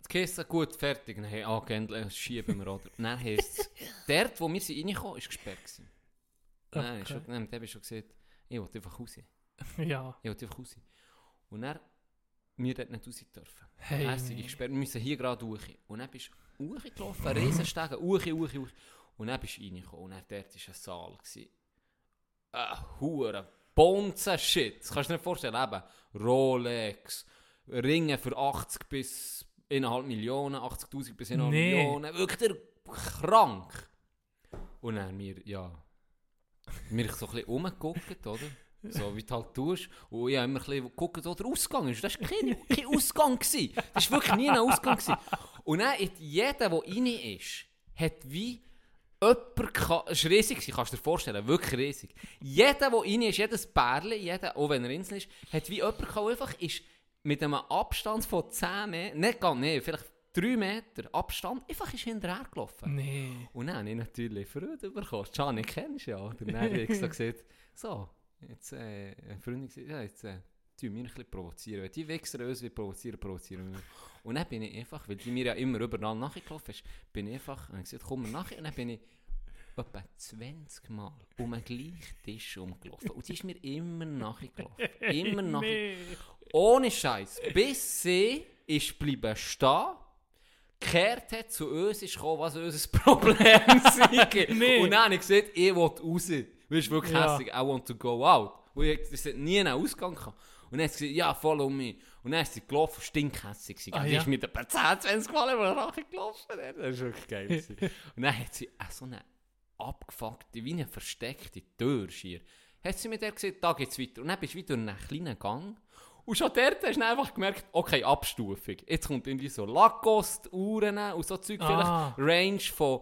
Kiste gut, fertig. Dann, hey, okay, endlich schieben wir, oder? Dann heisst es, dort, wo wir sind reingekommen, ist gesperrt gewesen. Okay. okay. schon, habe ich schon gesagt, ich will einfach raus. Ja. Ich will einfach raus. Und dann, wir dort nicht raus dürfen. Hey, sind nee. gesperrt, wir müssen hier gerade durch. Und dann bist du hochgelaufen, Riesenstegen, hoch, hoch, hoch. Und dann bist du reingekommen. Und dann dort war ein Saal. gewesen. Ein hure Bonzen-Shit. Das kannst du dir nicht vorstellen. Eben Rolex, Ringe für 80 bis 1,5 Millionen, 80'000 bis 1,5 Nee. Millionen. Wirklich krank. Und dann wir, ja, wir so ein bisschen oder? So wie du halt tust. Und ich habe immer ein bisschen geguckt, wo der Ausgang ist. Das war kein, kein Ausgang. Gewesen. Das war wirklich nie ein Ausgang. Gewesen. Und dann, jeder, der rein ist, hat wie jemand es war riesig, kannst du dir vorstellen, wirklich riesig. Jeder, der rein ist, jedes Bärli, jeder, auch wenn er Insel ist, hat wie jemand der einfach ist mit einem Abstand von 10 Meter, nicht ganz, nee, vielleicht 3 Meter Abstand, einfach ist hinterher gelaufen. Nee. Und dann habe ich natürlich Freude bekommen. Gianni kennst du ja. Und dann habe ich gesagt, so, jetzt, äh, eine Freundin gesagt, ja, jetzt, äh, tun wir ein bisschen provozieren. Wenn die Wichser uns provozieren, provozieren. Und dann bin ich einfach, weil die mir ja immer überall nachgelaufen ist, bin ich einfach, und ich gesagt, komm nachher. Und dann bin ich etwa 20 Mal um den gleichen Tisch umgelaufen. Und die ist mir immer nachgelaufen. Immer nachgelaufen. Ohne Scheiß. Bis sie ist bleiben stehen, gekehrt hat, zu uns ist gekommen, was unser Problem sei. Nee. Und dann habe ich gesagt, ich will raus. Du bist wirklich Ja. hässlich, I want to go out. Und ich das hat nie einen Ausgang gehabt. Und dann hat sie gesagt, ja, follow me. Und dann ist sie gelaufen, stinkhässig. gewesen. Ah, die ja. ist mit paar 10, 20 Mal über den Rachen gelaufen. Das war wirklich geil. Und dann hat sie auch so eine abgefuckte, wie eine versteckte Tür schier. Hat sie mir der gesagt, da geht's weiter. Und dann bist du wieder in einem kleinen Gang. Und schon dort hast du einfach gemerkt, okay, Abstufung. Jetzt kommt irgendwie so Lacoste, Uhren und so Zeug. Ah. Vielleicht Range von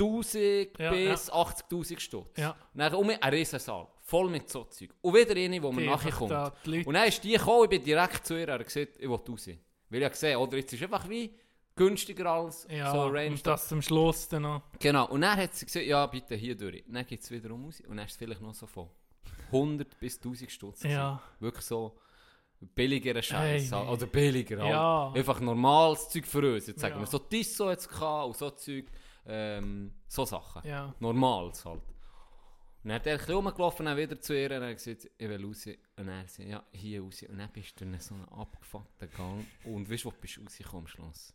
1000 Ja, bis 80'000 Stutz. Ja. Und dann um ein Riesensaal, voll mit so Zeug. Und wieder eine, wo man Die nachher kommt. da Und dann ist die gekommen, ich bin direkt zu ihr, er hat gesagt, ich will raus. Weil ich gesehen oder jetzt ist einfach wie günstiger als Ja, so Range. und das zum Schluss dann noch. Genau, und dann hat sie gesagt, ja, bitte hier durch. Und dann geht es wieder um raus. Und dann ist es vielleicht noch so von 100 bis 1000 Stutz. Ja. Wirklich so billigerer Scheiß. Hey. Oder billiger halt. Ja. Einfach normales Zeug für uns. Jetzt sagen Ja. wir so Tissot jetzt gehabt und so Zeug. Ähm, so Sachen. Ja. Normales halt. Und dann hat er ein bisschen rumgelaufen, dann wieder zu ihr und er hat gesagt, ich will raus. Und er sagt, ja, hier raus. Und dann bist du in so einem abgefuckten Gang. Und weißt du, wo bist du rausgekommen am Schluss?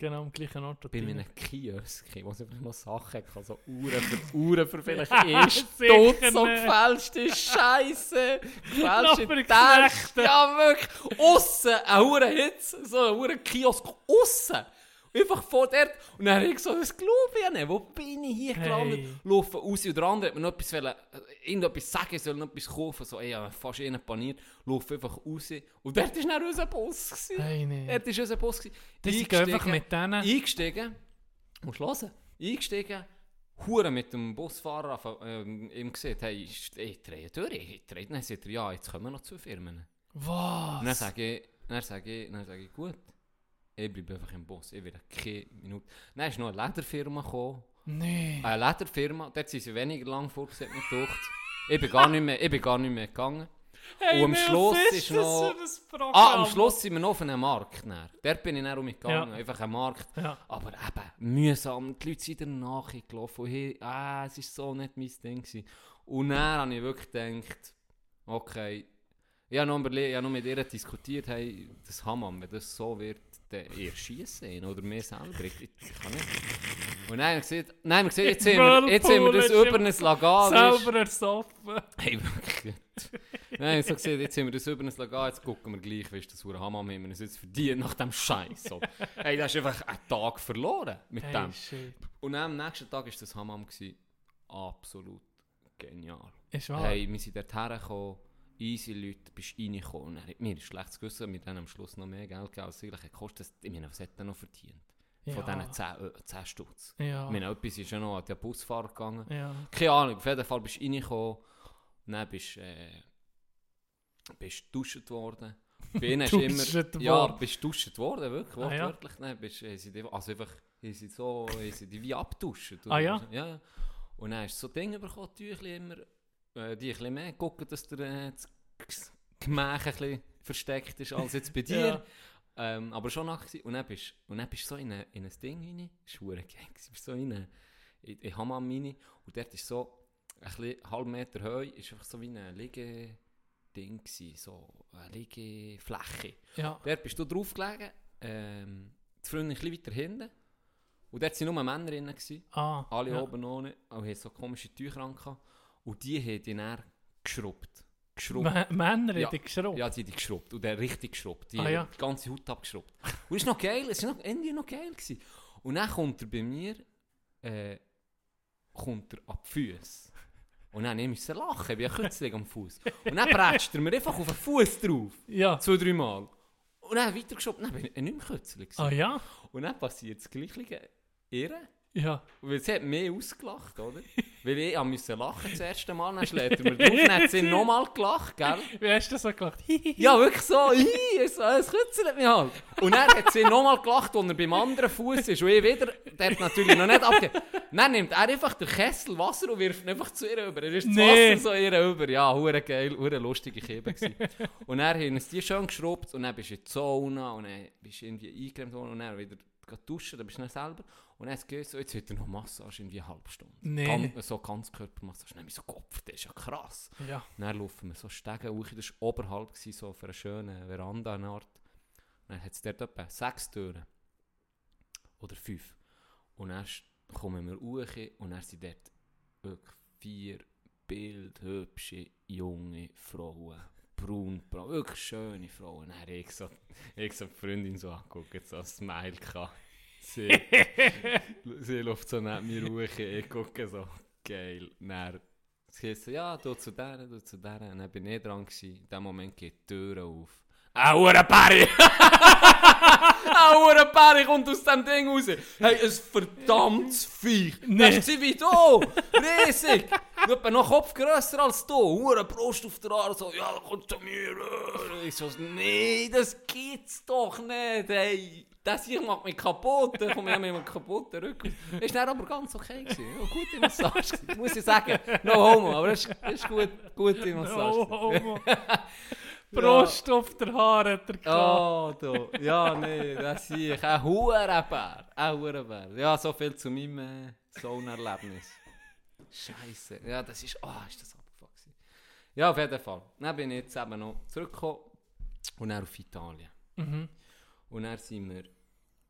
Genau am gleichen Ort. bei einem Kiosk, wo es einfach noch Sachen hat, so Uhren für Uhren für vielleicht erst tot, so gefälschte Scheiße, Noch gefälschte Knechte. ja wirklich, aussen, ein Uhren Hitze, so ein Uhren Kiosk, aussen, einfach vor dort, und dann habe ich so, das glaube ich ja nicht, wo bin ich hier Hey. gelandet, laufe raus, und der andere hat mir noch etwas, wollen, äh, irgendetwas sagen, ich soll noch etwas kaufen, so, ey, ich habe fast innen paniert, laufe einfach raus, und dort war dann unser Boss. gewesen. Hey, nee. Dort war unser Boss. gewesen. Die sind einfach mit denen. Eingestiegen, musst du hören, eingestiegen, Hure mit dem Busfahrer ähm, ihm gesagt, hey, ich, drehe durch, ich drehe. Dann sagt er, ja, jetzt kommen wir noch zwei Firmen. Und dann Was? sage ich, dann sage ich, dann sage ich, gut, ich bleibe einfach im Bus, ich will keine Minute. Dann ist noch eine Lederfirma gekommen, Nee. eine Lederfirma, dort sind sie weniger lang vorgesehen, mir gedacht. Ich bin gar nicht mehr, ich bin gar nicht mehr gegangen. Hey, und am Schluss ist das noch-? Ah, am Schluss sind wir noch auf einem Markt. Dann. Dort bin ich dann umgegangen, Ja. einfach ein Markt. Ja. Aber eben, mühsam. Die Leute sind danach gelaufen. Und hey, ah, es war so nicht mein Ding. Gewesen. Und dann habe ich wirklich gedacht, okay, ich habe noch, ich habe noch mit ihr diskutiert, hey, das Hammam, wenn das so wird, dann eher schießen oder mir selber. Ich, ich, ich kann nicht. Und dann haben wir gesagt, haben wir gesagt jetzt, haben wir, jetzt haben wir das über ein Lagal. Selber ersoffen. Hey, wirklich. Nein, so gesehen, jetzt haben wir das über ein Lager, jetzt gucken wir gleich, wie ist das hure Hammam, haben wir uns jetzt verdient nach dem Scheiß. So. hey, da hast einfach einen Tag verloren mit Hey, dem. shit. Und dann am nächsten Tag war das Hammam. Gewesen. Absolut genial. Ist wahr. Hey, wir sind dort hergekommen, easy Leute, bist reingekommen. Und hat mir ein schlechtes Gewissen, mit denen am Schluss noch mehr Geld gegeben, als eigentlich gekostet. Ich meine, was hat er noch verdient? Von Ja. diesen 10, äh, 10 Stutz. Ja. Ich meine, etwas ist ja noch an den Busfahrer gegangen. Ja. Keine Ahnung, auf jeden Fall bist du reingekommen, dann bist du äh, bist geduscht worden. Bei ihnen hast du immer... Ja, bist geduscht worden, wirklich, Ah, ja? wortwörtlich. Dann bist, haben die, also einfach, haben sie so, haben sie die wie abgeduscht. Ah, ja? Ja, ja. Und dann hast du so Dinge bekommen, Tüchli immer, äh, die ein bisschen mehr gucken, dass der äh, das G- Gemach ein bisschen versteckt ist als jetzt bei dir. Ja. Ähm, aber schon gewesen. Und dann bist und dann bist du so in, eine, in ein Ding rein. Du bist so in, eine, in, in Hammam rein. Und dort ist so ein bisschen halb Meter Höhe, ist einfach so wie ein Liege-Ding gewesen. So eine Liegefläche. Ja. Dort bist du drauf gelegen. Ähm, die Freundin ein bisschen weiter hinten. Und dort waren nur Männer drin. Ah. Alle ja. oben ohne. Und so komische Tücher an. Und die haben die dann geschrubbt. Geschrubbt. Männer Ja. haben dich geschraubt. Ja, die haben die geschrubbt. Und der richtig geschrubbt. Die Ah, ja. die ganze Haut abgeschrubbt. Und es ist noch geil, es war noch, irgendwie noch geil. Gewesen. Und dann kommt er bei mir, äh, kommt er ab die Füße. Und dann musste ich lachen, ich bin ja kürzlich am Fuß. Und dann prätscht er mir einfach auf den Fuß drauf. Ja. Zwei, drei Mal. Und dann weitergeschoben, dann bin ich nicht mehr kürzlich. Ah ja? Und dann passiert das Gleiche. Ihr, Ja. Weil sie hat mehr ausgelacht, oder? Weil ich musste lachen das erste Mal, dann schlägt er mir drauf, dann hat sie nochmal gelacht, gell? Wie hast du das so gelacht? Ja, wirklich so, «Hi, so, es kützelt mich halt. Und dann hat sie nochmal gelacht, als er beim anderen Fuß ist. Und ich wieder, der hat natürlich noch nicht abgegeben. Dann nimmt er einfach den Kessel Wasser und wirft ihn einfach zu ihr über. Er ist das Nee. Wasser so ihr über. Ja, hure geil, hure lustige Kiebe. Und dann haben sie die schön geschrubbt und dann bist du in die Sauna und dann bist du irgendwie eingeräumt worden und dann wieder duschen, dann bist du dann selber. Und dann hast du gehört, so, jetzt hat er noch Massage in wie eine halbe Stunde. Nee. Ganz, so ganz Körpermassage. Dann hab ich so Kopf, das ist ja krass. Ja. Dann laufen wir so Stege hoch, das war oberhalb, gewesen, so auf einer schönen Veranda eine Art. Dann hat es dort etwa sechs Türen. Oder fünf. Und dann st- kommen wir hoch und dann sind dort wirklich vier bildhübsche junge Frauen. Braun, braun, wirklich schöne Frauen. Dann habe ich so, ich so die Freundin so angeguckt, so ein Smile gehabt. Sie, sie läuft so neben mir hoch, ich gucke so, geil. Dann Sie so, ja, du zu der, du zu der. Und dann bin ich dran gewesen. In dem Moment geht die Tür auf. Ein Uhrenperri! Ein Uhrenperri kommt aus dem Ding raus. Hey, ein verdammtes Viech. Nee. Das ist wie du. Riesig. Etwa noch Kopf grösser als du. Hure Brust auf der Arme. So, ja, komm zu mir. Ich so, nee, das gibt's doch nicht. Hey, das hier macht mich kaputt. Dann komme ich mit einem kaputten Rücken. Ist dann aber ganz okay gewesen. Ja, gute Massage. gewesen, Muss ich sagen. No homo, aber das ist, das ist gut, gute Massage. Oh, Homo. Brust auf der Haare hat er gehabt. Oh, du. Ja, nee, das sehe ich. Ein Hurenbär. Ein Hurenbär. Ja, so viel zu meinem äh, Saunerlebnis. Scheiße. Ja, das ist. Oh, ist das abgefuckt. Ja, auf jeden Fall. Dann bin ich jetzt eben noch zurückgekommen und dann auf Italien. Mhm. Und dann sind wir.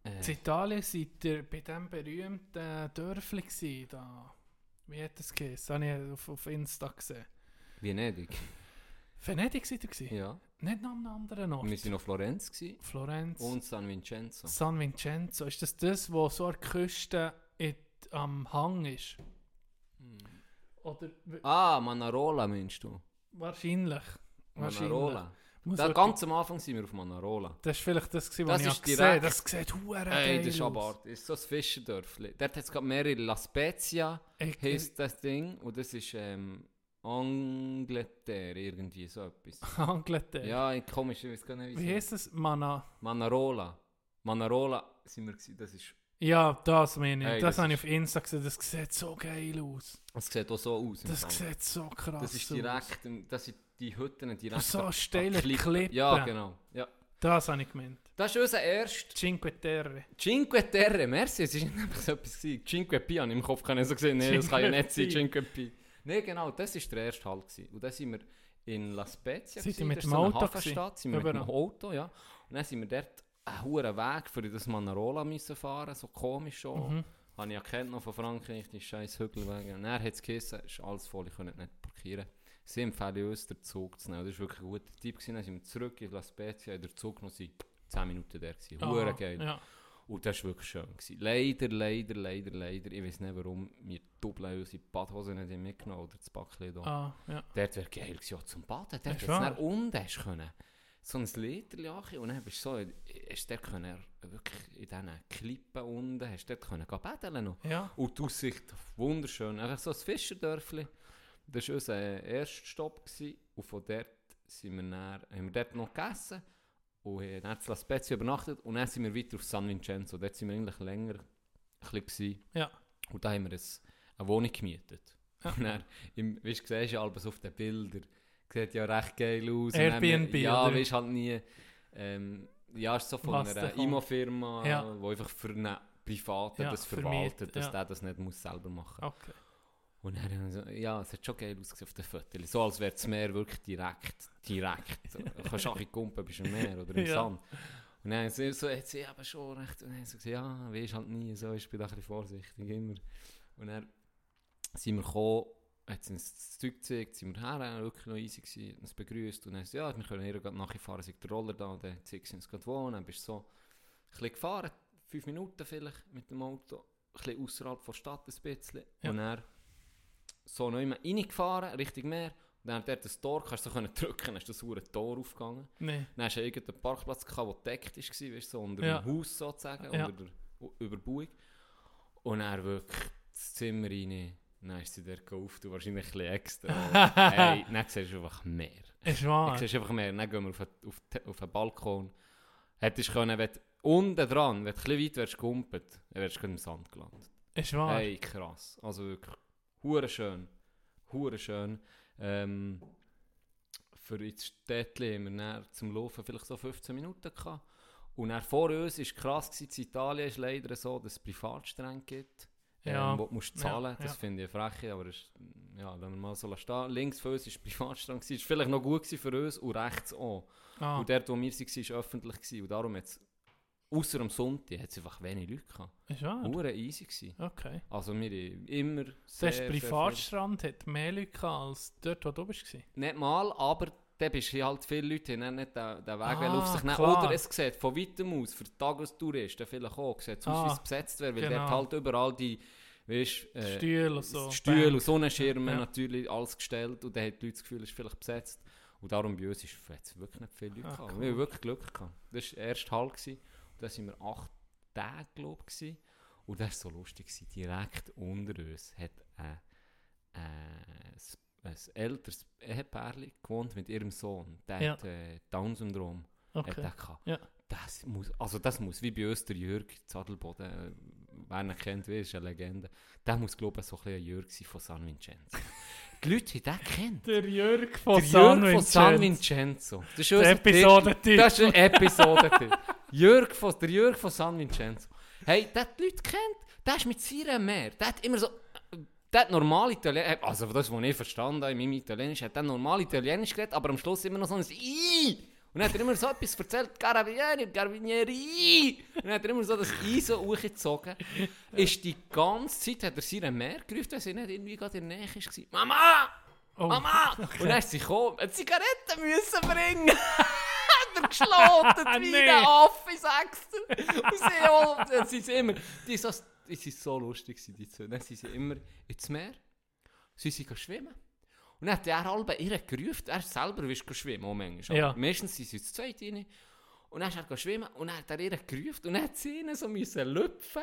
Äh, In Italien seid ihr bei diesem berühmten Dörfli gewesen, da. Wie hat das geheißen? Das habe ich auf, auf Insta gesehen. Venedig. Venedig seid ihr gewesen? Ja. Nicht noch an einem anderen Ort? Wir waren noch Florenz gewesen Florenz. und San Vincenzo. San Vincenzo. Ist das das, wo so an der Küste in, am Hang ist? Oder w- Ah, Manarola meinst du? wahrscheinlich. Wahrscheinlich. Manarola. Muss Da, wirklich- ganz am Anfang sind wir auf Manarola. Das ist vielleicht das, gewesen, Das was ich ist gesehen direkt- habe. Das sieht hure Hey, geil das ist aus. aber das ist so ein Fischerdörfli. Dort hat es gerade mehrere La Spezia, Ich- heisst das Ding. Und das ist ähm, Angleterre, irgendwie so etwas. Angleterre. ja, ich komisch, ich weiß gar nicht, Wie wie heisst das? Mana. Manarola. Manarola sind wir gewesen. Das ist, Ja, das meine ich. Hey, das das habe ich ist- auf Insta gesehen. Das sieht so geil aus. das sieht auch so aus. im Das Fall. sieht so krass das ist aus. direkt, im- das sind die Hütten direkt. so an- steile Klippen. Klippen. Ja, genau. Ja. Das habe ich gemeint. Das ist unser erster Cinque Terre. Cinque Terre, merci, es war nämlich so etwas. gewesen. Cinque Pi habe ich im Kopf kann ich so gesehen, nee, das kann ja nicht sein. Cinque Pi. Nein, genau, das war der erste Halt. Gewesen. Und dann sind wir in La Spezia. Ihr gewesen, mit dem so Auto sind wir mit dem? Auto, ja. Und dann sind wir dort einen hohen Weg für das Manarola müssen fahren, so komisch schon. Mhm. Habe ich erkannt noch von Frankreich, die scheiß Hügelwege. Und dann hat es geheißen, ist alles voll, ich konnte nicht parkieren. Sie empfehlen uns, den Zug zu nehmen. Das war wirklich ein guter Tipp. gewesen. Dann sind wir zurück in La Spezia, in der Zug noch sind 10 Minuten gewesen. Hure geil. Ja. Und das war wirklich schön. Gewesen. Leider, leider, leider, leider. Ich weiß nicht, warum wir Dublin unsere Badhose nicht haben mitgenommen oder das Backchen hier. Ah, ja. Dort wäre geil gewesen, auch zum Baden. Dort hättest du dann unten können. So ein Lederli anziehen und dann bist du so, hast du dort können, wirklich in diesen Klippen unten, hast du dort können baden noch. Ja. Und die Aussicht, wunderschön. Einfach so ein Fischerdörfli. Das war unser erster Stopp. Gewesen. Und von dort sind wir dann, haben wir dort noch gegessen. Und haben dann in La Spezia übernachtet. Und dann sind wir weiter auf San Vincenzo. Dort sind wir eigentlich länger ein bisschen. Gewesen. Ja. Und da haben wir ein, eine Wohnung gemietet. Und dann, im, weißt, du siehst ja alles auf den Bildern. Sieht ja recht geil aus. Haben wir- Airbnb, Ja, oder? weißt halt nie. Ähm, ja, ist so von Was einer. Immo-Firma, Ja. die einfach für einen Privaten Ja, das verwaltet, dass ja. der das nicht muss selber machen muss. Okay. Und haben wir so, ja, es hat schon geil ausgesehen auf den Fotos. So als wäre das Meer wirklich direkt, direkt. Du kannst auch in Kumpen, bist im Meer oder im Ja. Sand. Und dann sie so, hat sie aber schon recht. Und dann sie gesagt, ja, weisst halt nie, so, ich bin da ein bisschen vorsichtig immer. Und dann sind wir gekommen, hat sie uns das Zeug gezeigt, sind wir her, wirklich noch easy gewesen, hat uns begrüßt und dann gesagt, ja, wir können hier gerade nachher fahren, sind der Roller da, und dann zeigt sie uns gerade wo, und dann bist du so ein bisschen gefahren, fünf Minuten vielleicht mit dem Auto, ein bisschen außerhalb der Stadt ein bisschen, Ja. und dann so noch immer reingefahren, Richtung Meer, und dann hat dort das Tor, kannst du so können drücken, dann ist das hure Tor aufgegangen. Nee. Dann hast du irgendeinen Parkplatz gehabt, der gedeckt war, weißt, du, so unter Ja. dem Haus sozusagen, Ja. unter der Überbauung. Und er wirklich das Zimmer rein. Dann ist sie dort gekauft und wahrscheinlich ein bisschen extra. hey, dann siehst du einfach mehr. Ist Dann wahr. siehst du einfach mehr. Dann gehen wir auf auf auf den Balkon. Hättest du können, wenn du unten dran, wenn du ein bisschen weit wärst gehumpelt, dann wärst du im Sand gelandet. Ist wahr. Hey, krass. Also wirklich, hure schön. Hure schön. Ähm, für ins Städtchen haben wir zum Laufen vielleicht so 15 Minuten gehabt. Und dann vor uns war krass, gewesen, in Italien ist leider so, dass es Privatstränge gibt, Ja. ähm, wo du musst zahlen Ja, Das ja. finde ich eine Freche, aber ist, ja, wenn wir mal so stehen. Links von uns war Privatstrang, gewesen. ist vielleicht noch gut für uns und rechts auch. Ah, Und dort, wo wir waren, war öffentlich. Gewesen. Und darum jetzt, außer am Sonntag, hat es einfach wenig Leute gehabt. ist wahr. Hure easy gewesen. Okay. Also wir immer Der sehr, viel- Privatstrand hat mehr Leute gehabt als dort, wo du bist. Nicht mal, aber dann bist du halt viele Leute, die nicht den, den Weg Ah, auf sich nehmen. klar. Oder es sieht von weitem aus, für Tagestouristen vielleicht auch, sieht es aus, Ah, wie es besetzt wäre, weil genau. dort halt überall die, weißt, äh, Stühle und so. Stühle und. Sonnenschirme Ja. natürlich alles gestellt und dann hat die Leute das Gefühl, es ist vielleicht besetzt. Und darum bei uns ist es wirklich nicht viele Leute Ah, gehabt. cool. Wir haben wirklich Glück gehabt. Das war der erste Halt. Gewesen. Da waren wir acht Tage, glaube ich. Und das war so lustig. Gewesen. Direkt unter uns hat ein, s- ein älteres Ehepärchen gewohnt mit ihrem Sohn. Der Ja. hat äh, Down-Syndrom. Okay. Ja. Das muss, also das muss, wie bei uns der Jörg Zadelboden, äh, wer ihn kennt, wie ist eine Legende. Der muss, glaube ich, so ein bisschen ein Jörg sein von San Vincenzo. die Leute haben den kennt. Der Jörg von Der San Jörg von San Vincenzo. Das ist Episodentitel. Titel. Das ist ein Episodentitel. Jörg von, der Jörg von San Vincenzo. Hey, der hat die Leute kennt, der ist mit seiner Meer. Der hat immer so... Der hat normal Italienisch... Also das, was ich verstanden habe in meinem Italienisch, hat der normal Italienisch geredet, aber am Schluss immer noch so ein I. Und dann hat er immer so etwas erzählt, Carabinieri, Carabinieri. Und dann hat er immer so das I so hochgezogen. Ist die ganze Zeit, hat er seine Meer gerufen, weil sie nicht irgendwie gerade in der Nähe war. Mama! Oh. Mama! Und dann ist sie gekommen, eine Zigarette müssen bringen. hat er geschloten, wie Nee. ein Affe, sagst du. Und sie, oh, dann sind sie immer, die, so, die sind so lustig, die zwei. Dann sind sie immer ins Meer, sie sind schwimmen. Und dann hat er halb ihr gerufen, er selber ist gegangen schwimmen, auch manchmal. Ja. Meistens sind sie zu zweit rein. Und dann ist er schwimmen und dann hat er ihr gerufen und dann hat sie ihn so müssen lüpfen.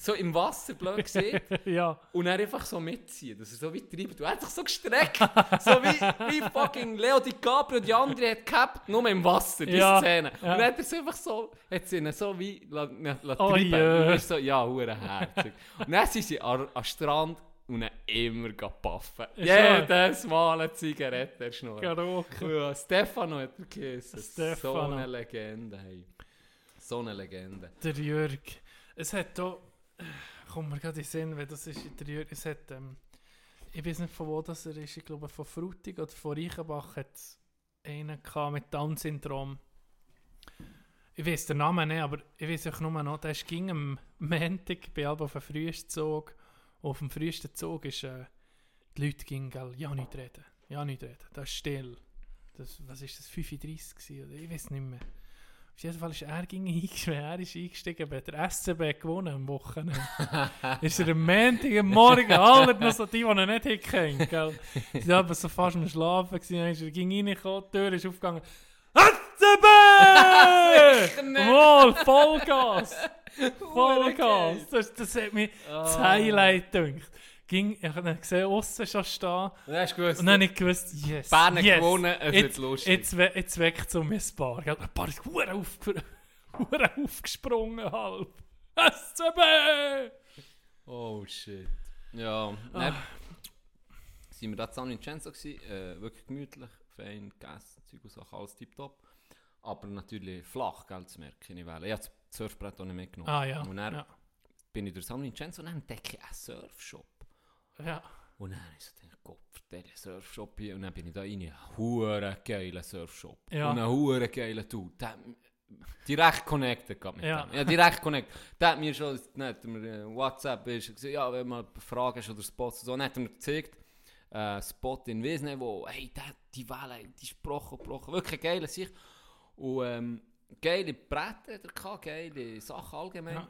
So im Wasser, blöd gesehen. ja. Und er einfach so mitziehen, dass er so weit treibt. Und er hat sich so gestreckt. so wie, wie fucking Leo DiCaprio, die andere hat gehabt, nur im Wasser, die Ja, Szene. ja. Und dann hat er es einfach so, hat sie ihn so wie la, la, la Oh treiben. Und er ist so, ja, hure herzig. und dann sind sie an, am Strand und dann immer paffen. Ist Jedes Mal eine Zigarette. Karaoke. Ja, Stefano hat er gegessen. So eine Legende, hey. So eine Legende. Der Jörg. Es hat da. Kommt mir gerade in den Sinn, weil das ist der Jörg. Es hat. Ähm, ich weiß nicht von wo das er ist. Ich glaube von Frutig oder von Reichenbach hat es einen gehabt mit Down-Syndrom. Ich weiß den Namen nicht, aber ich weiß auch nur noch, der ist ging am Montag bei Alba auf dem frühesten Zug. Und auf dem frühesten Zug ist, äh, die Leute gingen, ja nicht reden, ja nicht reden, das ist still. Das, was ist das, 35 gewesen, oder ich weiß nicht mehr. Auf jeden Fall ist er ging eingestiegen, er ist eingestiegen, bei der SCB gewonnen am Wochenende. ist er am Montag Morgen, alle noch so die, die ihn nicht hinkennen, gell. Sie waren so fast am Schlafen, gewesen, er ging reingekommen, die Tür ist aufgegangen. SCB! Wohl, Vollgas! Vollgas! Das, das hat mich das Highlight gedacht. Ging, ich habe dann gesehen, aussen schon stehen. Und dann gewusst, Und dann habe ich gewusst, yes, Bern yes. gewonnen, es wird lustig. Jetzt, we- jetzt weckt es um ein paar. Ein paar ist hure auf, aufgesprungen halb. SCB! Oh shit. Ja, dann sind wir da in San Vincenzo gewesen, äh, wirklich gemütlich, fein gegessen, Zeug und Sachen, alles tipptopp. Aber natürlich flach, gell, zu merken, ich wähle. Ich habe das Surfbrett auch nicht mitgenommen. Ah ja. Und dann ja. bin ich durch San Vincenzo und dann entdecke ich einen Surfshop. Ja. Und dann habe ich so gedacht, Gott, der Surfshop hier. Und dann bin ich da rein, ein hure geiler Surfshop. Ja. Und ein hure geiler Dude. Der, direkt connected mit Ja. dem. Ja, direkt connected. Der hat mir schon, nicht, hat mir äh, WhatsApp ist, gesagt, ja, wenn mal Fragen hast oder Spots und so, dann hat er mir gezeigt, äh, Spot in Wiesne, wo, hey, der, die Welle, die ist gebrochen, gebrochen. Wirklich geil an sich. Und ähm, geile Bretter er geile Sachen allgemein. Ja.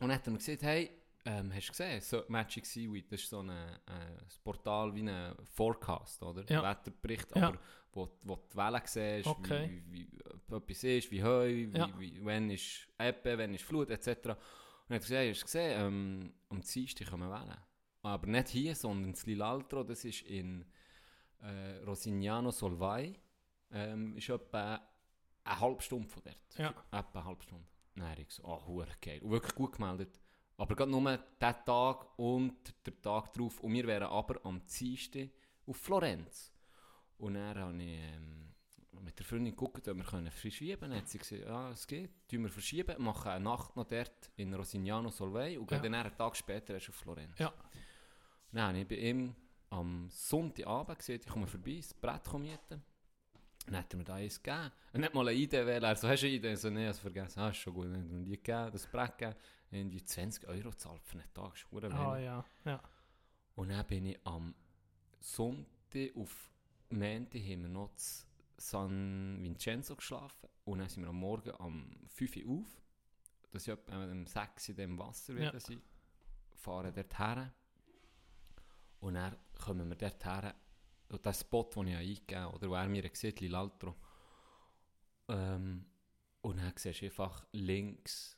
Und dann hat er mir gesagt, hey, ähm, hast du gesehen, so Magic Seaweed, das ist so ein, äh, ein Portal wie ein Forecast, oder? Ja. Wetterbericht, Ja. aber wo, wo du die Wellen siehst, Okay. wie, wie, wie etwas ist, wie heu, wie, Ja. wie, wenn ist Ebbe, wenn ist Flut, etc. Und er hat gesagt, hast du gesehen, ähm, am Dienstag wir wählen. Aber nicht hier, sondern in Lilaltro, das ist in äh, Rosignano Solvay. Ähm, ist etwa eine halbe Stunde von dort. Ja. Etwa eine halbe Stunde. Nein, ich so, ah, hure geil. Und wirklich gut gemeldet. Aber gerade nur diesen Tag und der Tag drauf. Und wir wären aber am Dienstag auf Florenz. Und dann habe ich ähm, mit der Freundin geguckt, ob wir können verschieben können. Dann hat sie gesagt, ja, es geht. Tun wir verschieben, machen eine Nacht noch dort in Rosignano Solvay und Ja. dann einen Tag später erst auf Florenz. Ja. Und dann habe ich bei ihm am Sonntagabend gesehen, ich komme vorbei, das Brett mieten. Dann hat er mir da eins gegeben. Er hat mal eine Idee wählen. Er so, hast du eine Idee? So, habe es vergessen. Ah, ist schon gut. Dann hat er mir die gegeben, das Brett gegeben. Irgendwie 20 Euro zahlt für einen Tag. Das ist Ah ja, ja. Und dann bin ich am Sonntag auf Montag haben wir noch San Vincenzo geschlafen. Und dann sind wir am Morgen um 5 Uhr auf. Das ist etwa um 6 Uhr im Wasser Ja. wieder sein. Fahren dort her. Und dann kommen wir dort her. Und der Spot, den ich eingegeben habe, oder wo er mir sieht, Lilaltro. Ähm, und dann siehst du einfach links.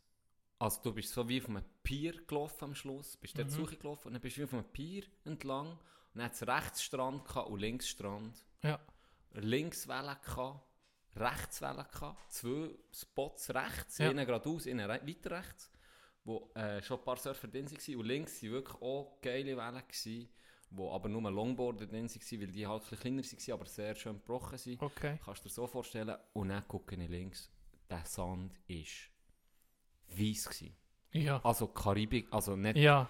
Also du bist so wie auf einem Pier gelaufen am Schluss, bist dort Mhm. Suche gelaufen und dann bist du wie auf einem Pier entlang und dann hat es rechts Strand gehabt und links Strand. Ja. Links Welle gehabt, rechts Welle gehabt, zwei Spots rechts, Ja. einen geradeaus, einen re weiter rechts, wo äh, schon ein paar Surfer drin waren und links waren wirklich auch geile Wellen gewesen, wo aber nur Longboarder drin waren, weil die halt ein bisschen kleiner waren, aber sehr schön gebrochen sind. Okay. Kannst du dir so vorstellen. Und dann gucke ich links. Der Sand war weiss. gewesen. Ja. Also Karibik, also nicht Ja.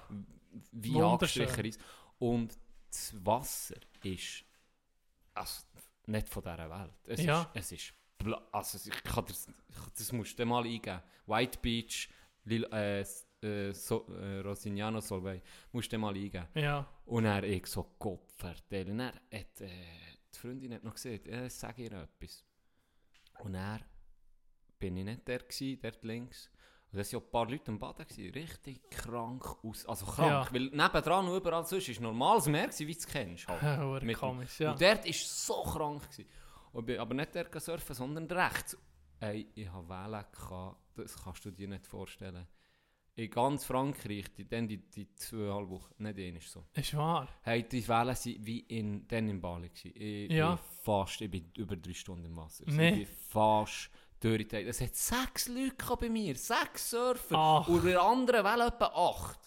wie angestrichen ist. Und das Wasser ist also, nicht von dieser Welt. Es Ja. ist, es ist also ich kann das, das musst du mal eingeben. White Beach, Lil, äh, äh, so, äh, Rosignano Solvay, musst du mal eingeben. Ja. Und er ich so Kopf verteilen. Und er hat, äh, die Freundin hat noch gesagt, äh, sag ihr etwas. Und er bin ich nicht der gsi, dort links. Und da waren ja ein paar Leute am Baden, gewesen, richtig krank aus. Also krank, Ja. weil nebendran und überall sonst ist normales Meer, gewesen, wie du es kennst. Halt. Mit- komisch, ja. Und dort war so krank. Gewesen. Und ich bin aber nicht der gegangen surfen, sondern rechts. Ey, ich hatte Wellen, gehabt, das kannst du dir nicht vorstellen. In ganz Frankreich, die, dann die, die zweieinhalb Wochen, nicht einmal so. Ist wahr. Hey, die Wellen waren wie in, dann in Bali. Gewesen. Ich Ja. bin fast, ich bin über drei Stunden im Wasser. Nee. Ich bin fast durchgedreht. Es hat sechs Leute bei mir, sechs Surfer. Ach. Und der anderen Welle etwa acht.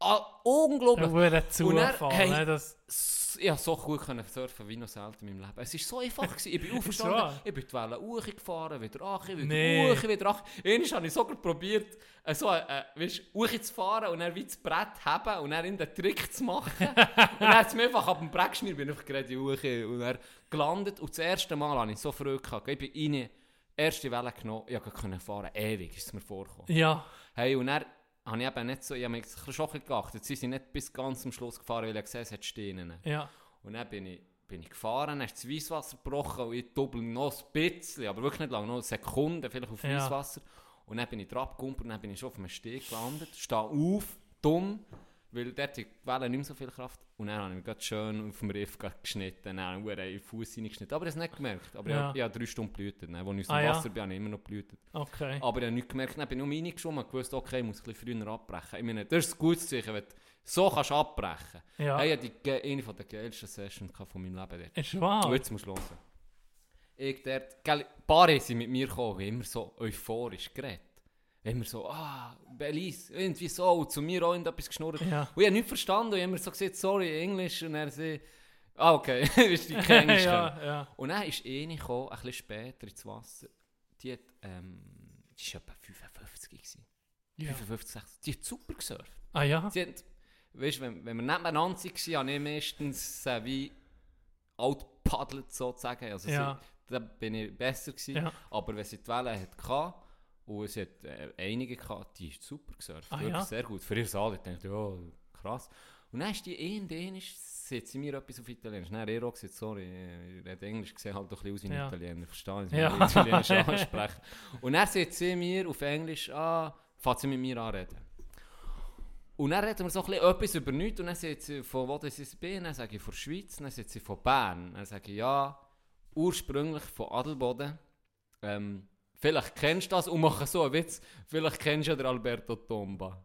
Ah, unglaublich. Hure Und dann, Zufall. hey, ne, das, S- Ich konnte so gut können surfen wie noch selten in meinem Leben. Es war so einfach. gewesen. Ich bin aufgestanden, ich bin die Welle hochgefahren, wieder ach, wieder Nee. hoch, wieder ach. Einmal habe ich sogar probiert, äh, so, äh, weißt, hoch zu fahren und dann wie das Brett haben und dann in den Trick zu machen. und dann hat es mir einfach ab dem Brett geschmiert, bin einfach gerade hoch und dann gelandet. Und das erste Mal habe ich so früh gehabt. Ich bin rein, erste Welle genommen, ich konnte fahren, ewig ist es mir vorgekommen. ja. Hey, und dann habe ich eben nicht so, ich habe mich schon geachtet. Sie sind nicht bis ganz zum Schluss gefahren, weil ich gesehen habe, es Steine. Ja. Und dann bin ich, bin ich gefahren, dann ist das Weisswasser gebrochen und ich doppel noch ein bisschen, aber wirklich nicht lange, noch Sekunden vielleicht auf Ja. Weisswasser. Und dann bin ich drauf gekommen und dann bin ich schon auf einem Steg gelandet, stehe auf, dumm, weil dort Wellen nicht mehr so viel Kraft. Und dann habe ich mich schön auf dem Riff geschnitten, dann habe ich einen Fuß reingeschnitten. Aber ich habe es nicht gemerkt. Aber Ja. ich, habe, ich habe drei Stunden blühtet. Dann, als ich aus dem Ah, ja. Wasser bin, habe ich immer noch blühtet. Okay. Aber ich habe nichts gemerkt. Dann bin ich nur reingeschoben und gewusst, okay, ich muss ein bisschen früher abbrechen. Ich meine, das ist ein gutes Zeichen, wenn du so kannst abbrechen Ja. Hey, ich hatte eine von der geilsten Sessions von meinem Leben dort. Ist wahr. Und jetzt musst du hören. Ich dort, gell, ein paar sind mit mir gekommen, immer so euphorisch geredet. Immer so, ah, Belize, irgendwie so, zu mir auch etwas geschnurrt. Ja. Und ich habe nichts verstanden und ich habe immer so gesagt, sorry, Englisch, und er sagt, ah, okay, ist die kein Englisch ja, ja. Und dann ist eine gekommen, ein bisschen später ins Wasser. Die hat, ähm, die war etwa 55 gewesen. Ja. 55, 60. Die hat super gesurft. Ah ja? Sie hat, weißt, wenn, wenn wir nebeneinander waren, habe ich meistens äh, wie outpaddelt sozusagen. Also Ja. sie, da bin ich besser gewesen. Ja. Aber wenn sie die Welle hatte, und sie hat äh, einige gehabt, die ist super gesurft. Ah, wirklich ja? sehr gut. Für ihr alle dachte ich, ja, krass. Und dann ist die in Dänisch, sagt sie mir etwas auf Italienisch. Hat er auch gesagt, sorry, ich rede Englisch, sehe halt doch ein bisschen aus wie Ja. Italiener, verstehe ich, Ja. ich Italienisch anspreche. Und dann sagt sie mir auf Englisch, ah, fängt sie mit mir anreden. Und dann reden wir so ein bisschen etwas über nichts und dann sagt sie, von wo das ich bin, dann sage ich von der Schweiz, dann sagt sie von Bern. Dann sage ich, ja, ursprünglich von Adelboden. Ähm, vielleicht kennst du das und mache so einen Witz, vielleicht kennst du ja den Alberto Tomba.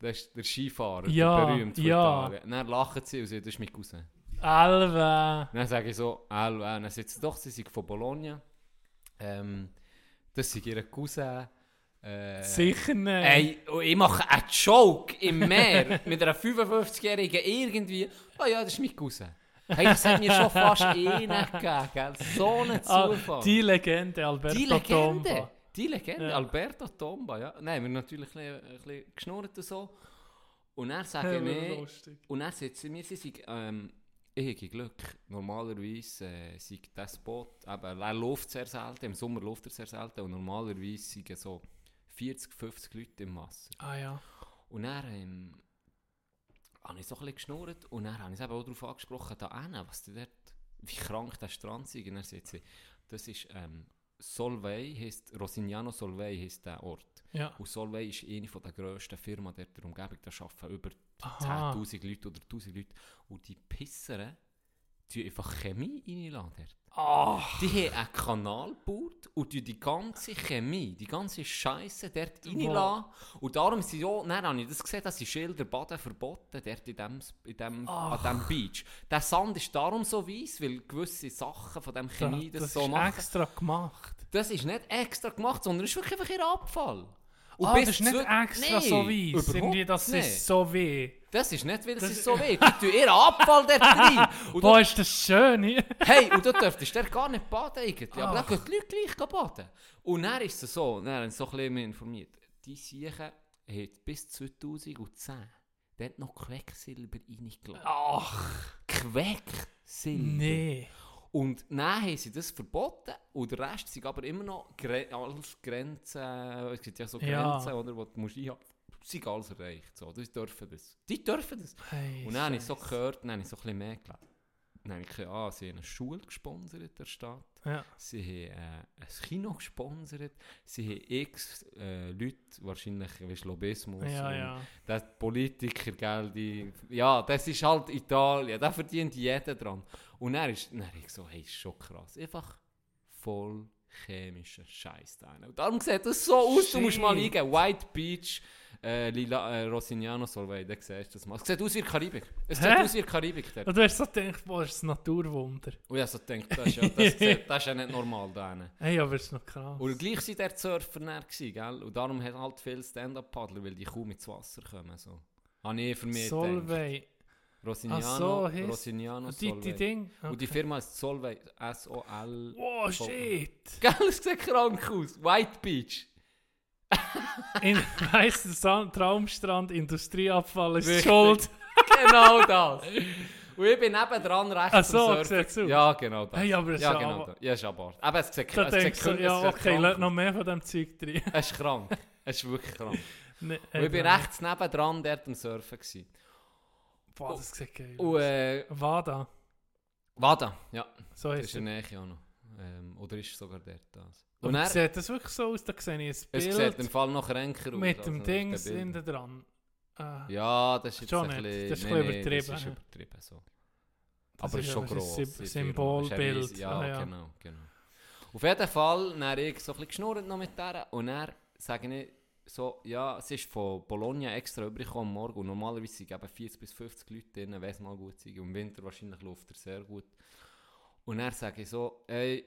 Das ist der Skifahrer, Ja, der berühmt von ja. Italien. Dann lachen sie und sagen, das ist mein Cousin. Alva. Dann sage ich so, Alva, dann sagt sie doch, sie sind von Bologna. Ähm, das sind ihre Cousin. Äh, Sicher nicht. Ey, ich mache einen Joke im Meer mit einer 55-Jährigen irgendwie. Oh ja, das ist mein Cousin. Hey, das hat mir schon fast eh nicht gegeben? So ein Ah, Zufall. die Legende, Alberto Die Legende. Tomba. Die Legende, Ja. Alberto Tomba, ja. Nein, wir haben natürlich ein bisschen, ein bisschen geschnurrt und so. Und er sagt Ja, mir, und er sagt mir, sie sei, ähm, ich habe Glück. Normalerweise äh, sei das Boot, eben, er läuft sehr selten, im Sommer läuft er sehr selten und normalerweise sind so 40, 50 Leute im Wasser. Ah ja. Und dann ähm, habe ich so ein bisschen geschnurrt und dann habe ich es eben auch darauf angesprochen, da hinten, was die dort, wie krank der Strand ist. Und er sagt sie, das ist ähm, Solvay, heisst, Rosignano Solvay heisst der Ort. Ja. Und Solvay ist eine von der grössten Firmen der Umgebung, da arbeiten über Aha. 10'000 Leute oder 1000 Leute. Und die Pisseren, die einfach Chemie reinladen. Ach. Die haben einen Kanal gebaut und die die ganze Chemie, die ganze Scheiße dort reinlassen. Und darum sind ja, dann habe ich das gesehen, dass die Schilder Baden verboten dort in dem, in dem, an dem Beach. Der Sand ist darum so weiss, weil gewisse Sachen von dem Chemie das, das so ist machen. extra gemacht. Das ist nicht extra gemacht, sondern es ist wirklich einfach ihr Abfall. Und ah, bis das ist nicht extra Nein, so weiss. Irgendwie, das nicht. ist so weh. Das ist nicht, weil es Das ist so weh. Die tun ihren Abfall dort rein. Und Wo ist das schön hier? Hey, und du dürftest der gar nicht baden eigentlich. Aber dann Ach. gehen die Leute gleich baden. Und dann ist es so, dann haben sie so ein bisschen mehr informiert. Die Siechen haben bis 2010 dort noch Quecksilber reingelassen. Ach, Quecksilber. nee. Und dann haben sie das verboten und der Rest sind aber immer noch Gre alles Grenzen, es gibt ja so Ja. Grenzen, oder, wo du musst einhalten. sind alles erreicht. So, die dürfen das. Die dürfen das. Hey, Und dann habe ich so gehört, dann habe ich so ein bisschen mehr gelesen. Dann habe ich gesehen, ah, sie haben eine Schule gesponsert, der Stadt. Ja. Sie haben äh, ein Kino gesponsert. Sie haben x äh, Leute, wahrscheinlich weißt, Lobbyismus. Ja, ja. Der Politiker, gell, die, ja, das ist halt Italien. Da verdient jeder dran. Und dann ist dann ich so, hey, ist schon krass. Einfach voll chemischer Scheiß da. Und darum sieht das so aus, du musst mal Shit. eingeben. White Beach, äh, Lila, äh, Rossignano Solvay, da siehst du das mal. Es sieht aus wie Karibik. Es sieht Hä? aus wie Karibik dort. Und du hast so gedacht, boah, das ist ein Naturwunder. Und ich habe so gedacht, das ist ja, das, das ist ja nicht normal da. Hey, aber es ist noch krass. Und gleich waren der Surfer näher, gell? Und darum hat halt viele Stand-Up-Paddler, weil die kaum ins Wasser kommen. So. Habe ich für mich gedacht. Rossignano, Ach so, Rossignano die, die Solvay. Ding. Und die Okay. Firma ist Solvay, S-O-L. Oh, shit. Gell, es sieht krank aus. White Beach. In weißer Sand, Traumstrand, Industrieabfall ist Richtig. schuld. genau das. Und ich bin nebendran rechts Ach so, sieht's aus. Ja, genau das. Hey, aber es ja, ist genau das. Ja, ist aber. Aber es sieht, Da es sieht, du, es ja, sieht okay, lass noch mehr von dem Zeug drin. Es ist krank. Es ist wirklich krank. Nee, Und ich bin rechts nebendran dort am Surfen. Gewesen. Boah, das sieht geil Und aus. äh, Wada. Wada, ja. So Das ist es. in der Nähe auch noch. Ähm, oder ist sogar dort das? Und Und er, sieht das wirklich so aus? Da sehe ich ein es Bild sieht im Fall noch kränker aus. mit dem Ding hinten dran. Ah, Ja, das ist jetzt Schon ein bisschen... Das ist nee, ein nee, übertrieben, Das ist übertrieben, so. das Aber ist ist schon gross. Symbolbild. Ja, Ah, ja. genau, genau. Auf jeden Fall, dann ich so ein bisschen geschnurrt noch mit der und dann sage ich so, ja, es ist von Bologna extra übergekommen am Morgen und normalerweise sind eben 40 bis 50 Leute drin, wenn es mal gut ist. Im Winter wahrscheinlich läuft er sehr gut. Und dann sage ich so, ey,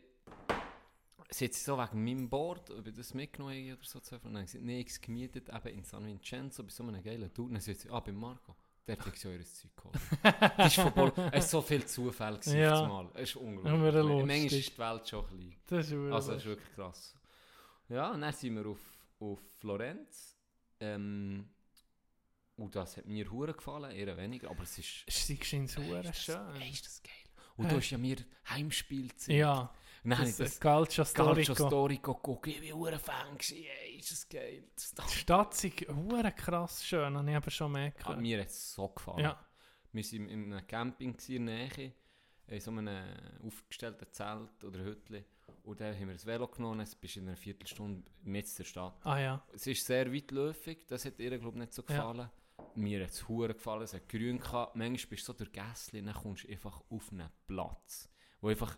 sind sie so wegen meinem Board, ob ich das mitgenommen habe oder so Und dann gesagt, nee, ich gemietet eben in San Vincenzo bei so einem geilen Tour. Und dann sagt sie, ah, bei Marco. Der hat sich euer Zeug geholt. das ist von es war so viel Zufall gewesen Ja. Mal. Es ist unglaublich. lustig. Manchmal ist die Welt schon klein. Das ist Also, das ist wirklich krass. Ja, und dann sind wir auf, auf Florenz. Ähm, und das hat mir hure gefallen, eher weniger. Aber es ist... Ey, ist das- schön. ey, ist das geil. Und du Äh. hast ja mir Heimspiel gezeigt. Ja, habe das das Calcio Calcio Storico. Storico geguckt. Ich war ein Fan. gewesen. Ey, ist das geil. Das Die Stadt ist hure krass schön, habe ich aber schon mehr hat gehört. mir jetzt so gefallen. Ja, Wir waren in einem Camping in der Nähe, in so einem aufgestellten Zelt oder Hütte. Und dann haben wir das Velo genommen, es bist in einer Viertelstunde mit der Stadt. ah ja. Es ist sehr weitläufig, das hat ihr glaube ich nicht so Ja. gefallen. Mir hat es hure gefallen, es hat grün gehabt. Manchmal bist du so durch Gässli, dann kommst du einfach auf einen Platz, wo einfach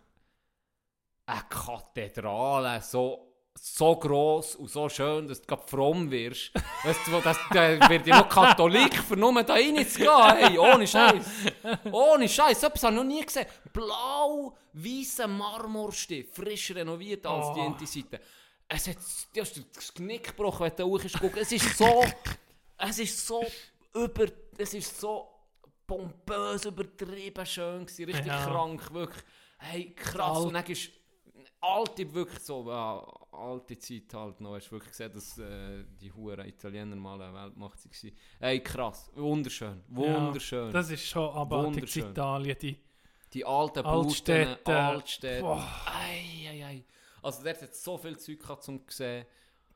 eine Kathedrale so so gross und so schön, dass du gerade fromm wirst. Weißt du, das, da wird ja noch Katholik, für nur da reinzugehen. Hey, ohne Scheiß. Ohne Scheiß. So etwas habe ich noch nie gesehen. Blau-weißer Marmorstift, frisch renoviert als die Oh. eine Seite. Es hat du hast das Knick gebrochen, wenn du hoch guckst. Es ist so, es ist so über, es ist so pompös, übertrieben schön gewesen, richtig Ja. krank, wirklich. Hey, krass. Und dann ist alte, wirklich so, ja, alte Zeit halt noch. Hast du wirklich gesehen, dass äh, die Huren Italiener mal eine Weltmacht waren. Hey, krass. Wunderschön. Wunderschön. Das ist schon abartig. Italien. Die, die alten Altstädte. Bauten, Altstädte. Boah. Ei, ei, ei. Also dort hat so viel Zeug gehabt, zum sehen.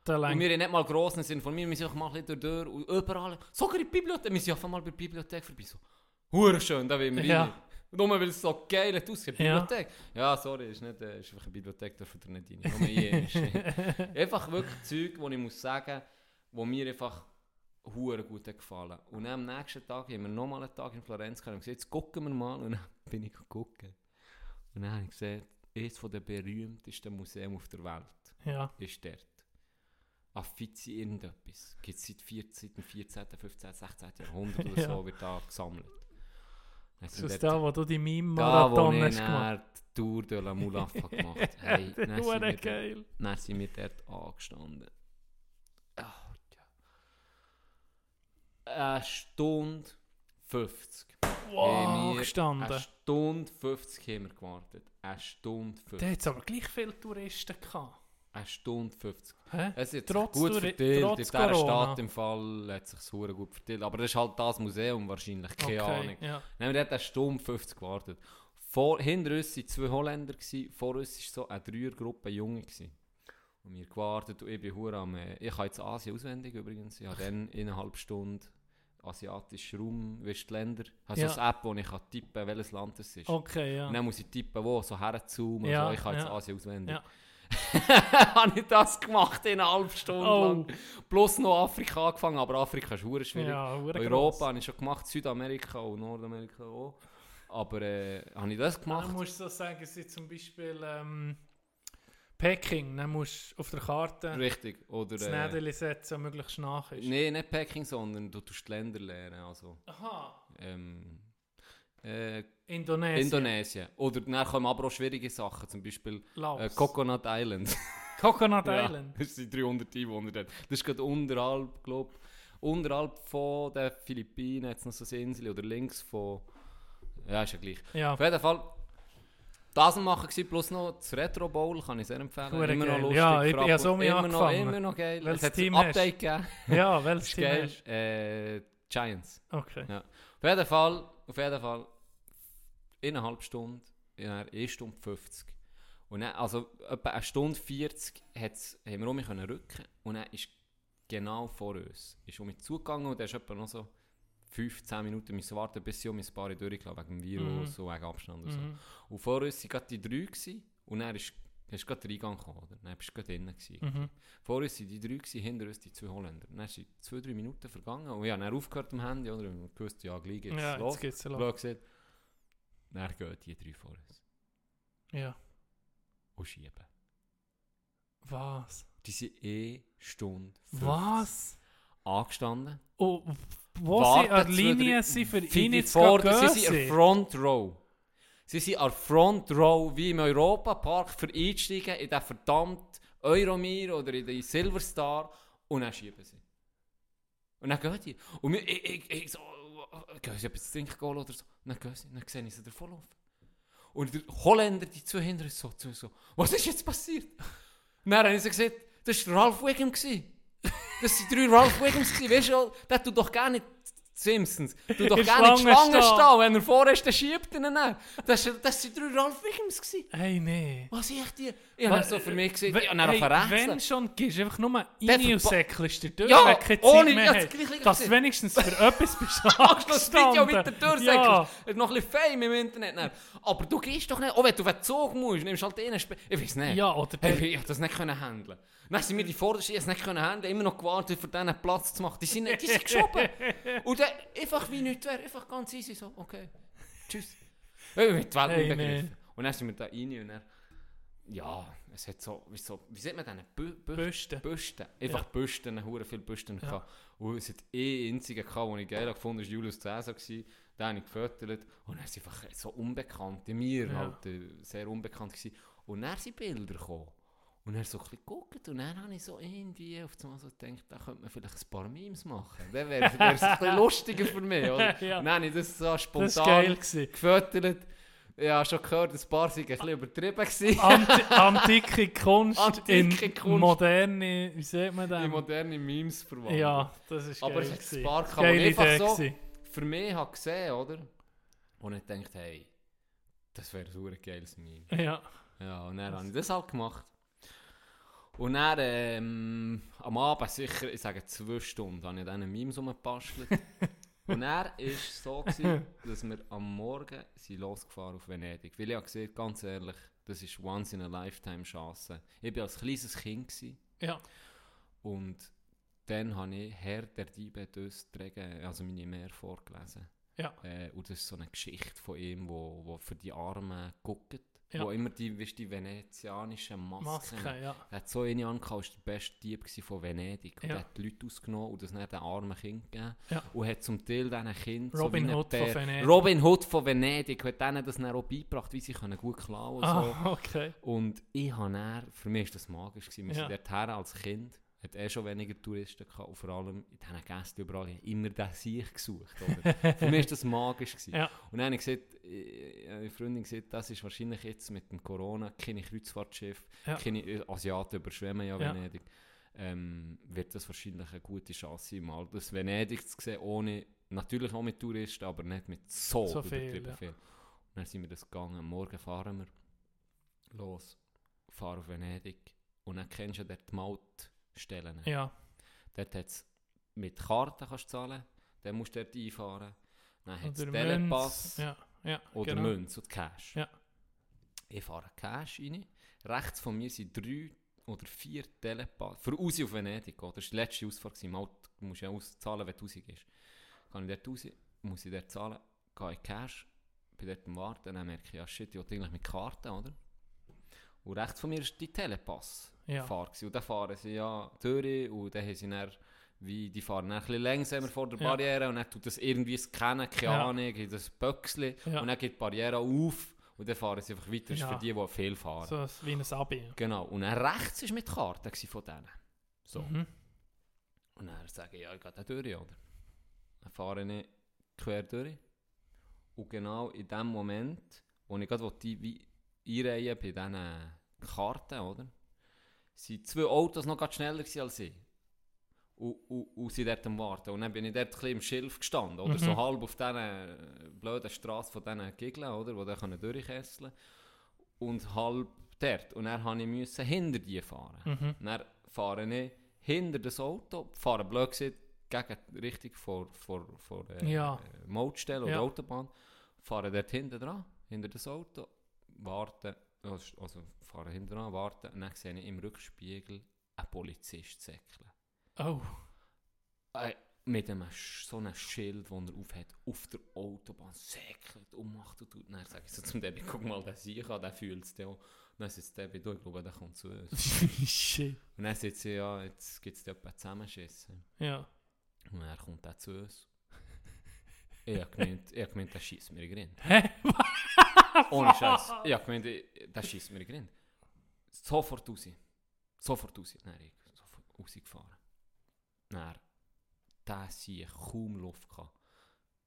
Und wir haben nicht mal grossen Sinn von mir, wir sind einfach mal ein bisschen durch und überall, sogar in der Bibliothek, wir sind einfach mal bei der Bibliothek vorbei, so, schön, da will wir Ja. rein. Nur weil es so geil hat ausgesehen, Ja. Bibliothek. Ja, sorry, ist, nicht, äh, ist einfach eine Bibliothek, dürfen ihr nicht rein. Nur hier ist Einfach wirklich Zeug, wo ich muss sagen, wo mir einfach hure gut gefallen. Und dann am nächsten Tag haben wir nochmal einen Tag in Florenz gehabt und gesagt, jetzt gucken wir mal. Und dann bin ich gucken. Und dann habe ich gesehen, eines der berühmtesten Museen auf der Welt ja. ist dort. Affizi irgendetwas. Gibt es seit 14, 14., 15., 16. Jahrhundert oder Ja. so, wird da gesammelt. Das ist da, wo du die Meme-Marathon hast gemacht Tour de la Mulafa gemacht. Hey, dann sind, Hure wir dort, geil. dann sind wir dort angestanden. Ah, ja. Eine Stunde 50. Wow, Haben wir- gestanden. Eine Stunde 50 haben wir gewartet. Eine Stunde 50. Da hat es aber gleich viele Touristen gehabt. Eine Stunde 50. Hä? Es hat Trotz sich gut Touri- verteilt. trotz in dieser Corona. Stadt im Fall hat sich sehr gut verteilt. Aber das ist halt das Museum wahrscheinlich. Keine Ahnung. ja. Haben wir dort eine Stunde 50 gewartet. Vor, hinter uns waren zwei Holländer, gewesen, vor uns war so eine Dreiergruppe Junge. Gewesen. Und wir gewartet und ich bin hure am... Äh, ich habe jetzt Asien auswendig übrigens. Ich habe dann in einer halben Stunde asiatischen Raum, weißt du, die Länder. Ich habe Ja. so eine App, wo ich kann tippen kann, welches Land es ist. Okay, ja. Und dann muss ich tippen, wo, so herzoomen. Ja, so. Ich habe jetzt ja. Asien auswendig. Ja. habe ich das gemacht in einer halben Stunde Oh. lang. Plus noch Afrika angefangen, aber Afrika ist schwierig. Ja, Europa habe ich schon gemacht, Südamerika und Nordamerika auch. Aber äh, habe ich das gemacht? Dann musst du so sagen, es ist zum Beispiel ähm, Peking. Dann musst du auf der Karte Richtig. Oder, das äh, Nädeli setzen, möglichst nach ist. Nein, nicht Peking, sondern du tust die Länder lernen. Also, Aha. ähm, äh, Indonesien. Indonesien. Oder dann kommen aber auch schwierige Sachen, zum Beispiel äh, Coconut Island. Coconut Ja, Island. Das sind 300 Einwohner dort. Das ist gerade unterhalb, glaube unterhalb von den Philippinen, jetzt noch so eine Insel, oder links von... Ja, ist ja gleich. Ja. Auf jeden Fall, das machen gewesen, plus noch das Retro Bowl, kann ich sehr empfehlen. Hure immer noch geil. lustig. Ja, ich- ich so immer noch, angefangen. immer noch geil. Welches es hat Team ein hast Update gegeben. Ja, welches Team geil. Äh, Giants. Okay. Ja. Auf jeden Fall, auf jeden Fall, innerhalb Stunde, in einer 1 Stunde 50. Und dann, also etwa eine Stunde 40 hat's, haben wir um mich rücken und dann ist genau vor uns, ist um mich zugegangen und der ist etwa noch so 15 Minuten müssen warten, bis sie um ein paar durchgelaufen wegen dem Virus Mhm. und wegen Abstand und so. Mhm. Und vor uns waren gerade die drei gewesen, und dann ist, ist gerade gekommen, oder? Dann bist du gerade drinnen gewesen. Mhm. Vor uns waren die drei, gewesen, hinter uns die zwei Holländer. Dann sind zwei, drei Minuten vergangen und ich habe dann aufgehört am Handy, oder? Und gewusst, ja, gleich geht's Ja, los. jetzt geht's los. Gesagt. Dann gehen die drei vor uns Ja. und schieben. Was? Die sind eh Stunde 50 Was? angestanden. Oh, wo sie an Linie sind, für ihn die jetzt vor- Sie sind in der? Front Row. Sie sind an der Front Row, wie im Europapark, für einsteigen in den verdammt Euromir oder in den Silverstar und dann schieben sie. Und dann gehen die. Und ich, ich, ich so, gehen sie etwas zu trinken oder so. Und dann gehen sie, dann sehe ich sie davonlaufen. Und der Holländer, die uns so, zu so, was ist jetzt passiert? Und dann habe ich so gesagt, das war Ralph Wiggum. Das sind drei Ralph Wiggums. Weißt du, der tut doch gar nicht Simpsons. Du doch In gar nicht Schlange stehen. Wenn er vorher ist, dann schiebt er ihn dann. Das, das sind drei Ralph gewesen. Hey, nee. Was ich die? Ich habe so für mich gesehen, ich habe hey, verrechselt. Wenn schon, gehst du einfach nur rein und säckelst dir durch, Ja, du ohne- mehr ja, das. Gleiche Dass du wenigstens für etwas bist Machst das Video angestanden. weiter durchsäckelst. Ja. Ist noch ein bisschen Fame im Internet. dann. Aber du gehst doch nicht, auch wenn du auf den Zug musst, nimmst halt den Sp Ich weiß nicht. Ja, oder Hey, ich konnte das nicht können handeln. Dann sind wir die Vordersten, es nicht können handeln, immer noch gewartet, für diesen Platz zu machen. Die sind, die sind geschoben. Und dann einfach wie nichts wäre, einfach ganz easy so, okay, tschüss. Ich die Welt Hey. Und dann sind wir da rein und dann, ja, es hat so, wie, so, wie sieht man denn, Bü Bü Büsten. Büsten. Einfach Büsten, hure viele Büsten Ja. Und es hat eh einzigen gehabt, den ich geil gefunden habe, war Julius Caesar. gewesen. Den habe ich gefüttert. Und er ist einfach so unbekannt, mir Ja. halt sehr unbekannt gewesen. Und dann sind Bilder gekommen. Und er so ein bisschen geguckt und dann habe ich so irgendwie auf einmal so gedacht, da könnte man vielleicht ein paar Memes machen. Dann wäre es ein bisschen lustiger für mich, oder? Ja. Und dann habe ich das so Das spontan. Gewesen. gefüttert. Ja, schon gehört, ein paar sind ein bisschen übertrieben gewesen. Anti antike Kunst Antike in Kunst. moderne, wie sieht man in das? moderne Memes verwandelt. Ja, das ist Aber geil. hat ein paar wo ich einfach so- gewesen. Für mich habe gesehen, oder? Und ich dachte, hey, das wäre ein geiles Meme. Ja, Ja, und dann habe ich das halt gemacht. Und dann ähm, am Abend sicher, ich sage zwei Stunden, habe ich dann Memes rumgebastelt. und er war es so, gewesen, dass wir am Morgen sind losgefahren auf Venedig. Weil ich habe gesehen, ganz ehrlich, das ist once in a lifetime Chance. Ich war als kleines Kind gewesen, ja, und dann habe ich Herr der Diebe Träge, also meine Mehr vorgelesen. ja, Äh, und das ist so eine Geschichte von ihm, wo, wo für die Armen guckt. Ja. Wo immer die, weißt, die venezianischen Masken. Maske, ja. Er hat so eine angehabt, war der beste Dieb von Venedig. Und Ja. er hat die Leute ausgenommen und das nicht den armen Kind gegeben. Ja. Und hat zum Teil diesen Kindern Robin ein Hood von Bär- Venedig. Robin Hood von Venedig hat denen das dann auch beigebracht, wie sie können gut klauen und so. Ah, okay. Und ich habe dann, für mich war das magisch. Gewesen. Wir Ja. sind dorthin als Kind, hat eh schon weniger Touristen gehabt und vor allem in diesen Gästen überall immer den Sieg gesucht. Für mich war das magisch. Gewesen. Ja. Und dann habe ich gesagt, äh, eine Freundin gesagt, das ist wahrscheinlich jetzt mit dem Corona, keine Kreuzfahrtschiff, Ja. keine Asiaten überschwemmen ja Ja. Venedig, ähm, wird das wahrscheinlich eine gute Chance sein, mal das Venedig zu sehen, ohne, natürlich auch mit Touristen, aber nicht mit so, So viel, ja. viel. Und dann sind wir das gegangen, morgen fahren wir los, fahren auf Venedig und dann kennst du dort die Mautstellen. Ja, Dort hat's mit Karten kannst zahlen, dann musst du dort einfahren, dann hat es oder Telepass. Ja, ja, oder genau. Münz und Cash. Ja. Ich fahre Cash rein, rechts von mir sind drei oder vier Telepass, für raus auf Venedig, oder? das war die letzte Ausfahrt. Mal, du musst ja auszahlen, wenn du raus gehst. Kann ich dort raus, muss ich dort zahlen, gehe in Cash, bin dort am Warten, dann merke ich, ja shit, ich will eigentlich mit Karten, oder? Und rechts von mir ist die Telepass. Ja. Fahrt gewesen. Und dann fahren sie ja durch und dann haben sie dann, wie, die fahren dann ein bisschen langsamer vor der Ja. Barriere und dann tut das irgendwie scannen, keine Ja. Ahnung, in das Böckchen Ja. und dann geht die Barriere auf und dann fahren sie einfach weiter. Das ist Ja. für die, die viel fahren. So wie ein Abi. Genau. Und dann rechts war mit Karte von denen. So. Mhm. Und dann sage ich, ja, ich gehe da durch, oder? Dann fahre ich quer durch. Und genau in dem Moment, wo ich gerade die einreihen bei diesen Karten, oder? Sind zwei Autos noch schneller als ich. Und, und, und sind dort am Warten. Und dann bin ich dort ein bisschen im Schilf gestanden, oder? Mhm. So halb auf dieser blöden Straße von diesen Gigeln, oder? Wo die können durchkesseln Und halb dort. Und dann musste ich müssen hinter die fahren. Mhm. Dann fahre ich hinter das Auto, fahre blöd gesagt, gegen die Richtung vor, vor, vor äh, Ja. äh, Mautstelle oder Ja. Autobahn, fahre dort hinten dran, hinter das Auto, warte, also, fahre hinten dran, warte, und dann sehe ich im Rückspiegel einen Polizist säckeln. Oh, Äh, mit einem, so einem Schild, das er aufhat, auf der Autobahn säckelt und macht und tut. Und dann sage ich so zum Debbie, guck mal, der Sieg an, der fühlt es auch. Und dann sitzt Debbie da, ich glaube, der kommt zu uns. shit. Und dann sagt sie, ja, jetzt gibt es jemanden zusammenschissen. Ja. Und er kommt auch zu uns. ich habe gemeint, ich hab gemeint der schießt mir in den Grind. Hä? Ohne Scheiß. Ich habe gemeint, ich- der schießt mir Grind. Sofort raus. Sofort raus. Dann ich sofort rausgefahren. Dann, der sie kaum Luft gehabt.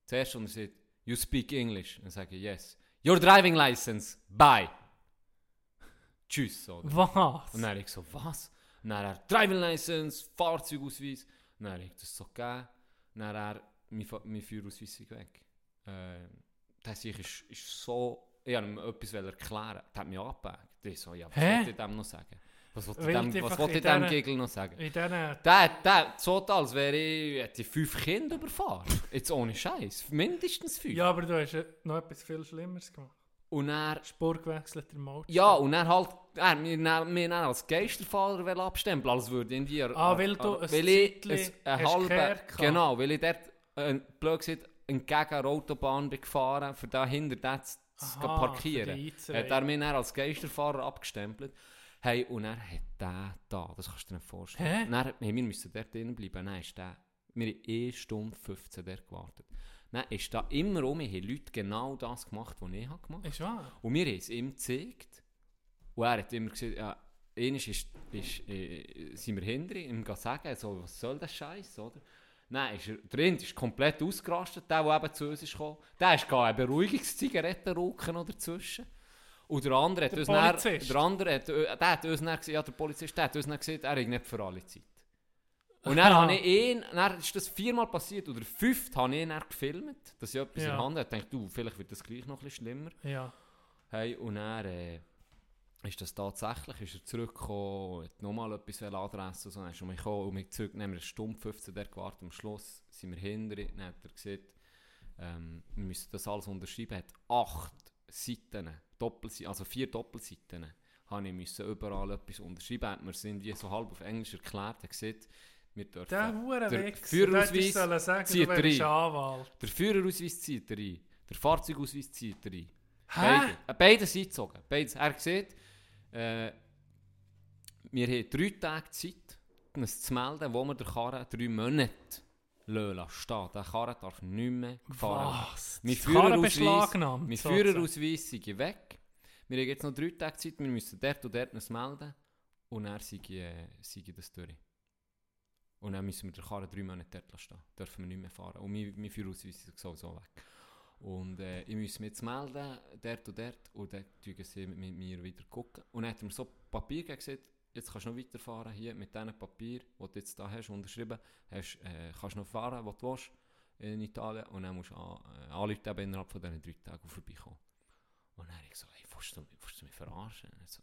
Zuerst und er sagt, you speak English. Dann sage ich, yes. Your driving license, bye. Tschüss. Oder? Was? Und dann ich so, was? Und dann er, Driving License, Fahrzeugausweis. Und dann ich das so gegeben. Und dann er, mein, mein Führerausweis weg. Äh, das ich ist, ist so, ich wollte ihm etwas erklären. Der hat mich angepackt. Ich so, ja, was wollte ich dem noch sagen? Was wollte ich dem, was einfach wollte in ich dem dieser- Gegel noch sagen? In diesen... Der, der, so als wäre ich, hätte ich fünf Kinder überfahren. Jetzt ohne Scheiß. Mindestens fünf. Ja, aber du hast noch etwas viel Schlimmeres gemacht. Und er, Spur gewechselt, der Maut. ja, und er halt, er, wir nehmen als Geisterfahrer abstempeln, als würde irgendwie... Ah, weil du ein weil ich ein- halbe. Genau, weil ich dort, äh, blöd gesagt, entgegen der Autobahn bin gefahren, für da hinter das zu parkieren. Hat er mich dann als Geisterfahrer abgestempelt. Hey, und er hat der da, das kannst du dir nicht vorstellen. Hä? Dann, hey, wir müssen dort drinnen bleiben. Dann ist der, wir haben 1 Stunde 15 dort gewartet. Dann ist da immer um haben Leute genau das gemacht, was ich habe gemacht Ist wahr? Und wir haben es ihm gezeigt. Und er hat immer gesagt, ja, einmal ist, ist, äh, sind wir hinter ihm, ihm sagen, so, was soll das Scheiß, oder? Nein, ist er, drin ist komplett ausgerastet, der, der eben zu uns ist gekommen. Der ist gar eine Beruhigungszigarette rauchen oder dazwischen. Und der andere hat Der uns dann, der andere hat, äh, der hat uns dann ja, der Polizist, der hat uns dann gesagt, er hat nicht für alle Zeit. Und dann habe ich ihn, dann ist das viermal passiert, oder fünft habe ich ihn dann gefilmt, dass ich etwas Ja. in der Hand habe. Ich dachte, du, vielleicht wird das gleich noch ein bisschen schlimmer. Ja. Hey, und dann äh, ist das tatsächlich, ist er zurückgekommen, hat nochmal etwas anadressen und so, dann ist er mich gekommen und mich zurück, dann haben wir eine Stunde 15 dort gewartet, am Schluss sind wir hinter dann hat er gesagt, ähm, wir müssen das alles unterschreiben, er hat acht Seiten, Doppelseiten, also vier Doppelseiten, habe ich müssen überall etwas unterschreiben, hat mir sind wie so halb auf Englisch erklärt, er hat gesagt, wir dürfen, Der Hure der. Führerausweis Der sagen, zieht rein. Der Führerausweis zieht er rein, der Fahrzeugausweis zieht er rein. Hä? Beide, äh, beide sind gezogen. Beides. Er sieht, äh, wir haben drei Tage Zeit, uns zu melden, wo wir den Karren drei Monate lassen stehen. Der Karren darf nicht mehr fahren. Was? Mein Führerausweis, mein. Führerausweis sei weg. Wir haben jetzt noch drei Tage Zeit, wir müssen dort und dort uns melden. Und dann sei, äh, sei das durch. Und dann müssen wir den Karren drei Monate dort lassen stehen. Dürfen wir nicht mehr fahren. Und mein, mein Führerausweis ist sowieso weg. Und äh, ich muss mich jetzt melden, dort und dort. Und dann schauen sie mit, mir wieder gucken. Und dann hat er mir so Papier gesagt, jetzt kannst du noch weiterfahren hier mit diesem Papier, das du jetzt da hast, unterschrieben hast, äh, kannst du noch fahren, wo du willst in Italien. Und dann musst du an, äh, anrufen, eben innerhalb von diesen drei Tagen vorbeikommen. Und dann habe ich so, hey, willst du, willst du mich verarschen? Und so,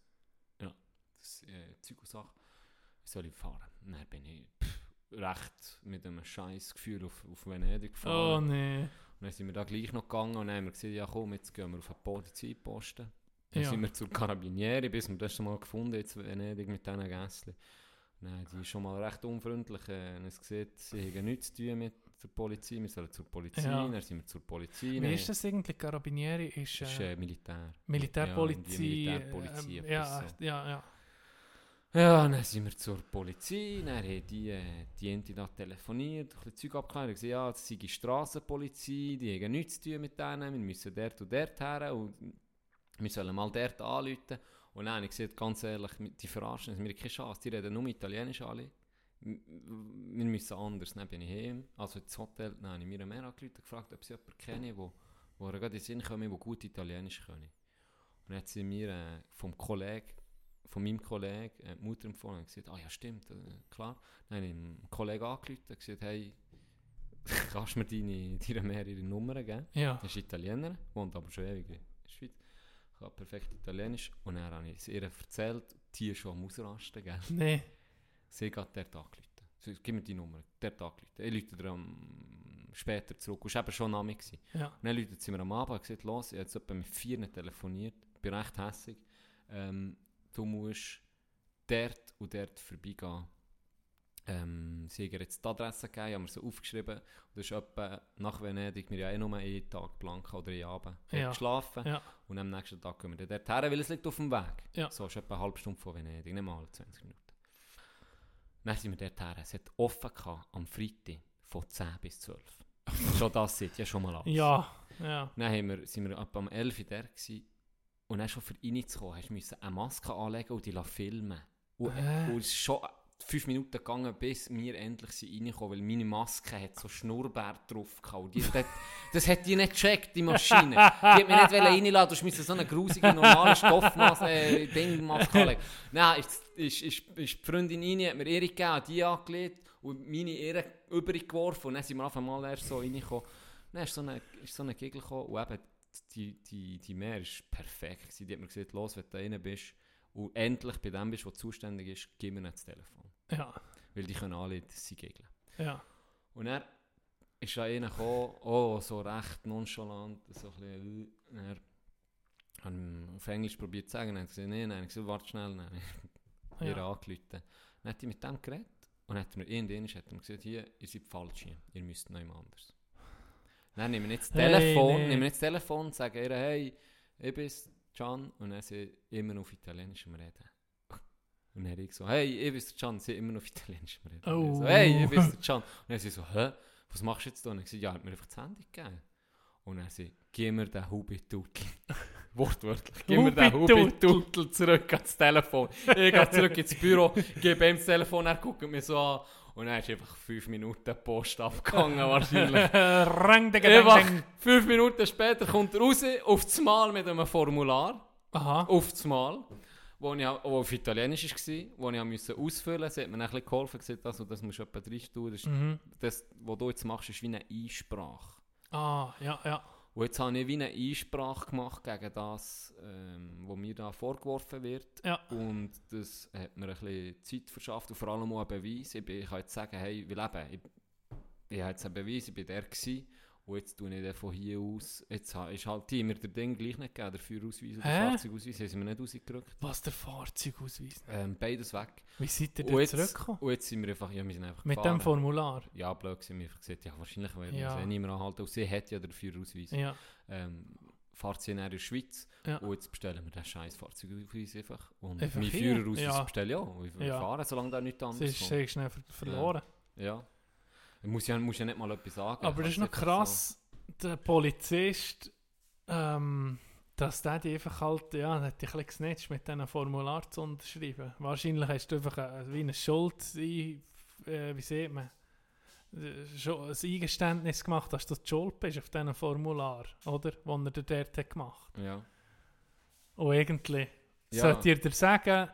ja, das äh, Zeug Sache. Soll ich fahren? Und dann bin ich pff, recht mit einem scheiß Gefühl auf, auf Venedig gefahren. Oh nee. Dann sind wir da gleich noch gegangen und dann haben wir gesagt, ja komm, jetzt gehen wir auf den Polizeiposten. Dann Ja. sind wir zur Carabinieri, bis wir das schon mal gefunden haben, jetzt Venedig mit diesen Gässchen. Nein, die ist schon mal recht unfreundlich. Äh, und es sieht, sie haben nichts zu tun mit der Polizei. Wir sollen zur Polizei, Ja. dann sind wir zur Polizei. Wie ist das eigentlich? Carabinieri ist, ist äh, äh, Militär. Militärpolizei. Ja, Militärpolizei, ähm, ja, ja, ja. Ja, dann sind wir zur Polizei, dann haben die, äh, die Ente telefoniert, ein bisschen Zeug abgeklärt, gesagt, ja, das sei die Strassenpolizei, die haben nichts zu tun mit denen, wir müssen dort und dort her und wir sollen mal dort anrufen. Und dann habe ich gesagt, ganz ehrlich, die verarschen uns, wir haben keine Chance, die reden nur Italienisch alle. Wir müssen anders, dann bin ich heim, also ins Hotel, dann habe ich mir mehr angerufen, gefragt, ob sie jemanden kennen, wo, wo er gerade in den Sinn kommen, der gut Italienisch können. Und dann hat sie mir äh, vom Kollegen, von meinem Kollegen, äh, die Mutter empfohlen und gesagt, ah ja stimmt, äh, klar. Dann habe ich einen Kollegen angerufen und gesagt, hey, kannst du mir deine, deine mehrere Nummern geben? Ja. Das ist Italiener, wohnt aber schon ewig in der Schweiz. Kann perfekt Italienisch. Und dann habe ich es ihr erzählt, die schon am Ausrasten, gell? Nee. Sie hat dort angerufen. Sagt, gib mir die Nummer, dort angerufen. Ich rufe dir am später zurück. Es war eben schon Name. Gewesen. Ja. Und dann ruft sie mir am Abend und gesagt, los, ich habe jetzt mit vier telefoniert, bin recht hässig. Ähm, du musst dort und dort vorbeigehen. Ähm, sie haben jetzt die Adresse gegeben, haben wir so aufgeschrieben. Und das ist etwa nach Venedig, wir haben ja eh nur einen Tag blank oder einen Abend Ja. geschlafen. Ja. Und am nächsten Tag gehen wir dann dort her, weil es liegt auf dem Weg. Ja. So ist etwa eine halbe Stunde von Venedig, nicht mal 20 Minuten. Dann sind wir dort her. Es hat offen gehabt, am Freitag von 10 bis 12. schon das sieht ja schon mal aus. Ja. Ja. Dann haben wir, sind wir etwa um 11 Uhr da gewesen. Und dann schon für reinzukommen, hast du müssen eine Maske anlegen und die filmen. Und, Hä? und es ist schon fünf Minuten gegangen, bis wir endlich sind reingekommen, weil meine Maske hat so Schnurrbart drauf gehabt. Und Die, das, das hat die nicht gecheckt, die Maschine. Die hat mich nicht reinladen, du musst so eine grusige, normale Stoffmaske, äh, Dingmaske anlegen. Nein, ist, ist, ist, ist die Freundin rein, hat mir ihre gegeben, die angelegt und meine ihre übrig geworfen. Und dann sind wir auf einmal erst so reingekommen. Dann ist so eine, ist so eine Gegel gekommen und eben die, die, die Mehr ist perfekt. gewesen. Die hat mir gesagt, los, wenn du da rein bist und endlich bei dem bist, der zuständig ist, gib mir nicht das Telefon. Ja. Weil die können alle sie gegeln. Ja. Und dann ist da einer gekommen, oh, so recht nonchalant, so ein bisschen, äh, habe ich auf Englisch probiert zu sagen, dann hat er gesagt, nein, nein, ich gesagt, warte schnell, ihr Ja. angerufen. Dann hat er mit dem geredet und hat mir irgendwann hat er mir gesagt, hier, ihr seid falsch hier, ihr müsst noch jemand anders. Dann nehmen wir jetzt das Hey, Telefon, nee. jetzt das Telefon und sagen ihr, hey, ich bin Can und dann sie immer auf Italienisch am Reden. Und dann habe ich so, hey, ich bin Can, sie immer auf Italienisch am Reden. Oh. So, hey, ich bin der Can. Und dann sie so, hä, was machst du jetzt da? Und ich so, ja, hat mir einfach das Handy gegeben. Und dann sie, gib mir den Hubituttel. Wortwörtlich, gib mir den. Hubituttel zurück ans Telefon. Ich gehe zurück ins Büro, gebe ihm das Telefon, er guckt mich so an. Und dann ist einfach fünf Minuten Post abgegangen wahrscheinlich. Rang, ding, Einfach fünf Minuten später kommt er raus, auf das Mal mit einem Formular. Aha. Auf das Mal. Wo, ich, wo auf Italienisch war, wo ich musste ausfüllen musste. Sie hat mir ein bisschen geholfen, gesagt, also, das musst du etwa drin tun. Das, Mhm. das, was du jetzt machst, ist wie eine Einsprache. Ah, ja, ja. Und jetzt habe ich wie eine Einsprache gemacht gegen das, ähm, was mir da vorgeworfen wird. Ja. Und das hat mir ein bisschen Zeit verschafft und vor allem auch einen Beweis. Ich, bin, ich kann jetzt sagen, hey, weil eben, ich, ich habe jetzt einen Beweis, ich bin der gewesen. Und jetzt tue ich den von hier aus, jetzt ist halt die mir der Ding gleich nicht gegeben, der Führerausweis Hä? der Fahrzeugausweis, haben sie mir nicht rausgedrückt. Was der Fahrzeugausweis? Ähm, beides weg. Wie seid ihr Und denn zurückgekommen? und jetzt sind wir einfach, ja, wir sind einfach Mit gefahren. dem Formular? Ja, blöd gewesen, wir einfach gesagt, ja, wahrscheinlich werden wir Ja. sie nicht mehr anhalten. Und sie hat ja den Führerausweis. Ja. ähm, fahrt sie dann in der Schweiz Ja. und jetzt bestellen wir den scheiß Fahrzeugausweis einfach. Und Einfach mein? Führerausweis Ja. bestelle ich auch. Will Ja. fahren, solange da nichts Sie anderes ist kommt. sehr schnell ver verloren. Ja. Ich muss ja, muss ja nicht mal etwas sagen. Aber das ist noch krass, der Polizist, ähm, dass der die einfach halt, ja, hat dich ein gesnitcht mit diesem Formular zu unterschreiben. Wahrscheinlich hast du einfach ein, wie eine Schuld, äh, wie sieht man, schon ein Eingeständnis gemacht, dass du die Schuld bist auf diesem Formular, oder? Das er dir dort hat gemacht. Ja, Und irgendwie, Ja. sollte ihr dir sagen,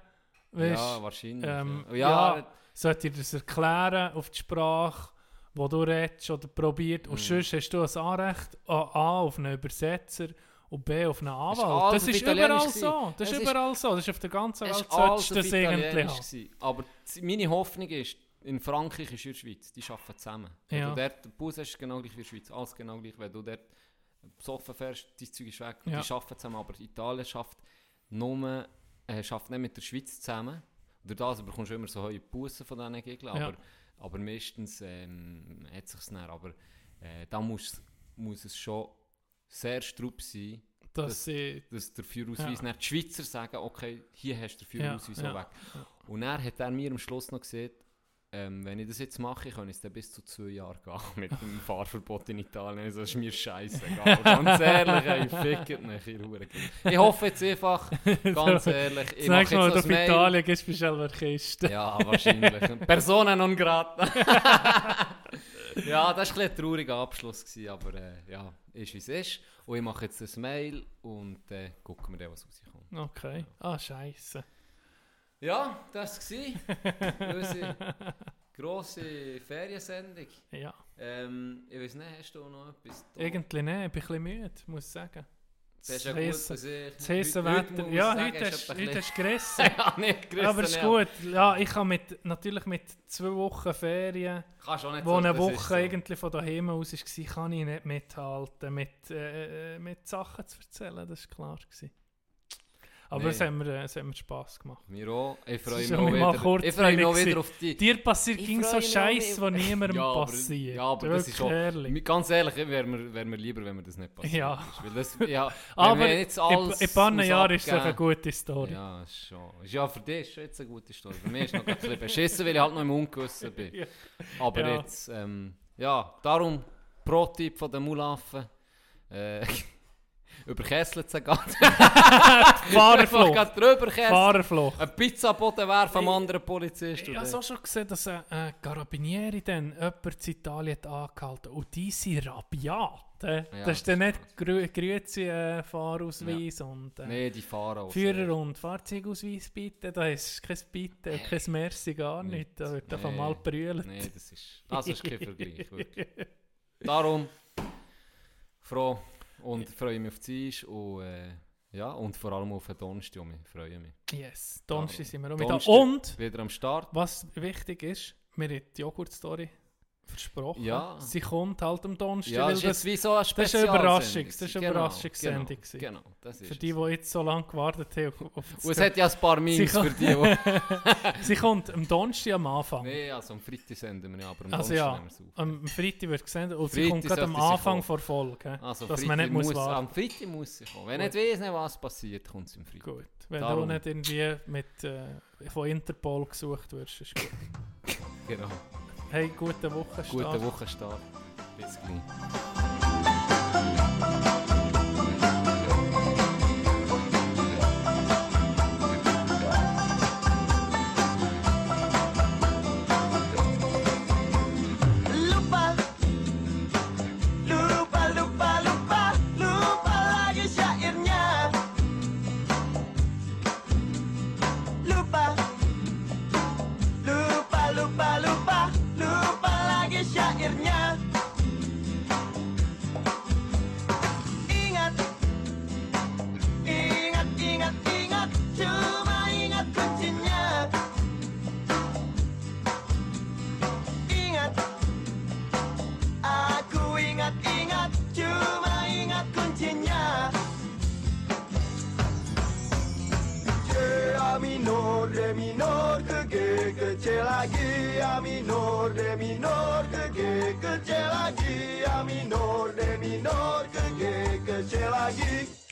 weißt, ja wahrscheinlich. ähm, ja. Ja, ja. sollte ihr das erklären auf die Sprache, wo du redest oder probiert. Und Mhm. sonst hast du ein Anrecht A, auf einen Übersetzer und B auf einen Anwalt. Das ist überall so. Das ist überall so. Das ist auf der ganzen Welt. Solltest du das irgendwie gewesen. Aber meine Hoffnung ist, in Frankreich ist in der Schweiz, die arbeiten zusammen. Wenn Ja. du dort den Bus hast, ist genau gleich wie in der Schweiz. Alles genau gleich. Wenn du dort besoffen fährst, dein Zeug ist weg. Ja. Die arbeiten zusammen. Aber Italien schafft nur, äh, schafft nicht mit der Schweiz zusammen. Durch das bekommst du immer so hohe Bussen von diesen Gegnern. Ja. Aber, meistens ähm, hat es sich dann. Aber äh, da muss, muss es schon sehr strupp sein, Dass Das- sie, dass der Führerausweis Ja. die Schweizer sagen, okay, hier hast du den Führerausweis Ja, auch ja, weg. Und er hat er mir am Schluss noch gesagt, ähm, wenn ich das jetzt mache, kann es dann bis zu zwei Jahre gehen mit dem Fahrverbot in Italien. Also, das ist mir scheißegal. Ganz ehrlich, ey, fickt mich, ihr Hurenkind. Ich hoffe jetzt einfach, ganz ehrlich, ich mache nächste Mal, jetzt du das auf Mail. Italien gehst, bist du Kiste. Ja, wahrscheinlich. Persona non grata. ja, das war ein ein trauriger Abschluss, gewesen, aber äh, ja, ist wie es ist. Und ich mache jetzt das Mail und dann gucken wir dann, was rauskommt. Okay. Ah, scheiße. Ja, das war unsere grosse Feriensendung. Ja. Ähm, ich weiß nicht, hast du noch etwas? da? Irgendwie nicht. Ich bin ein bisschen müde, muss ich sagen. Das ist ja gut. Das heute Wetter. Ja, sagen, heute ist hast heute du gerissen. ja, nicht gerissen, Aber ist ja. gut. Ja, ich habe mit, natürlich mit zwei Wochen Ferien, Kannst auch nicht wo eine ist Woche so. eigentlich von daheim aus war, kann ich nicht mithalten, mit, äh, äh, mit Sachen zu erzählen. Das war klar. Gewesen. Aber Nee. es hat mir, es hat mir Spass gemacht. Mir auch. Ich freue mich auch mal wieder, ich freue mich auch wieder auf die... Dir passiert ging so auch Scheiß, was niemandem Ja, aber- passiert. ja, aber das ist ehrlich. Ganz ehrlich, wäre mir, wär mir lieber, wenn mir das nicht passiert. Ja. Weil das, ja, Aber jetzt alles in, paar Jahren ist es eine gute Story. Ja, schon. Ist ja, für dich ist schon jetzt eine gute Story. Für mich ist noch ein bisschen beschissen, weil ich halt noch im Ungewissen bin. Ja. Aber Ja. jetzt, ähm, ja, darum Pro-Tipp von den Mulaffen. Äh, über Kessel zu gehen. Einfach Fahrerflucht. gerade drüber Kessel. Fahrerflucht. Ein Pizzaboden wäre vom anderen Polizist. Ich habe so schon gesehen, dass ein äh, Carabinieri dann jemanden in Italien hat angehalten und die sind rabiat. Äh. Ja, das ist dann nicht grü grüezi äh, Fahrausweis und äh, Nee, die fahren auch. Führer- und Fahrzeugausweis bitte. Da ist kein Bitte und kein Merci, gar nicht. Nichts. Da wird einfach Nee. mal brüllt. Nee, das ist, das ist kein Vergleich. Wirklich. Darum froh und freue mich auf die Eis und, äh, ja, und vor allem auf den Donnerstag. Ich freue mich. Yes, Donnerstag sind wir auch wieder. Und Wieder am Start. was wichtig ist, wir haben die Joghurt-Story versprochen. Ja. Sie kommt halt am Donnerstag, Ja, das ist das, wie so eine das ist eine. Überraschung, das ist eine Genau, Überraschungssendung Genau, genau das ist für die, die jetzt so lange gewartet haben. Und es hat ja ein paar Memes Sie für die. Sie kommt am Donnerstag am Anfang. nee, also am Freitag senden wir ja, aber am Also Donnerstag ja, nehmen wir am Freitag wird gesendet und sie Freitag kommt gerade am sie Anfang vor Folge. Also dass Freitag man nicht muss muss, warten. am Freitag muss sie kommen. Wenn Gut. nicht weiss, nicht, was passiert, kommt sie am Freitag. Gut. Wenn Darum. du nicht irgendwie mit, äh, von Interpol gesucht wirst, ist gut. Genau. Hey, gute Woche. Guten Wochenstart. Bis gleich. minor că ghe, că ce la ghi, a minor de minor că ghe, că ce la ghi, a minor de minor că ghe, că ce la ghi.